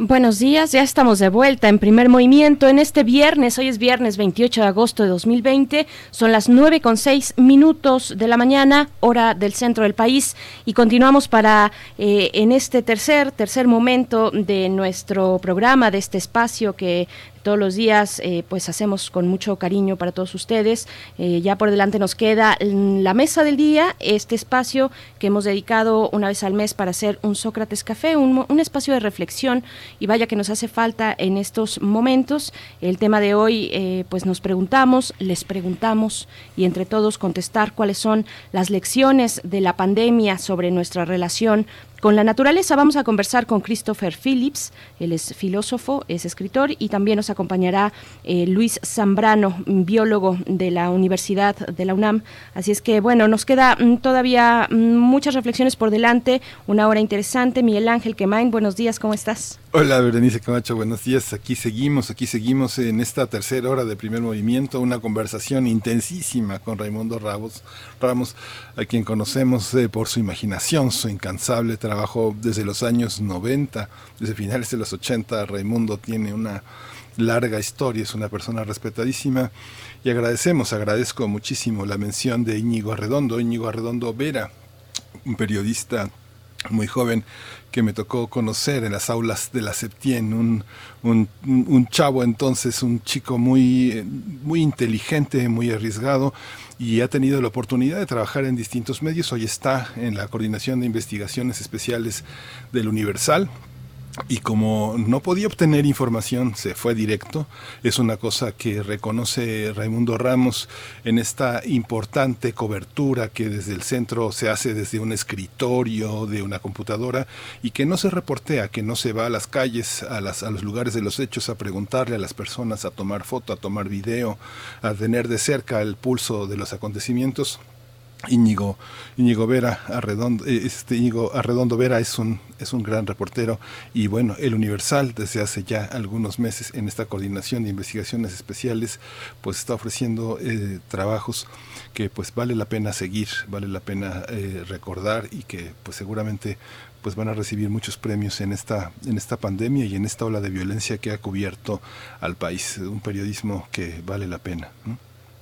Buenos días, ya estamos de vuelta en primer movimiento en este viernes. Hoy es viernes 28 de agosto de 2020. Son las 9 con 6 minutos de la mañana, hora del centro del país. Y continuamos para eh, en este tercer, tercer momento de nuestro programa, de este espacio que todos los días eh, pues hacemos con mucho cariño para todos ustedes. Eh, ya por delante nos queda la mesa del día, este espacio que hemos dedicado una vez al mes para hacer un Sócrates Café, un, un espacio de reflexión y vaya que nos hace falta en estos momentos. El tema de hoy eh, pues nos preguntamos, les preguntamos y entre todos contestar cuáles son las lecciones de la pandemia sobre nuestra relación con la naturaleza vamos a conversar con Christopher Phillips, él es filósofo, es escritor y también nos acompañará eh, Luis Zambrano, biólogo de la Universidad de la UNAM. Así es que bueno, nos queda mm, todavía mm, muchas reflexiones por delante, una hora interesante. Miguel Ángel Quemain, buenos días, ¿cómo estás? Hola Berenice Camacho, buenos días. Aquí seguimos, aquí seguimos en esta tercera hora de primer movimiento, una conversación intensísima con Raimundo Ramos, a quien conocemos eh, por su imaginación, su incansable trabajo desde los años 90, desde finales de los 80. Raimundo tiene una larga historia, es una persona respetadísima y agradecemos, agradezco muchísimo la mención de Íñigo Arredondo, Íñigo Arredondo Vera, un periodista muy joven que me tocó conocer en las aulas de la Septien, un, un, chavo entonces, un chico muy, muy inteligente, muy arriesgado y ha tenido la oportunidad de trabajar en distintos medios. Hoy está en la Coordinación de Investigaciones Especiales del Universal, y como no podía obtener información, se fue directo. Es una cosa que reconoce Raimundo Ramos en esta importante cobertura que desde el centro se hace desde un escritorio, de una computadora, y que no se reportea, que no se va a las calles, a, las, a los lugares de los hechos, a preguntarle a las personas, a tomar foto, a tomar video, a tener de cerca el pulso de los acontecimientos Íñigo, Íñigo Vera Arredondo, eh, este Íñigo Arredondo Vera es un, es un gran reportero y bueno, el Universal desde hace ya algunos meses en esta coordinación de investigaciones especiales pues está ofreciendo eh, trabajos que pues vale la pena seguir, vale la pena eh, recordar y que pues seguramente pues van a recibir muchos premios en esta en esta pandemia y en esta ola de violencia que ha cubierto al país, un periodismo que vale la pena.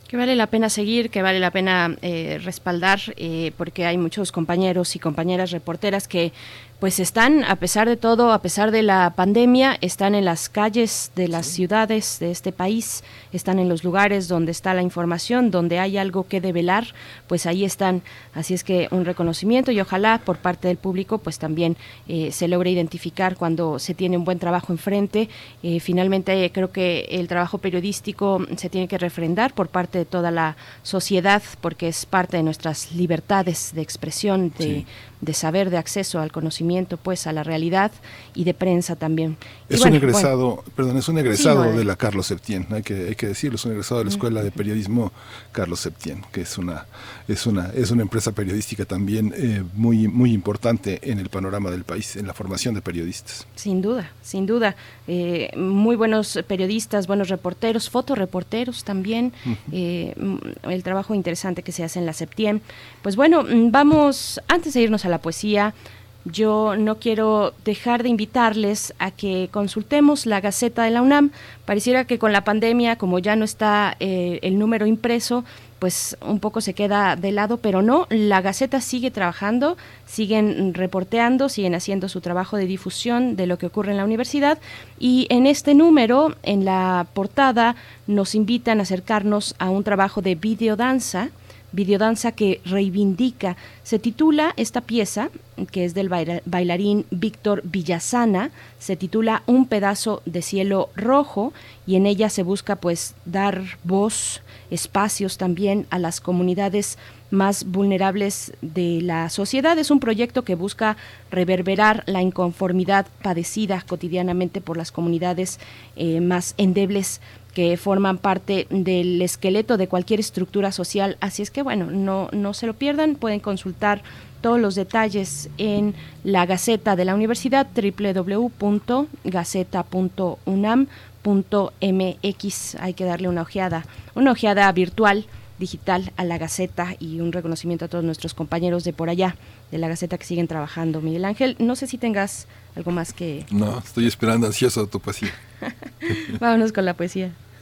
Que vale la pena seguir, que vale la pena eh, respaldar, eh, porque hay muchos compañeros y compañeras reporteras que pues están, a pesar de todo, a pesar de la pandemia, están en las calles de las ciudades de este país, están en los lugares donde está la información, donde hay algo que develar, pues ahí están. Así es que un reconocimiento y ojalá por parte del público pues también eh, se logre identificar cuando se tiene un buen trabajo enfrente. Eh, finalmente creo que el trabajo periodístico se tiene que refrendar por parte de toda la sociedad porque es parte de nuestras libertades de expresión, de, de saber, de acceso al conocimiento, pues a la realidad y de prensa también. Es un egresado, perdón, es un egresado de la Carlos Septién, hay que, hay que decirlo, es un egresado de la Escuela de Periodismo Carlos Septién, que es una, es una, es una empresa periodística también eh, muy, muy importante en el panorama del país, en la formación de periodistas. Sin duda, sin duda. Eh, muy buenos periodistas, buenos reporteros, fotoreporteros también. Eh, el trabajo interesante que se hace en la Septién. Pues bueno, vamos, antes de irnos a la poesía, yo no quiero dejar de invitarles a que consultemos la Gaceta de la UNAM. Pareciera que con la pandemia, como ya no está eh, el número impreso, pues un poco se queda de lado, pero no, la Gaceta sigue trabajando, siguen reporteando, siguen haciendo su trabajo de difusión de lo que ocurre en la universidad y en este número, en la portada, nos invitan a acercarnos a un trabajo de videodanza videodanza que reivindica. Se titula esta pieza, que es del bailarín Víctor Villasana, se titula Un pedazo de cielo rojo y en ella se busca pues dar voz, espacios también a las comunidades más vulnerables de la sociedad. Es un proyecto que busca reverberar la inconformidad padecida cotidianamente por las comunidades eh, más endebles que forman parte del esqueleto de cualquier estructura social. Así es que bueno, no, no se lo pierdan, pueden consultar todos los detalles en la Gaceta de la Universidad www.gaceta.unam.mx. Hay que darle una ojeada, una ojeada virtual digital a la Gaceta y un reconocimiento a todos nuestros compañeros de por allá, de la Gaceta que siguen trabajando. Miguel Ángel, no sé si tengas algo más que... No, estoy esperando ansioso tu poesía. Vámonos con la poesía.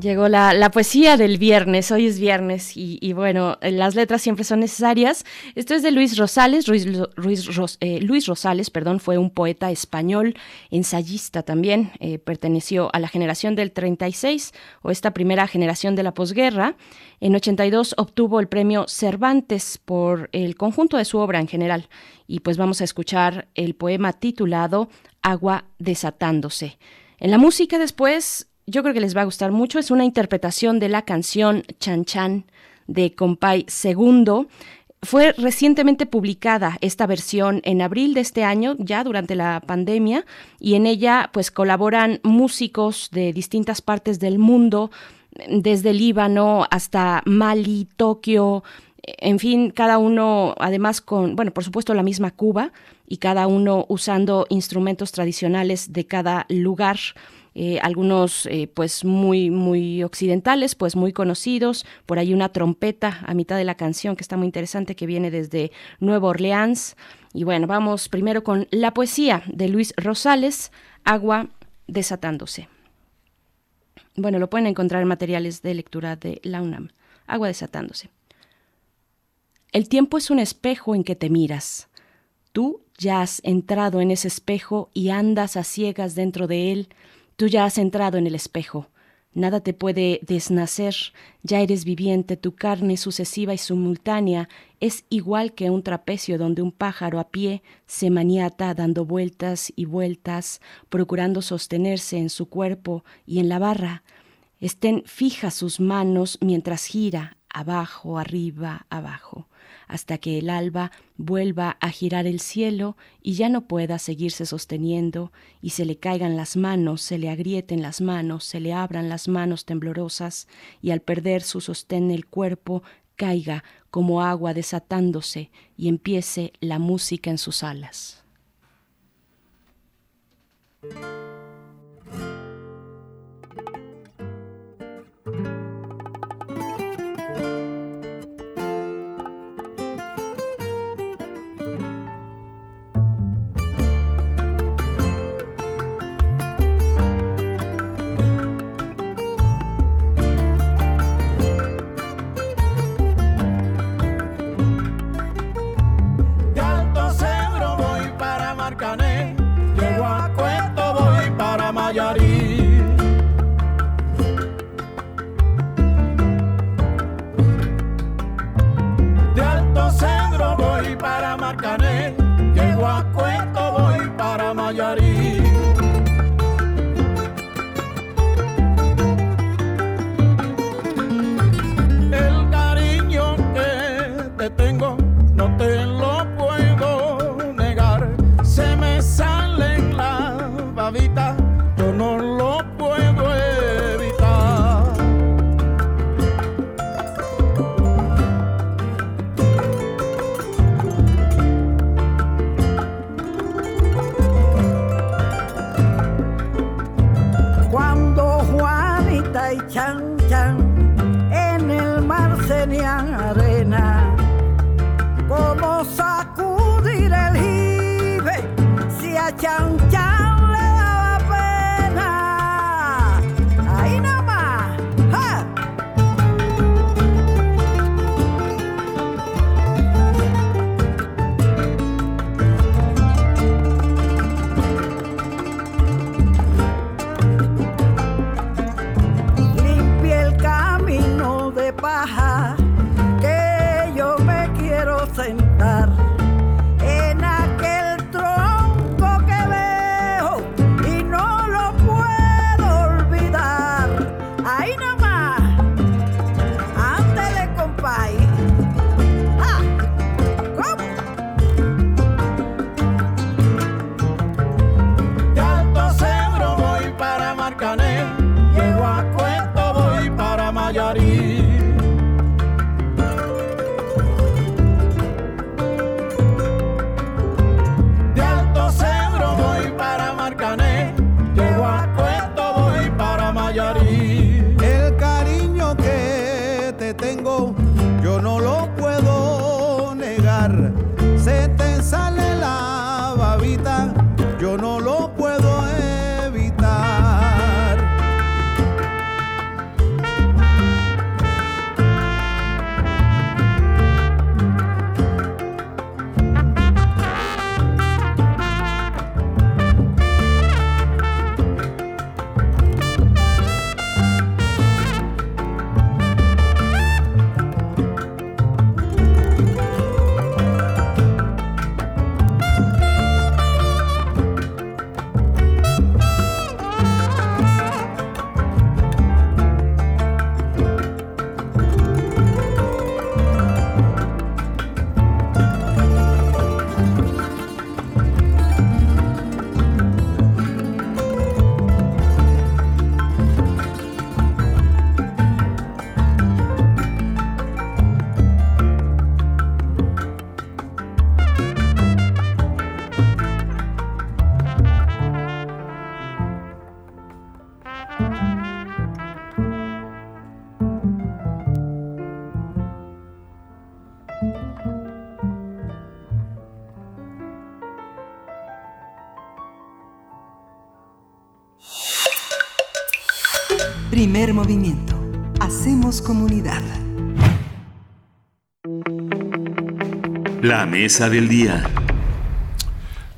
Llegó la, poesía del viernes, hoy es viernes y, bueno, las letras siempre son necesarias. Esto es de Luis Rosales, Luis, eh, Luis Rosales, perdón, fue un poeta español, ensayista también, eh, perteneció a la generación del 36 o esta primera generación de la posguerra. En 82 obtuvo el premio Cervantes por el conjunto de su obra en general y pues vamos a escuchar el poema titulado Agua desatándose. En la música después yo creo que les va a gustar mucho. Es una interpretación de la canción Chan Chan de Compay Segundo. Fue recientemente publicada esta versión en abril de este año, ya durante la pandemia, y en ella pues colaboran músicos de distintas partes del mundo, desde Líbano hasta Mali, Tokio, en fin, cada uno además con, bueno, por supuesto la misma Cuba y cada uno usando instrumentos tradicionales de cada lugar. Eh, algunos eh, pues muy muy occidentales, pues muy conocidos, por ahí una trompeta a mitad de la canción que está muy interesante que viene desde Nueva Orleans. Y bueno, vamos primero con la poesía de Luis Rosales, Agua desatándose. Bueno, lo pueden encontrar en materiales de lectura de la UNAM. Agua desatándose. El tiempo es un espejo en que te miras. Tú ya has entrado en ese espejo y andas a ciegas dentro de él, Tú ya has entrado en el espejo. Nada te puede desnacer, ya eres viviente, tu carne sucesiva y simultánea es igual que un trapecio donde un pájaro a pie se maniata dando vueltas y vueltas, procurando sostenerse en su cuerpo y en la barra. Estén fijas sus manos mientras gira, abajo, arriba, abajo, hasta que el alba vuelva a girar el cielo y ya no pueda seguirse sosteniendo y se le caigan las manos, se le agrieten las manos, se le abran las manos temblorosas y al perder su sostén el cuerpo caiga como agua desatándose y empiece la música en sus alas. La mesa del día.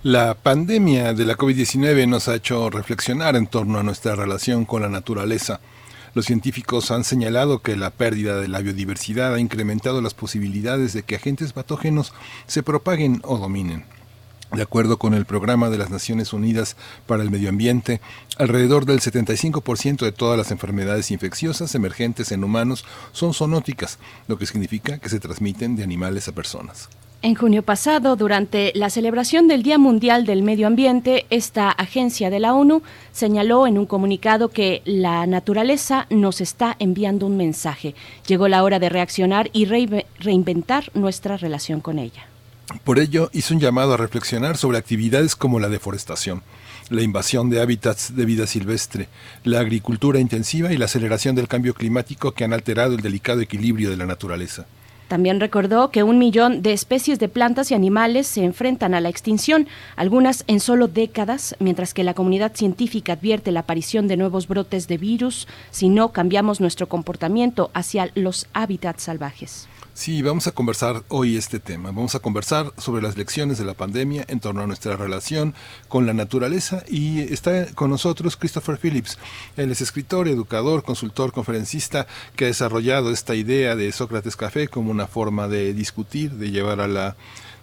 La pandemia de la COVID-19 nos ha hecho reflexionar en torno a nuestra relación con la naturaleza. Los científicos han señalado que la pérdida de la biodiversidad ha incrementado las posibilidades de que agentes patógenos se propaguen o dominen. De acuerdo con el Programa de las Naciones Unidas para el Medio Ambiente, alrededor del 75% de todas las enfermedades infecciosas emergentes en humanos son zoonóticas, lo que significa que se transmiten de animales a personas. En junio pasado, durante la celebración del Día Mundial del Medio Ambiente, esta agencia de la ONU señaló en un comunicado que la naturaleza nos está enviando un mensaje. Llegó la hora de reaccionar y reinventar nuestra relación con ella. Por ello, hizo un llamado a reflexionar sobre actividades como la deforestación, la invasión de hábitats de vida silvestre, la agricultura intensiva y la aceleración del cambio climático que han alterado el delicado equilibrio de la naturaleza. También recordó que un millón de especies de plantas y animales se enfrentan a la extinción, algunas en solo décadas, mientras que la comunidad científica advierte la aparición de nuevos brotes de virus si no cambiamos nuestro comportamiento hacia los hábitats salvajes. Sí, vamos a conversar hoy este tema. Vamos a conversar sobre las lecciones de la pandemia en torno a nuestra relación con la naturaleza y está con nosotros Christopher Phillips. Él es escritor, educador, consultor, conferencista que ha desarrollado esta idea de Sócrates Café como una forma de discutir, de llevar a la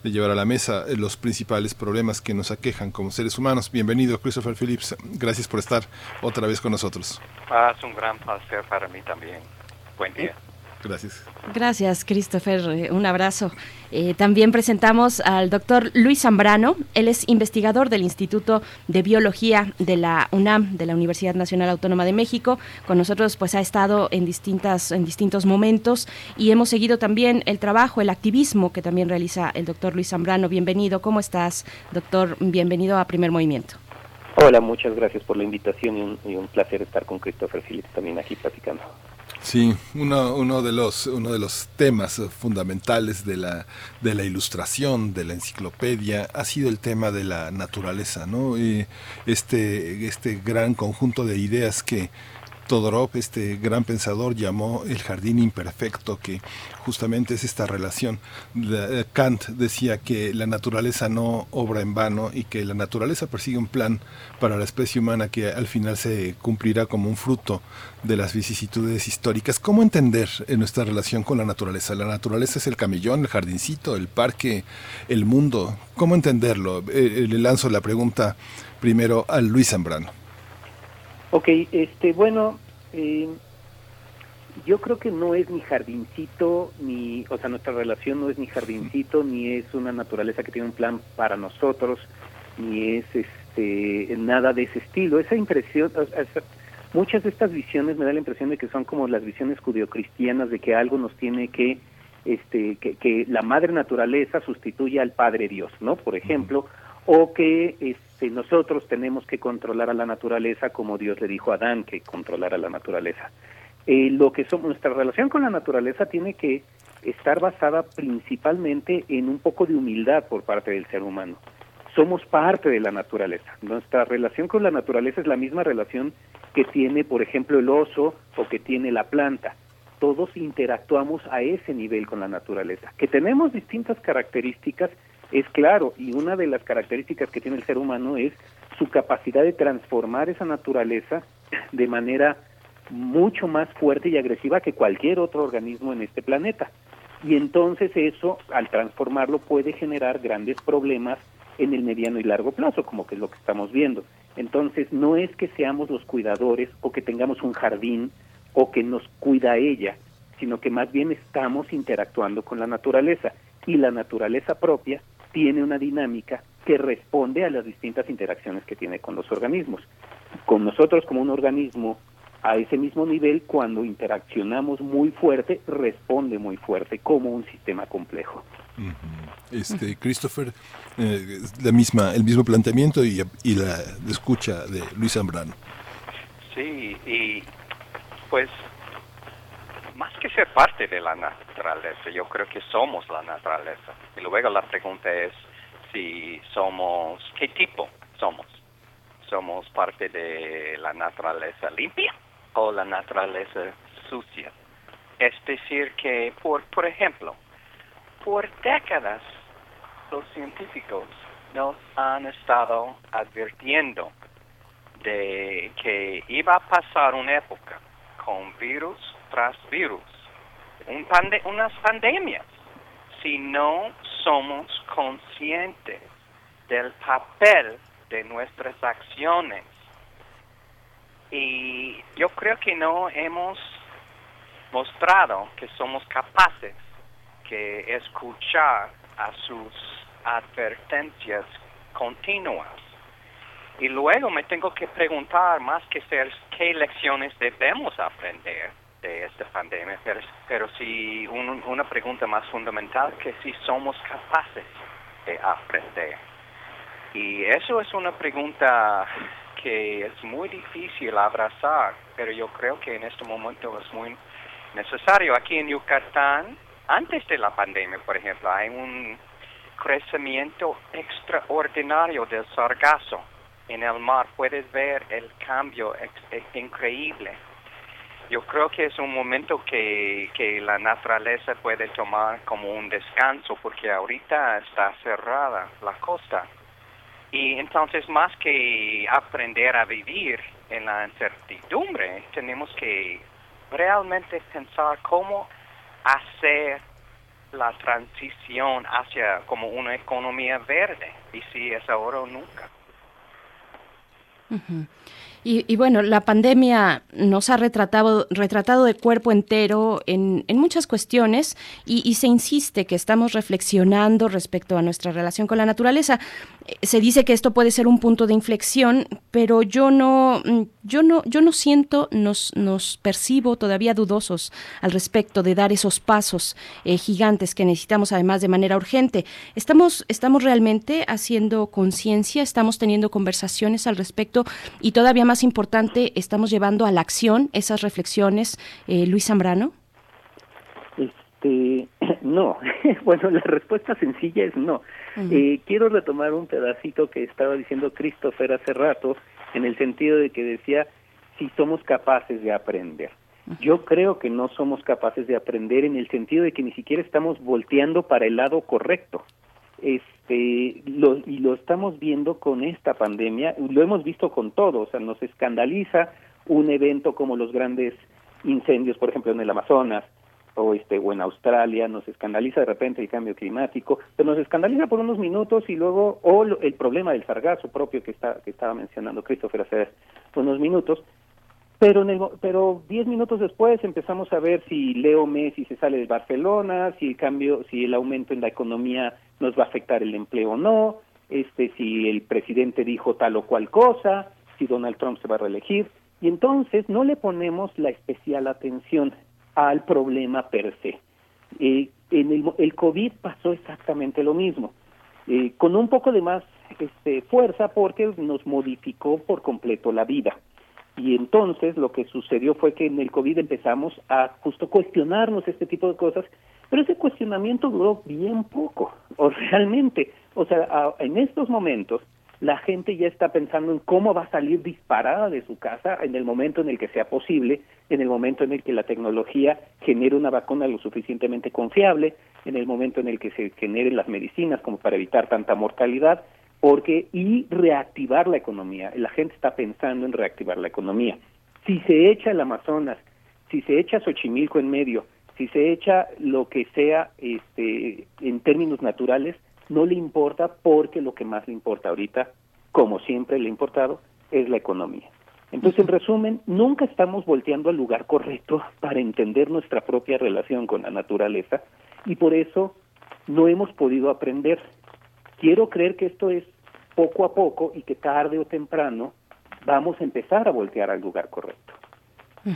de llevar a la mesa los principales problemas que nos aquejan como seres humanos. Bienvenido, Christopher Phillips. Gracias por estar otra vez con nosotros. Ah, es un gran placer para mí también. Buen día. Gracias. Gracias, Christopher. Eh, un abrazo. Eh, también presentamos al doctor Luis Zambrano. Él es investigador del Instituto de Biología de la UNAM, de la Universidad Nacional Autónoma de México. Con nosotros, pues, ha estado en distintas, en distintos momentos y hemos seguido también el trabajo, el activismo que también realiza el doctor Luis Zambrano. Bienvenido. ¿Cómo estás, doctor? Bienvenido a Primer Movimiento. Hola, muchas gracias por la invitación y un, y un placer estar con Christopher Phillips también aquí platicando. Sí, uno, uno, de los, uno de los temas fundamentales de la, de la ilustración, de la enciclopedia, ha sido el tema de la naturaleza, ¿no? Este, este gran conjunto de ideas que Todorov, este gran pensador, llamó el jardín imperfecto, que justamente es esta relación. Eh, Kant decía que la naturaleza no obra en vano y que la naturaleza persigue un plan para la especie humana que al final se cumplirá como un fruto de las vicisitudes históricas. ¿Cómo entender nuestra relación con la naturaleza? La naturaleza es el camellón, el jardincito, el parque, el mundo. ¿Cómo entenderlo? Eh, le lanzo la pregunta primero a Luis Zambrano. Ok, este, bueno, eh, yo creo que no es ni jardincito, ni, o sea, nuestra relación no es ni jardincito, ni es una naturaleza que tiene un plan para nosotros, ni es este, nada de ese estilo. Esa impresión, muchas de estas visiones me da la impresión de que son como las visiones judeocristianas de que algo nos tiene que, este, que, que la madre naturaleza sustituye al padre Dios, ¿no? Por ejemplo, o que este, nosotros tenemos que controlar a la naturaleza como Dios le dijo a Adán que controlara la naturaleza. Eh, lo que somos, nuestra relación con la naturaleza tiene que estar basada principalmente en un poco de humildad por parte del ser humano. Somos parte de la naturaleza. Nuestra relación con la naturaleza es la misma relación que tiene, por ejemplo, el oso o que tiene la planta. Todos interactuamos a ese nivel con la naturaleza. Que tenemos distintas características es claro, y una de las características que tiene el ser humano es su capacidad de transformar esa naturaleza de manera mucho más fuerte y agresiva que cualquier otro organismo en este planeta. Y entonces eso, al transformarlo, puede generar grandes problemas en el mediano y largo plazo, como que es lo que estamos viendo. Entonces, no es que seamos los cuidadores o que tengamos un jardín o que nos cuida ella, sino que más bien estamos interactuando con la naturaleza y la naturaleza propia tiene una dinámica que responde a las distintas interacciones que tiene con los organismos. Con nosotros como un organismo a ese mismo nivel, cuando interaccionamos muy fuerte, responde muy fuerte como un sistema complejo. Este, Christopher, eh, la misma, el mismo planteamiento y, y la escucha de Luis Zambrano. Sí, y pues más que ser parte de la naturaleza, yo creo que somos la naturaleza. Y luego la pregunta es si somos, ¿qué tipo somos? ¿Somos parte de la naturaleza limpia o la naturaleza sucia? Es decir, que, por, por ejemplo, por décadas los científicos nos han estado advirtiendo de que iba a pasar una época con virus tras virus, un pande unas pandemias, si no somos conscientes del papel de nuestras acciones. Y yo creo que no hemos mostrado que somos capaces que escuchar a sus advertencias continuas. Y luego me tengo que preguntar más que ser qué lecciones debemos aprender de esta pandemia, pero, pero si una pregunta más fundamental que si somos capaces de aprender. Y eso es una pregunta que es muy difícil abrazar, pero yo creo que en este momento es muy necesario. Aquí en Yucatán, antes de la pandemia, por ejemplo, hay un crecimiento extraordinario del sargazo en el mar. Puedes ver el cambio increíble. Yo creo que es un momento que, que la naturaleza puede tomar como un descanso porque ahorita está cerrada la costa. Y entonces más que aprender a vivir en la incertidumbre, tenemos que realmente pensar cómo hacer la transición hacia como una economía verde y si es ahora o nunca. Y, bueno, la pandemia nos ha retratado, retratado de cuerpo entero en, muchas cuestiones y, se insiste que estamos reflexionando respecto a nuestra relación con la naturaleza. Se dice que esto puede ser un punto de inflexión, pero yo no, mm, yo no, yo no siento, nos, nos percibo todavía dudosos al respecto de dar esos pasos eh, gigantes que necesitamos además de manera urgente. Estamos, estamos realmente haciendo conciencia, estamos teniendo conversaciones al respecto y todavía más importante estamos llevando a la acción esas reflexiones, eh, Luis Zambrano? Este, no. bueno, la respuesta sencilla es no. Eh, quiero retomar un pedacito que estaba diciendo Christopher hace rato, en el sentido de que decía si somos capaces de aprender. Yo creo que no somos capaces de aprender en el sentido de que ni siquiera estamos volteando para el lado correcto. Este, lo, y lo estamos viendo con esta pandemia, lo hemos visto con todo, o sea, nos escandaliza un evento como los grandes incendios, por ejemplo, en el Amazonas o este o en Australia, nos escandaliza de repente el cambio climático, pero nos escandaliza por unos minutos y luego o el problema del sargazo propio que está que estaba mencionando Christopher hace unos minutos, pero en el, pero diez minutos después empezamos a ver si Leo Messi se sale de Barcelona, si el cambio, si el aumento en la economía nos va a afectar el empleo o no, este, si el presidente dijo tal o cual cosa, si Donald Trump se va a reelegir, y entonces no le ponemos la especial atención al problema per se. Eh, en el, el COVID pasó exactamente lo mismo, eh, con un poco de más este, fuerza porque nos modificó por completo la vida. Y entonces lo que sucedió fue que en el COVID empezamos a justo cuestionarnos este tipo de cosas, pero ese cuestionamiento duró bien poco, o realmente, o sea, en estos momentos la gente ya está pensando en cómo va a salir disparada de su casa en el momento en el que sea posible, en el momento en el que la tecnología genere una vacuna lo suficientemente confiable, en el momento en el que se generen las medicinas como para evitar tanta mortalidad, porque y reactivar la economía. La gente está pensando en reactivar la economía. Si se echa el Amazonas, si se echa Xochimilco en medio, si se echa lo que sea este, en términos naturales, no le importa porque lo que más le importa ahorita, como siempre le ha importado, es la economía. Entonces, en resumen, nunca estamos volteando al lugar correcto para entender nuestra propia relación con la naturaleza y por eso no hemos podido aprender. Quiero creer que esto es poco a poco y que tarde o temprano vamos a empezar a voltear al lugar correcto.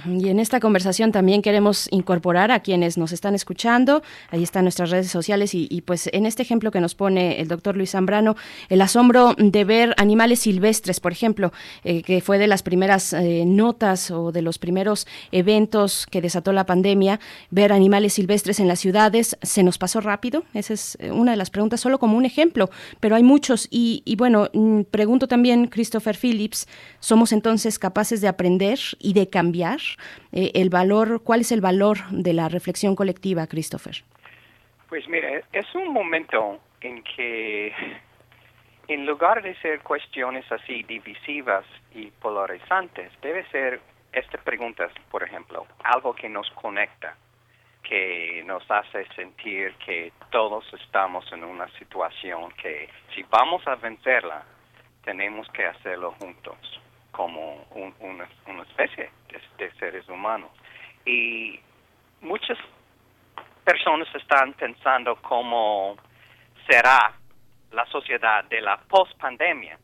Y en esta conversación también queremos incorporar a quienes nos están escuchando. Ahí están nuestras redes sociales y, pues en este ejemplo que nos pone el doctor Luis Zambrano, el asombro de ver animales silvestres, por ejemplo, eh, que fue de las primeras eh, notas o de los primeros eventos que desató la pandemia, ver animales silvestres en las ciudades, ¿se nos pasó rápido? Esa es eh, una de las preguntas, solo como un ejemplo, pero hay muchos. Y, y bueno, mm, pregunto también, Christopher Phillips, ¿somos entonces capaces de aprender y de cambiar? Eh, el valor, ¿cuál es el valor de la reflexión colectiva, Christopher? Pues mire, es un momento en que en lugar de ser cuestiones así divisivas y polarizantes, debe ser estas preguntas, por ejemplo, algo que nos conecta. que nos hace sentir que todos estamos en una situación que si vamos a vencerla, tenemos que hacerlo juntos como una, especie de, seres humanos. Y muchas personas están pensando cómo será la sociedad de la post-pandemia.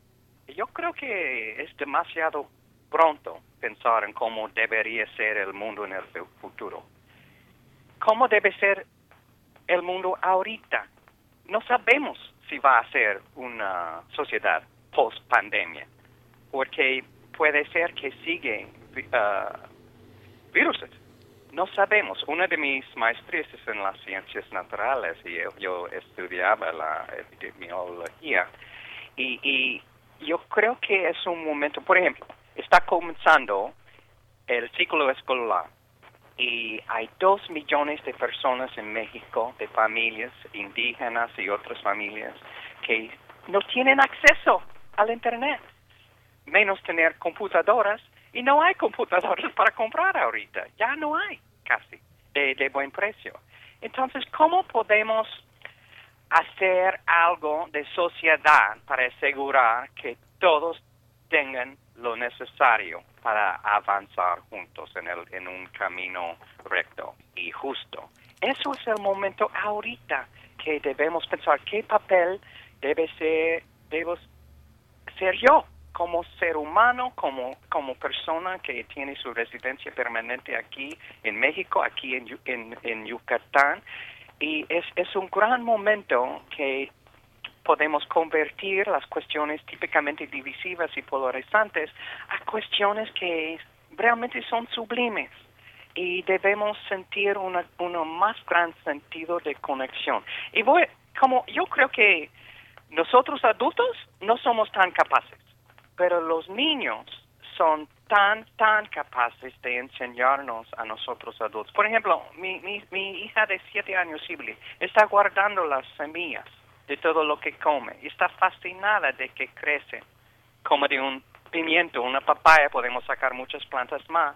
Yo creo que es demasiado pronto pensar en cómo debería ser el mundo en el futuro. ¿Cómo debe ser el mundo ahorita? No sabemos si va a ser una sociedad post-pandemia, porque puede ser que sigue uh, virus. No sabemos. Una de mis maestrías es en las ciencias naturales y yo, estudiaba la epidemiología y, y yo creo que es un momento, por ejemplo, está comenzando el ciclo escolar y hay dos millones de personas en México, de familias indígenas y otras familias, que no tienen acceso al Internet, menos tener computadoras, y no hay computadoras para comprar ahorita, ya no hay casi, de, buen precio. Entonces, ¿cómo podemos hacer algo de sociedad para asegurar que todos tengan lo necesario para avanzar juntos en, el, en un camino recto y justo. Eso es el momento ahorita que debemos pensar qué papel debe ser, debo ser yo como ser humano, como, como persona que tiene su residencia permanente aquí en México, aquí en, en, en Yucatán. Y es, es un gran momento que podemos convertir las cuestiones típicamente divisivas y polarizantes a cuestiones que realmente son sublimes y debemos sentir un más gran sentido de conexión. Y voy, como yo creo que nosotros adultos no somos tan capaces, pero los niños son tan, tan capaces de enseñarnos a nosotros adultos. Por ejemplo, mi, mi, mi hija de siete años, Sibyl, está guardando las semillas de todo lo que come está fascinada de que crece. Como de un pimiento, una papaya, podemos sacar muchas plantas más.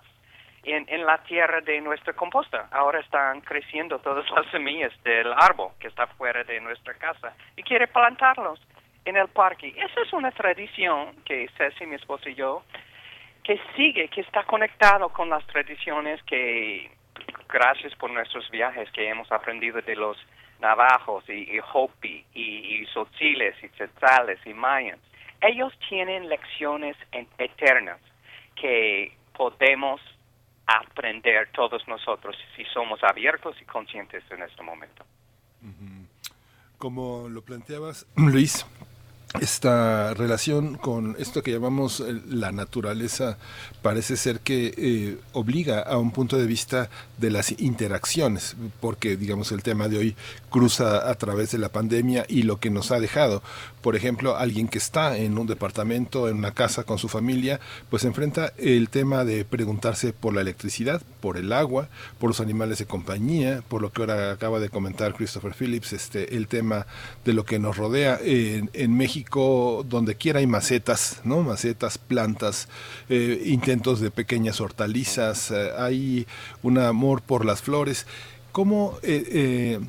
En, en la tierra de nuestra composta. Ahora están creciendo todas las semillas del árbol que está fuera de nuestra casa y quiere plantarlos en el parque. Esa es una tradición que Ceci, mi esposo y yo, que sigue, que está conectado con las tradiciones que, gracias por nuestros viajes que hemos aprendido de los navajos y, Hopi y, y y tzetzales y mayas, ellos tienen lecciones eternas que podemos aprender todos nosotros si somos abiertos y conscientes en este momento. Como lo planteabas, Luis, esta relación con esto que llamamos eh, la naturaleza parece ser que eh, obliga a un punto de vista de las interacciones, porque digamos el tema de hoy cruza a través de la pandemia y lo que nos ha dejado. Por ejemplo, alguien que está en un departamento, en una casa con su familia, pues enfrenta el tema de preguntarse por la electricidad, por el agua, por los animales de compañía, por lo que ahora acaba de comentar Christopher Phillips, este, el tema de lo que nos rodea en, en México, donde quiera hay macetas, ¿no? Macetas, plantas, eh, intentos de pequeñas hortalizas, eh, hay un amor por las flores. ¿Cómo eh,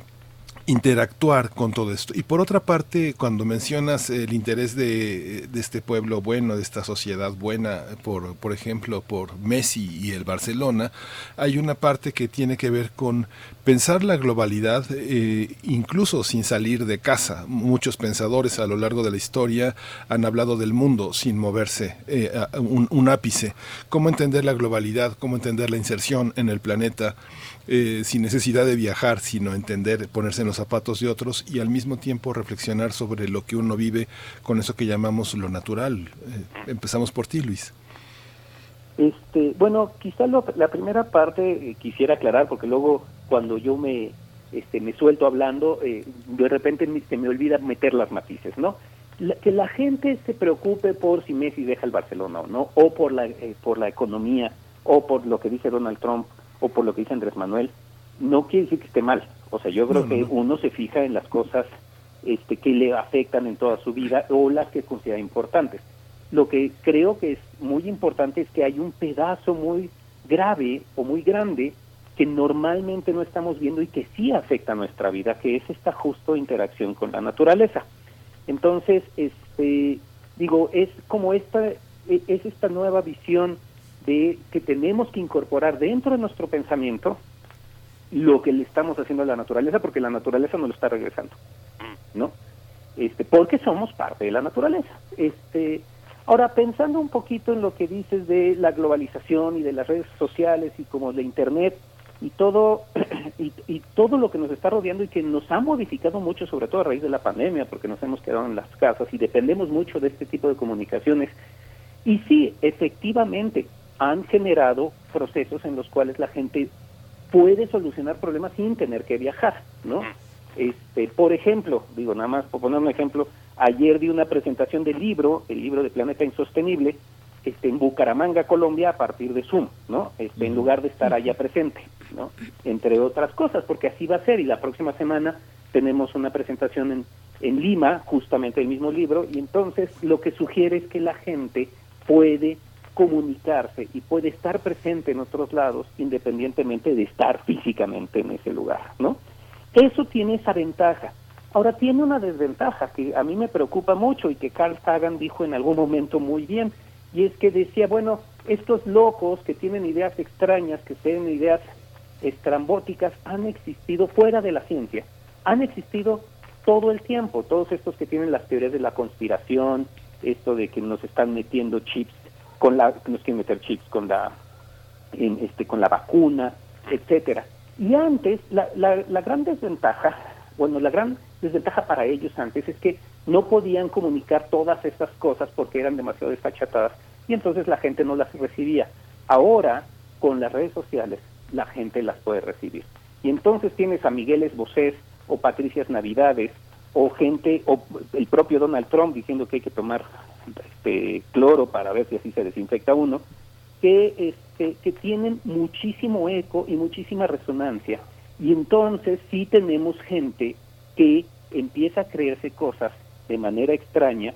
interactuar con todo esto. Y por otra parte, cuando mencionas el interés de, este pueblo bueno, de esta sociedad buena, por, por ejemplo, por Messi y el Barcelona, hay una parte que tiene que ver con pensar la globalidad eh, incluso sin salir de casa. Muchos pensadores a lo largo de la historia han hablado del mundo sin moverse eh, un, un ápice. ¿Cómo entender la globalidad? ¿Cómo entender la inserción en el planeta? Eh, sin necesidad de viajar, sino entender, ponerse en los zapatos de otros y al mismo tiempo reflexionar sobre lo que uno vive con eso que llamamos lo natural. Eh, empezamos por ti, Luis. Este, bueno, quizá la primera parte eh, quisiera aclarar, porque luego cuando yo me, este, me suelto hablando, de repente se me olvida meter las matices, ¿no? que la gente se preocupe por si Messi deja el Barcelona o no, o por la, por la economía, o por lo que dice Donald Trump, o por lo que dice Andrés Manuel, no quiere decir que esté mal. O sea, yo creo que uno se fija en las cosas este, que le afectan en toda su vida o las que considera importantes. Lo que creo que es muy importante es que hay un pedazo muy grave o muy grande que normalmente no estamos viendo y que sí afecta a nuestra vida, que es esta justo interacción con la naturaleza. Entonces, este, digo, es como esta, e- es esta nueva visión de que tenemos que incorporar dentro de nuestro pensamiento lo que le estamos haciendo a la naturaleza, porque la naturaleza nos lo está regresando, ¿no? Este, porque somos parte de la naturaleza. Este, ahora pensando un poquito en lo que dices de la globalización y de las redes sociales y como de internet y todo y, y todo lo que nos está rodeando y que nos ha modificado mucho, sobre todo a raíz de la pandemia, porque nos hemos quedado en las casas y dependemos mucho de este tipo de comunicaciones. Y sí, efectivamente, han generado procesos en los cuales la gente puede solucionar problemas sin tener que viajar, ¿no? Este, por ejemplo, digo nada más por poner un ejemplo, ayer di una presentación del libro, el libro de Planeta Insostenible, este, en Bucaramanga, Colombia, a partir de Zoom, ¿no? Este, en lugar de estar allá presente, ¿no? Entre otras cosas, porque así va a ser y la próxima semana tenemos una presentación en, en Lima, justamente el mismo libro, y entonces lo que sugiere es que la gente puede comunicarse y puede estar presente en otros lados independientemente de estar físicamente en ese lugar, ¿no? Eso tiene esa ventaja. Ahora tiene una desventaja que a mí me preocupa mucho y que Carl Sagan dijo en algún momento muy bien, y es que decía, bueno, estos locos que tienen ideas extrañas, que tienen ideas estrambóticas, han existido fuera de la ciencia, han existido todo el tiempo, todos estos que tienen las teorías de la conspiración, esto de que nos están metiendo chips con la, meter chips con la, este, con la vacuna, etcétera. Y antes, la, la, la gran desventaja, bueno, la gran desventaja para ellos antes es que no podían comunicar todas estas cosas porque eran demasiado desfachatadas y entonces la gente no las recibía. Ahora, con las redes sociales, la gente las puede recibir. Y entonces tienes a Miguel Esbocés o Patricias Navidades o gente, o el propio Donald Trump diciendo que hay que tomar este, cloro para ver si así se desinfecta uno, que, este, que tienen muchísimo eco y muchísima resonancia. Y entonces sí tenemos gente que empieza a creerse cosas de manera extraña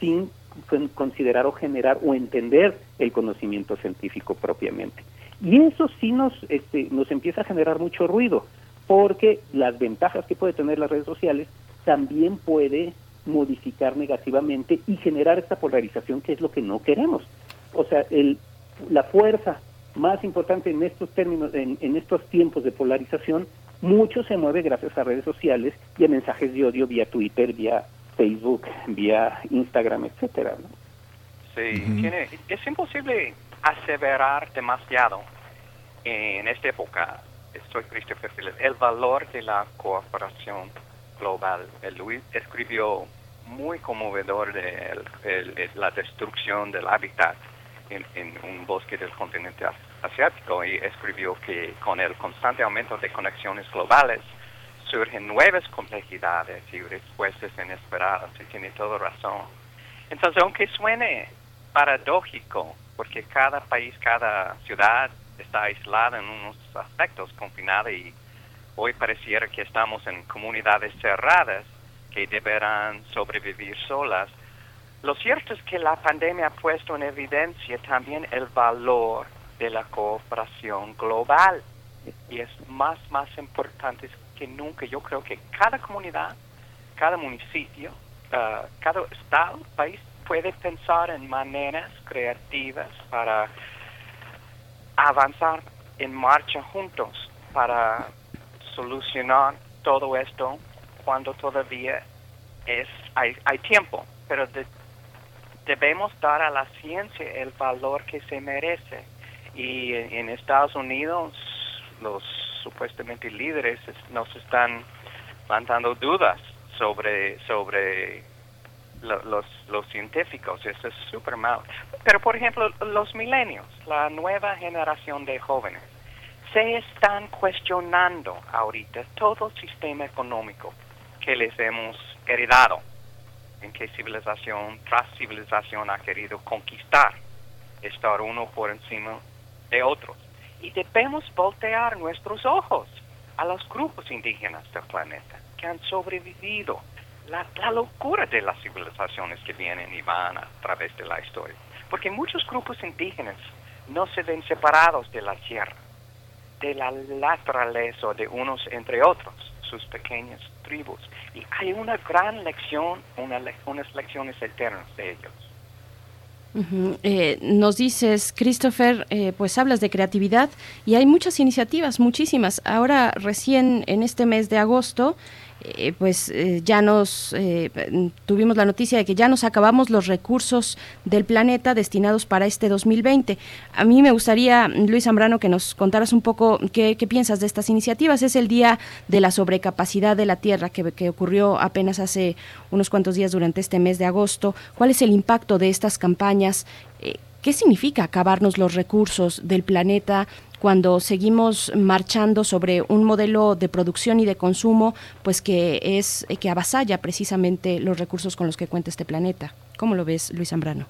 sin con- considerar o generar o entender el conocimiento científico propiamente. Y eso sí nos, este, nos empieza a generar mucho ruido, porque las ventajas que puede tener las redes sociales también puede modificar negativamente y generar esta polarización que es lo que no queremos. O sea, el, la fuerza más importante en estos términos, en, en estos tiempos de polarización, mucho se mueve gracias a redes sociales y a mensajes de odio vía Twitter, vía Facebook, vía Instagram, etcétera. ¿no? Sí, tiene- es imposible aseverar demasiado en esta época. Soy Christopher Phillips. El valor de la cooperación global. El Luis escribió muy conmovedor de el- la destrucción del hábitat en, en un bosque del continente as- asiático y escribió que con el constante aumento de conexiones globales surgen nuevas complejidades y respuestas inesperadas y tiene toda razón. Entonces, aunque suene paradójico, porque cada país, cada ciudad está aislada en unos aspectos, confinada y hoy pareciera que estamos en comunidades cerradas deberán sobrevivir solas. Lo cierto es que la pandemia ha puesto en evidencia también el valor de la cooperación global y es más, más importante que nunca. Yo creo que cada comunidad, cada municipio, ah, cada estado, país puede pensar en maneras creativas para avanzar en marcha juntos, para solucionar todo esto cuando todavía es hay, hay tiempo, pero de- debemos dar a la ciencia el valor que se merece. Y en, Estados Unidos los supuestamente líderes es- nos están levantando dudas sobre sobre lo- los, los científicos, eso es súper mal. Pero por ejemplo, los milenios, la nueva generación de jóvenes, se están cuestionando ahorita todo el sistema económico que les hemos heredado, en que civilización tras civilización ha querido conquistar, estar uno por encima de otros. Y debemos voltear nuestros ojos a los grupos indígenas del planeta que han sobrevivido la, la locura de las civilizaciones que vienen y van a través de la historia. Porque muchos grupos indígenas no se ven separados de la tierra. de la naturaleza de unos entre otros, sus pequeñas tribus. Y hay una gran lección, una unas lecciones eternas de ellos. Eh, nos dices, Christopher, eh, pues hablas de creatividad y hay muchas iniciativas, muchísimas. Ahora, recién en este mes de agosto, eh, pues eh, ya nos eh, tuvimos la noticia de que ya nos acabamos los recursos del planeta destinados para este 2020. A mí me gustaría, Luis Zambrano, que nos contaras un poco qué, piensas de estas iniciativas. Es el día de la sobrecapacidad de la Tierra que, que ocurrió apenas hace unos cuantos días durante este mes de agosto. ¿Cuál es el impacto de estas campañas? ¿Qué significa acabarnos los recursos del planeta? Cuando seguimos marchando sobre un modelo de producción y de consumo pues que es que avasalla precisamente los recursos con los que cuenta este planeta. ¿Cómo lo ves, Luis Zambrano?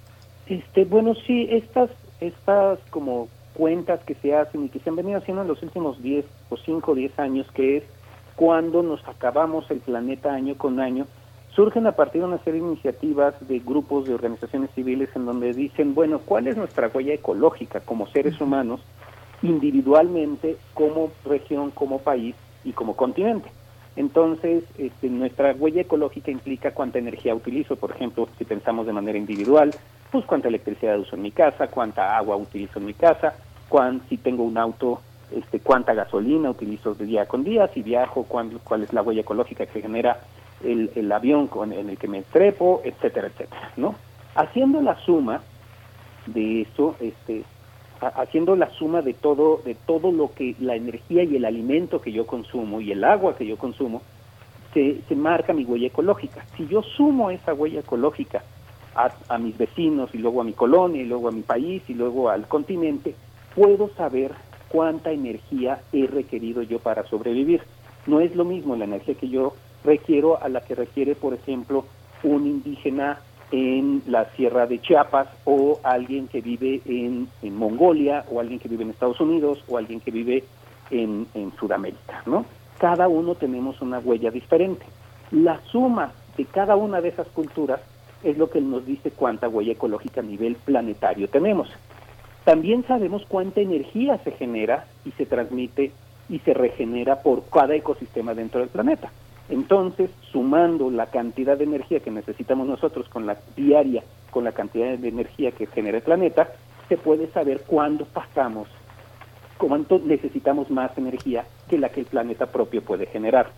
Este, bueno, sí, estas estas como cuentas que se hacen y que se han venido haciendo en los últimos 10 o 5 o 10 años, que es cuando nos acabamos el planeta año con año, surgen a partir de una serie de iniciativas de grupos de organizaciones civiles en donde dicen, bueno, ¿cuál es nuestra huella ecológica como seres humanos? Individualmente como región, como país y como continente. Entonces, este, nuestra huella ecológica implica cuánta energía utilizo, por ejemplo, si pensamos de manera individual, pues cuánta electricidad uso en mi casa, cuánta agua utilizo en mi casa, cuán, si tengo un auto, este, cuánta gasolina utilizo de día con día, si viajo, cuál, cuál es la huella ecológica que genera el, el avión con, en el que me trepo, etcétera, etcétera, ¿no? Haciendo la suma de eso, este, haciendo la suma de todo, de todo lo que la energía y el alimento que yo consumo y el agua que yo consumo, se, se marca mi huella ecológica. Si yo sumo esa huella ecológica a, a, mis vecinos y luego a mi colonia y luego a mi país y luego al continente, puedo saber cuánta energía he requerido yo para sobrevivir. No es lo mismo la energía que yo requiero a la que requiere, por ejemplo, un indígena en la sierra de Chiapas o alguien que vive en, en, Mongolia o alguien que vive en Estados Unidos o alguien que vive en, en Sudamérica, ¿no? Cada uno tenemos una huella diferente. La suma de cada una de esas culturas es lo que nos dice cuánta huella ecológica a nivel planetario tenemos. También sabemos cuánta energía se genera y se transmite y se regenera por cada ecosistema dentro del planeta. Entonces, sumando la cantidad de energía que necesitamos nosotros con la diaria, con la cantidad de energía que genera el planeta, se puede saber cuándo pasamos, cuánto necesitamos más energía que la que el planeta propio puede generar.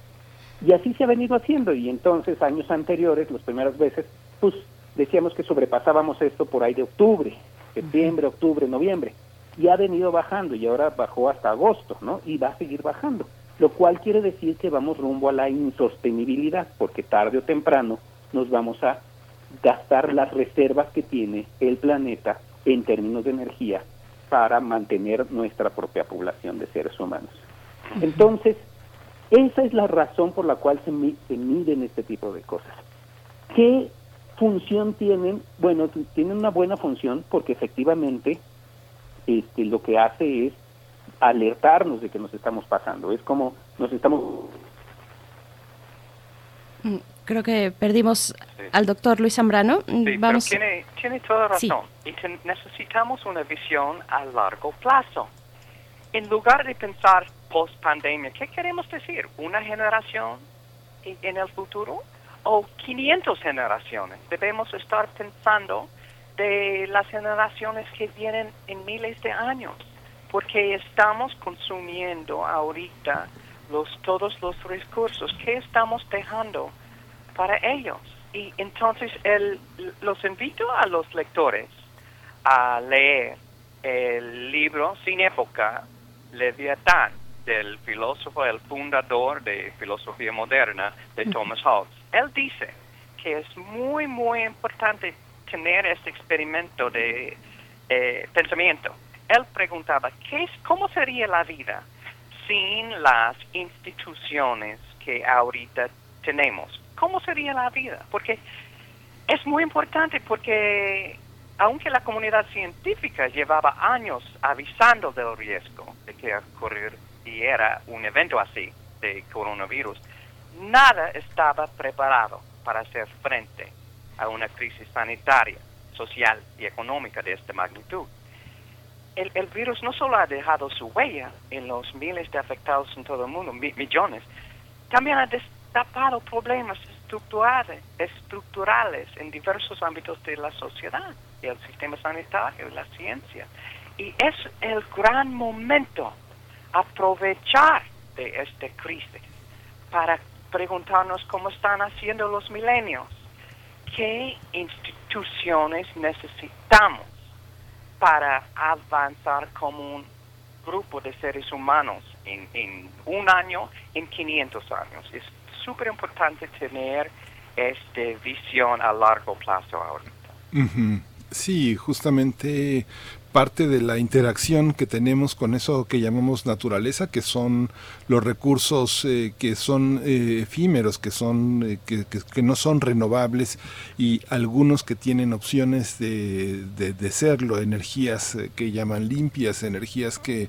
Y así se ha venido haciendo y entonces años anteriores, las primeras veces, pues decíamos que sobrepasábamos esto por ahí de octubre, septiembre, octubre, noviembre, y ha venido bajando y ahora bajó hasta agosto, ¿no? Y va a seguir bajando lo cual quiere decir que vamos rumbo a la insostenibilidad, porque tarde o temprano nos vamos a gastar las reservas que tiene el planeta en términos de energía para mantener nuestra propia población de seres humanos. Entonces, esa es la razón por la cual se, se miden este tipo de cosas. ¿Qué función tienen? Bueno, tienen una buena función porque efectivamente este, lo que hace es alertarnos de que nos estamos pasando. Es como nos estamos... Mm, creo que perdimos al doctor Luis Zambrano. Sí, Vamos... tiene, tiene toda razón. Y necesitamos una visión a largo plazo. En lugar de pensar post pandemia, ¿qué queremos decir? ¿Una generación en el futuro? ¿O 500 generaciones? Debemos estar pensando de las generaciones que vienen en miles de años porque estamos consumiendo ahorita los, todos los recursos que estamos dejando para ellos. Y entonces el, los invito a los lectores a leer el libro Sin Época, Leviatán, del filósofo, el fundador de filosofía moderna, de Thomas Hobbes. Él dice que es muy, muy importante tener este experimento de eh, pensamiento él preguntaba, ¿qué ¿cómo sería la vida sin las instituciones que ahorita tenemos? ¿Cómo sería la vida? Porque es muy importante porque aunque la comunidad científica llevaba años avisando del riesgo de que ocurriera un evento así de coronavirus, nada estaba preparado para hacer frente a una crisis sanitaria, social y económica de esta magnitud el, virus no solo ha dejado su huella en los miles de afectados en todo el mundo, mi- millones, también ha destapado problemas estructurales, en diversos ámbitos de la sociedad, el sistema sanitario, la ciencia. Y es el gran momento aprovechar de esta crisis para preguntarnos cómo están haciendo los milenios, qué instituciones necesitamos para avanzar como un grupo de seres humanos en, en un año, en 500 años. Es súper importante tener esta visión a largo plazo ahora. Sí, justamente parte de la interacción que tenemos con eso que llamamos naturaleza, que son los recursos eh, que son eh, efímeros, que son eh, que, que- no son renovables y algunos que tienen opciones de, de, de serlo, energías que llaman limpias, energías que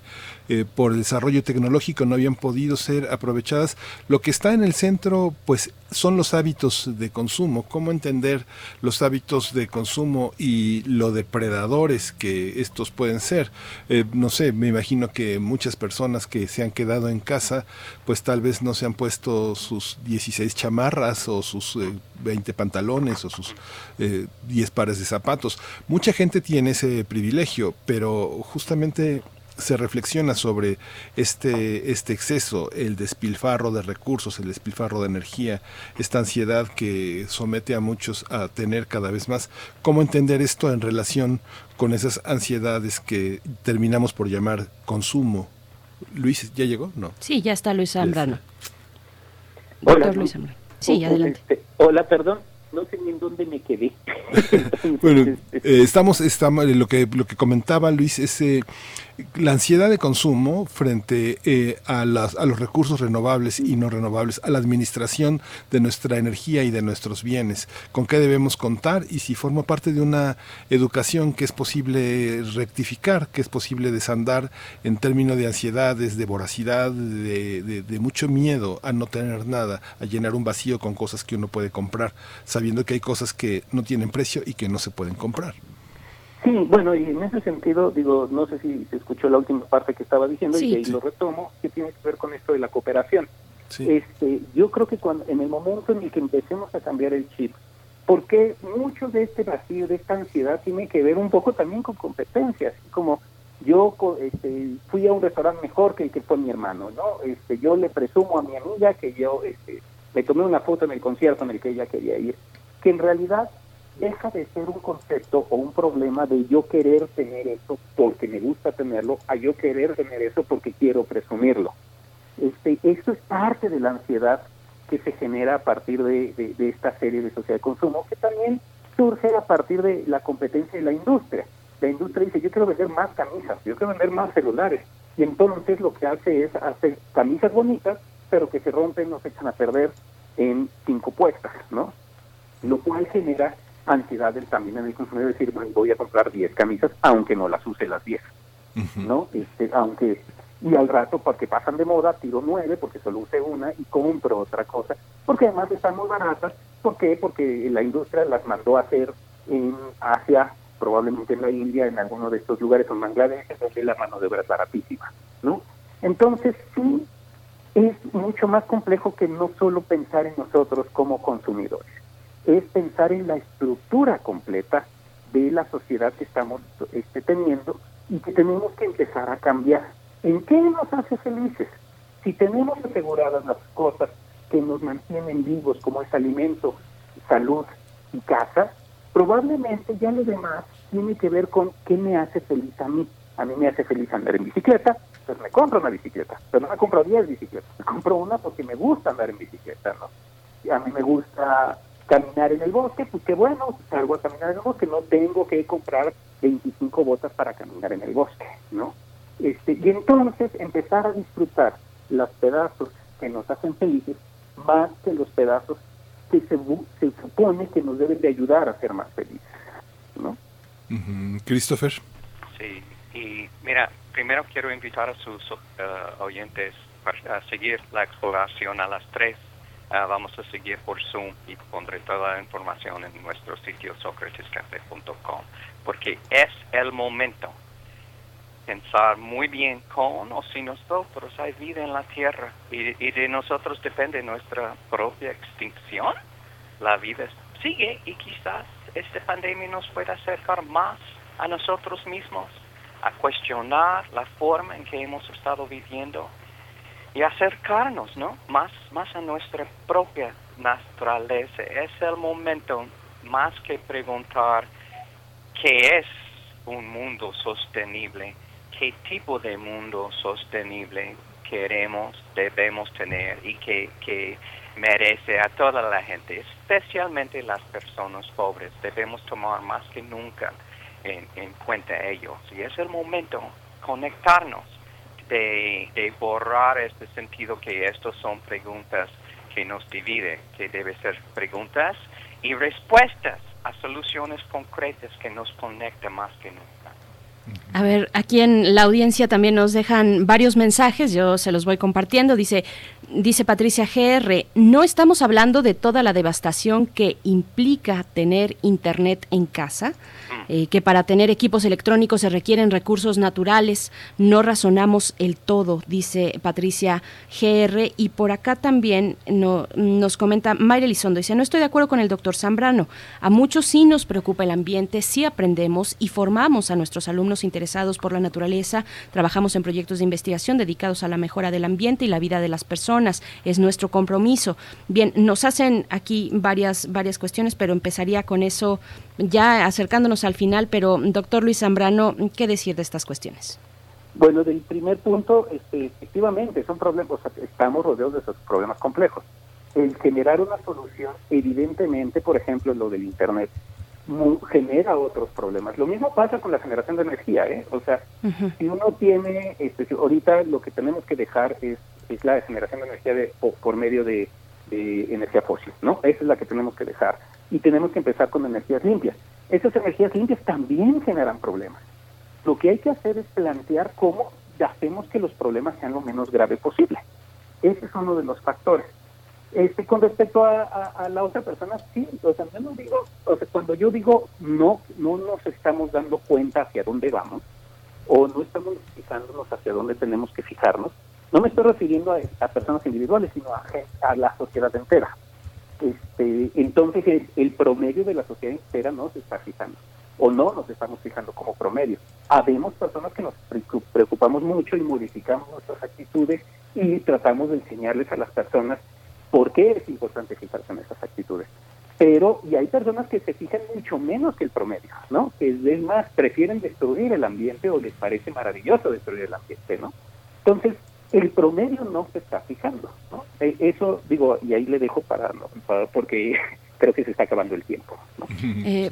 por desarrollo tecnológico no habían podido ser aprovechadas. Lo que está en el centro, pues son los hábitos de consumo, cómo entender los hábitos de consumo y lo depredadores que pueden ser. Eh, no sé, me imagino que muchas personas que se han quedado en casa, pues tal vez no se han puesto sus 16 chamarras o sus eh, 20 pantalones o sus eh, 10 pares de zapatos. Mucha gente tiene ese privilegio, pero justamente se reflexiona sobre este, este exceso, el despilfarro de recursos, el despilfarro de energía, esta ansiedad que somete a muchos a tener cada vez más. ¿Cómo entender esto en relación con esas ansiedades que terminamos por llamar consumo? Luis, ¿ya llegó? No. Sí, ya está Luis Zambrano. Hola, Doctor Luis Zambrano. Sí, Oh, adelante. este, hola, perdón, no sé ni en dónde me quedé. Bueno, eh, estamos, estamos lo que lo que comentaba Luis es eh, la ansiedad de consumo frente eh, a las a los recursos renovables y no renovables, a la administración de nuestra energía y de nuestros bienes, con qué debemos contar y si forma parte de una educación que es posible rectificar, que es posible desandar en términos de ansiedades, de voracidad, de, de- de mucho miedo a no tener nada, a llenar un vacío con cosas que uno puede comprar, sabiendo que hay cosas que no tienen precio y que no se pueden comprar. Sí, bueno, y en ese sentido, digo, no sé si se escuchó la última parte que estaba diciendo Sí. y ahí Sí. lo retomo, que tiene que ver con esto de la cooperación. Sí. Este, yo creo que cuando, en el momento en el que empecemos a cambiar el chip, porque mucho de este vacío, de esta ansiedad, tiene que ver un poco también con competencias, como yo co- este, fui a un restaurante mejor que el que fue mi hermano, ¿no? Este, yo le presumo a mi amiga que yo este, me tomé una foto en el concierto en el que ella quería ir, que en realidad deja de ser un concepto o un problema de yo querer tener eso porque me gusta tenerlo, a yo querer tener eso porque quiero presumirlo. Este, esto es parte de la ansiedad que se genera a partir de, de- de esta serie de sociedad de consumo, que también surge a partir de la competencia de la industria. La industria dice, yo quiero vender más camisas, yo quiero vender más celulares. Y entonces lo que hace es hacer camisas bonitas, pero que se rompen se echan a perder en cinco puestas, ¿no? Lo cual genera ansiedad del- también en el consumidor, decir, bueno, voy a comprar 10 camisas, aunque no las use las 10. ¿no? Este, aunque y al rato porque pasan de moda tiro nueve porque solo usé una y compro otra cosa porque además están muy baratas ¿por qué? porque la industria las mandó a hacer en Asia probablemente en la India en alguno de estos lugares en Bangladesh donde la mano de obra es baratísima ¿no? entonces sí es mucho más complejo que no solo pensar en nosotros como consumidores es pensar en la estructura completa de la sociedad que estamos este, teniendo y que tenemos que empezar a cambiar. ¿En qué nos hace felices? Si tenemos aseguradas las cosas que nos mantienen vivos, como es alimento, salud y casa, probablemente ya lo demás tiene que ver con qué me hace feliz a mí. A mí me hace feliz andar en bicicleta, pues me compro una bicicleta, pero no me compro 10 bicicletas, me compro una porque me gusta andar en bicicleta, ¿no? A mí me gusta caminar en el bosque, pues qué bueno, salgo a caminar en el bosque, no tengo que comprar 25 botas para caminar en el bosque, ¿no? Este, y entonces empezar a disfrutar los pedazos que nos hacen felices más que los pedazos que se, bu- se supone que nos deben de ayudar a ser más felices, ¿no? Christopher. Sí, y mira, primero quiero invitar a sus eh, oyentes a seguir la exploración a las 3. Vamos a seguir por Zoom y pondré toda la información en nuestro sitio socratescafé.com porque es el momento pensar muy bien con o sin nosotros hay vida en la Tierra y, y de nosotros depende nuestra propia extinción. La vida sigue y quizás esta pandemia nos pueda acercar más a nosotros mismos, a cuestionar la forma en que hemos estado viviendo y acercarnos ¿no? más, más a nuestra propia naturaleza. Es el momento más que preguntar qué es un mundo sostenible, qué tipo de mundo sostenible queremos, debemos tener y que, que merece a toda la gente, especialmente las personas pobres. Debemos tomar más que nunca en, en cuenta ellos. Y es el momento conectarnos de, de borrar este sentido que estos son preguntas que nos dividen, que debe ser preguntas y respuestas a soluciones concretas que nos conectan más que nunca. A ver, aquí en la audiencia también nos dejan varios mensajes, yo se los voy compartiendo. Dice, dice Patricia GR, no estamos hablando de toda la devastación que implica tener internet en casa, eh, que para tener equipos electrónicos se requieren recursos naturales, no razonamos el todo, dice Patricia GR. Y por acá también no, nos comenta Mayra Elizondo, dice, no estoy de acuerdo con el doctor Zambrano, a muchos sí nos preocupa el ambiente, sí aprendemos y formamos a nuestros alumnos interesados por la naturaleza, trabajamos en proyectos de investigación dedicados a la mejora del ambiente y la vida de las personas, es nuestro compromiso. Bien, nos hacen aquí varias, varias cuestiones, pero empezaría con eso ya acercándonos al final, pero doctor Luis Zambrano, ¿qué decir de estas cuestiones? Bueno, del primer punto, este, efectivamente, son problemas, o sea, estamos rodeados de esos problemas complejos. El generar una solución, evidentemente, por ejemplo, lo del Internet, genera otros problemas. Lo mismo pasa con la generación de energía, ¿eh? O sea, si uno tiene, este, si ahorita lo que tenemos que dejar es, la generación de energía de, por, medio de, energía fósil, ¿no? Esa es la que tenemos que dejar. Y tenemos que empezar con energías limpias. Esas energías limpias también generan problemas. Lo que hay que hacer es plantear cómo hacemos que los problemas sean lo menos grave posible. Ese es uno de los factores. Este, con respecto a la otra persona, sí, o sea, yo no digo, o sea, cuando yo digo no, no nos estamos dando cuenta hacia dónde vamos, o no estamos fijándonos hacia dónde tenemos que fijarnos, no me estoy refiriendo a, personas individuales, sino a, a la sociedad entera. Este, entonces, el, el promedio de la sociedad entera no se está fijando, o no nos estamos fijando como promedio. Habemos personas que nos preocu- preocupamos mucho y modificamos nuestras actitudes y tratamos de enseñarles a las personas por qué es importante fijarse en esas actitudes. Pero, y hay personas que se fijan mucho menos que el promedio, ¿no? Que es más, prefieren destruir el ambiente o les parece maravilloso destruir el ambiente, ¿no? Entonces, el promedio no se está fijando, ¿no? Eh, Eso, digo, y ahí le dejo para, ¿no? para- porque creo que se está acabando el tiempo, ¿no? Eh,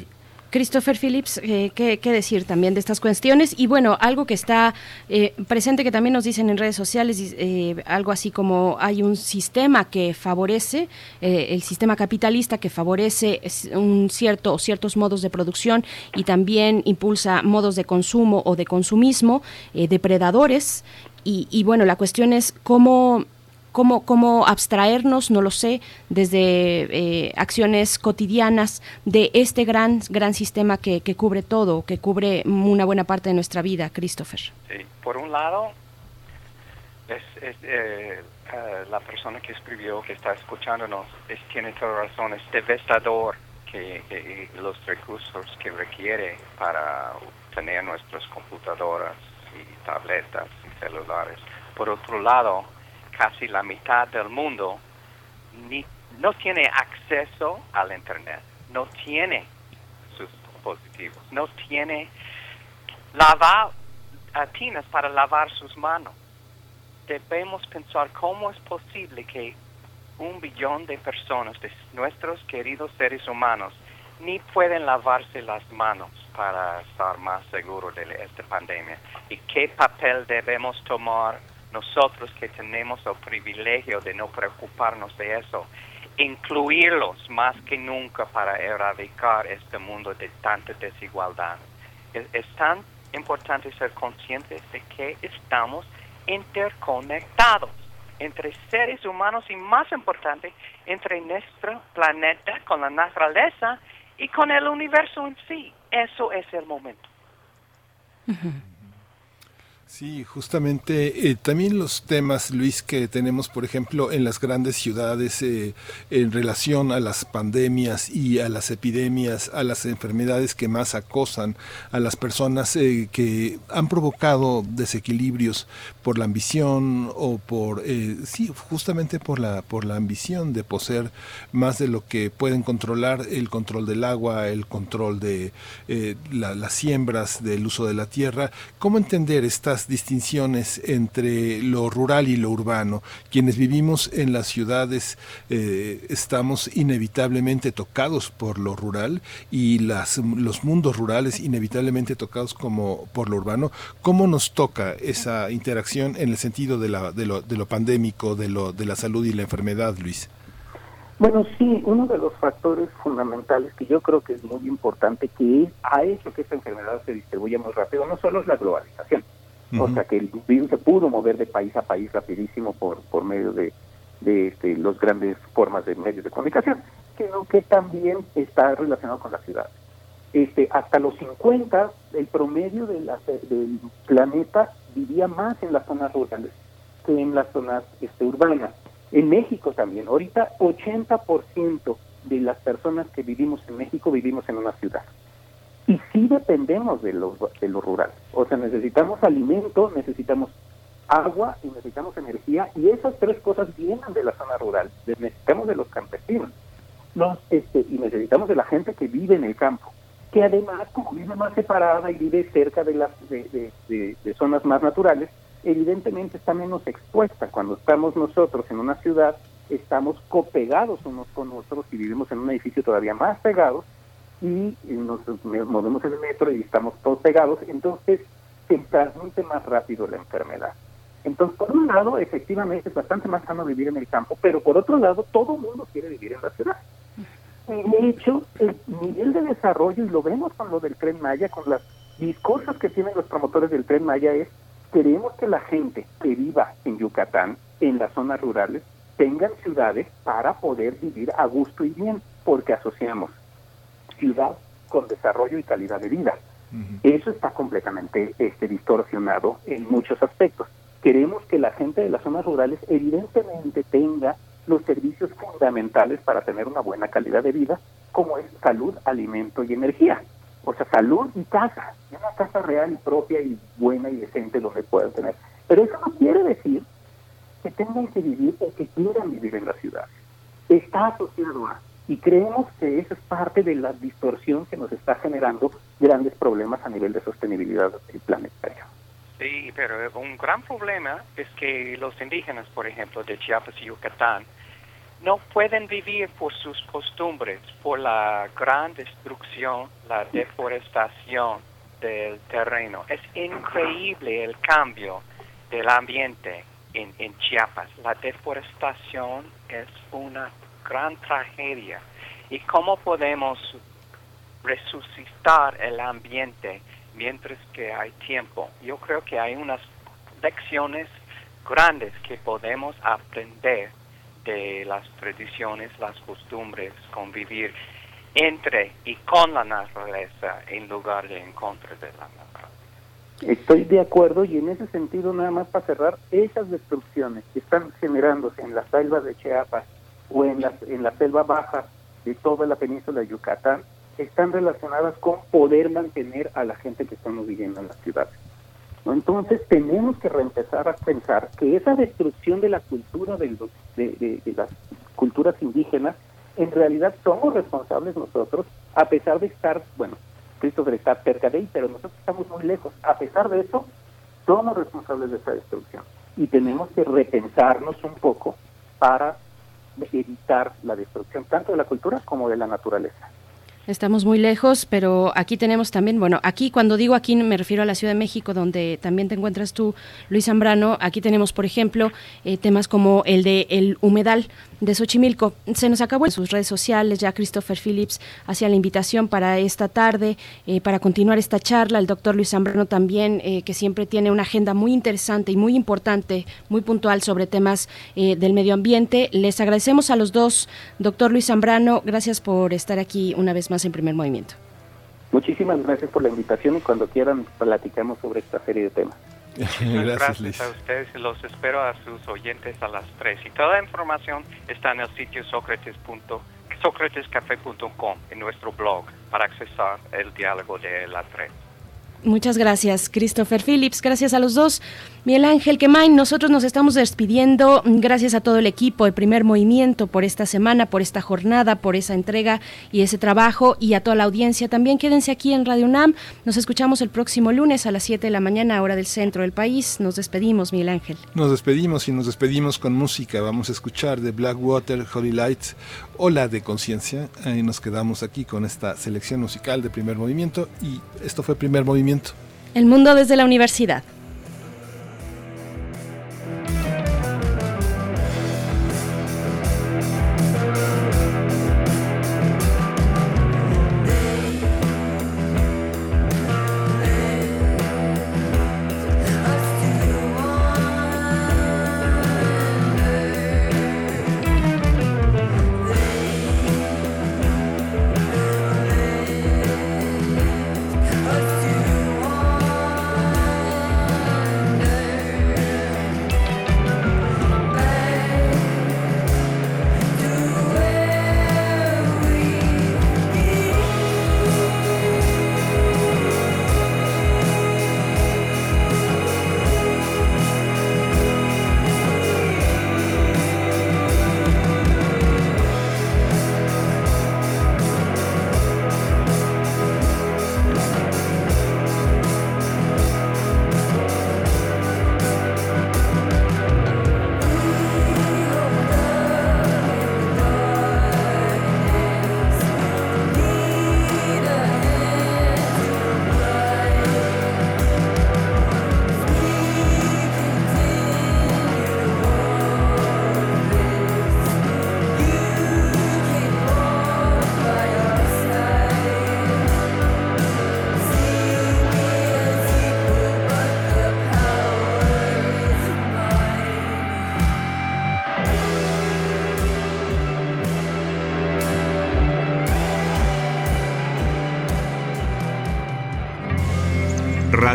Christopher Phillips, eh, ¿qué, qué decir también de estas cuestiones? Y bueno, algo que está eh, presente que también nos dicen en redes sociales, eh, algo así como hay un sistema que favorece, eh, el sistema capitalista que favorece un cierto o ciertos modos de producción y también impulsa modos de consumo o de consumismo, eh, depredadores. Y, y bueno, la cuestión es cómo cómo, cómo abstraernos, no lo sé, desde eh, acciones cotidianas de este gran, gran sistema que, que cubre todo, que cubre una buena parte de nuestra vida, Christopher. Sí, por un lado, es, eh, eh, la persona que escribió, que está escuchándonos, es, tiene toda razón, es devastador que, que los recursos que requiere para tener nuestras computadoras y tabletas celulares. Por otro lado, casi la mitad del mundo ni, no tiene acceso al Internet, no tiene sus dispositivos, no tiene lavar uh, tinas para lavar sus manos. Debemos pensar cómo es posible que un billón de personas, de nuestros queridos seres humanos, ni pueden lavarse las manos para estar más seguros de esta pandemia. ¿Y qué papel debemos tomar nosotros que tenemos el privilegio de no preocuparnos de eso? Incluirlos más que nunca para erradicar este mundo de tanta desigualdad. Es, es tan importante ser conscientes de que estamos interconectados entre seres humanos y más importante, entre nuestro planeta con la naturaleza y con el universo en sí. Eso es el momento. Sí, justamente eh, también los temas, Luis, que tenemos, por ejemplo, en las grandes ciudades eh, en relación a las pandemias y a las epidemias, a las enfermedades que más acosan a las personas eh, que han provocado desequilibrios por la ambición o por, sí, justamente por la, por la ambición de poseer más de lo que pueden controlar, el control del agua, el control de las siembras, del uso de la tierra. ¿Cómo entender estas distinciones entre lo rural y lo urbano. Quienes vivimos en las ciudades eh, estamos inevitablemente tocados por lo rural y las, los mundos rurales inevitablemente tocados como por lo urbano. ¿Cómo nos toca esa interacción en el sentido de, la, de, lo, de lo pandémico, de, lo, de la salud y la enfermedad, Luis? Bueno, sí, uno de los factores fundamentales que yo creo que es muy importante, que ha hecho que esta enfermedad se distribuya muy rápido, no solo es la globalización, o sea que el virus se pudo mover de país a país rapidísimo por, por medio de, de este, las grandes formas de medios de comunicación, creo que también está relacionado con la ciudad. Este, hasta los 50, el promedio de la, del planeta vivía más en las zonas rurales que en las zonas este, urbanas. En México también. Ahorita 80% de las personas que vivimos en México vivimos en una ciudad. Y sí dependemos de lo, de lo rural. O sea, necesitamos alimento, necesitamos agua y necesitamos energía. Y esas tres cosas vienen de la zona rural. Necesitamos de los campesinos. Los, este, y necesitamos de la gente que vive en el campo. Que además, como vive más separada y vive cerca de, las, de, de, de zonas más naturales, evidentemente está menos expuesta. Cuando estamos nosotros en una ciudad, estamos copegados unos con otros y vivimos en un edificio todavía más pegados y nos movemos en el metro y estamos todos pegados, entonces se transmite más rápido la enfermedad. Entonces, por un lado, efectivamente es bastante más sano vivir en el campo, pero por otro lado, todo el mundo quiere vivir en la ciudad. De hecho, el nivel de desarrollo, y lo vemos con lo del tren Maya, con las discursos que tienen los promotores del tren Maya, es queremos que la gente que viva en Yucatán, en las zonas rurales, tengan ciudades para poder vivir a gusto y bien, porque asociamos ciudad con desarrollo y calidad de vida. Eso está completamente este, distorsionado en muchos aspectos. Queremos que la gente de las zonas rurales evidentemente tenga los servicios fundamentales para tener una buena calidad de vida, como es salud, alimento y energía. O sea, salud y casa, una casa real y propia y buena y decente donde puedan tener. Pero eso no quiere decir que tengan que vivir o que quieran vivir en la ciudad. Está asociado a y creemos que eso es parte de la distorsión que nos está generando grandes problemas a nivel de sostenibilidad planetaria. Sí, pero un gran problema es que los indígenas, por ejemplo, de Chiapas y Yucatán, no pueden vivir por sus costumbres, por la gran destrucción, la deforestación del terreno. Es increíble el cambio del ambiente en, en Chiapas. La deforestación es una gran tragedia. ¿Y cómo podemos resucitar el ambiente mientras que hay tiempo? Yo creo que hay unas lecciones grandes que podemos aprender de las tradiciones, las costumbres, convivir entre y con la naturaleza en lugar de en contra de la naturaleza. Estoy de acuerdo y en ese sentido nada más para cerrar, esas destrucciones que están generándose en las selvas de Chiapas o en la, en la selva baja de toda la península de Yucatán están relacionadas con poder mantener a la gente que estamos viviendo en las ciudades. Entonces tenemos que reempezar a pensar que esa destrucción de la cultura de, de, de, las culturas indígenas, en realidad somos responsables nosotros, a pesar de estar, bueno, Cristo debe estar cerca de ahí, pero nosotros estamos muy lejos. A pesar de eso, somos responsables de esa destrucción. Y tenemos que repensarnos un poco para evitar la destrucción tanto de la cultura como de la naturaleza. Estamos muy lejos, pero aquí tenemos también, bueno, aquí cuando digo aquí me refiero a la Ciudad de México, donde también te encuentras tú, Luis Zambrano. Aquí tenemos, por ejemplo, eh, temas como el de el humedal de Xochimilco. Se nos acabó en sus redes sociales, ya Christopher Phillips hacía la invitación para esta tarde, eh, para continuar esta charla. El doctor Luis Zambrano también, eh, que siempre tiene una agenda muy interesante y muy importante, muy puntual sobre temas del medio ambiente. Les agradecemos a los dos, doctor Luis Zambrano, gracias por estar aquí una vez más en primer movimiento. Muchísimas gracias por la invitación y cuando quieran platicamos sobre esta serie de temas. Gracias, Gracias a ustedes y los espero a sus oyentes a las 3. Y toda la información está en el sitio sócratescafé.com, en nuestro blog, para accesar el diálogo de la 3. Muchas gracias, Christopher Phillips. Gracias a los dos. Miguel Ángel Quemain, nosotros nos estamos despidiendo. Gracias a todo el equipo de Primer Movimiento por esta semana, por esta jornada, por esa entrega y ese trabajo y a toda la audiencia. También quédense aquí en Radio UNAM. Nos escuchamos el próximo lunes a las 7 de la mañana, hora del centro del país. Nos despedimos, Miguel Ángel. Nos despedimos y nos despedimos con música. Vamos a escuchar de Blackwater, Holy Lights, Ola de Conciencia. Ahí nos quedamos aquí con esta selección musical de primer movimiento y esto fue primer movimiento. El mundo desde la universidad.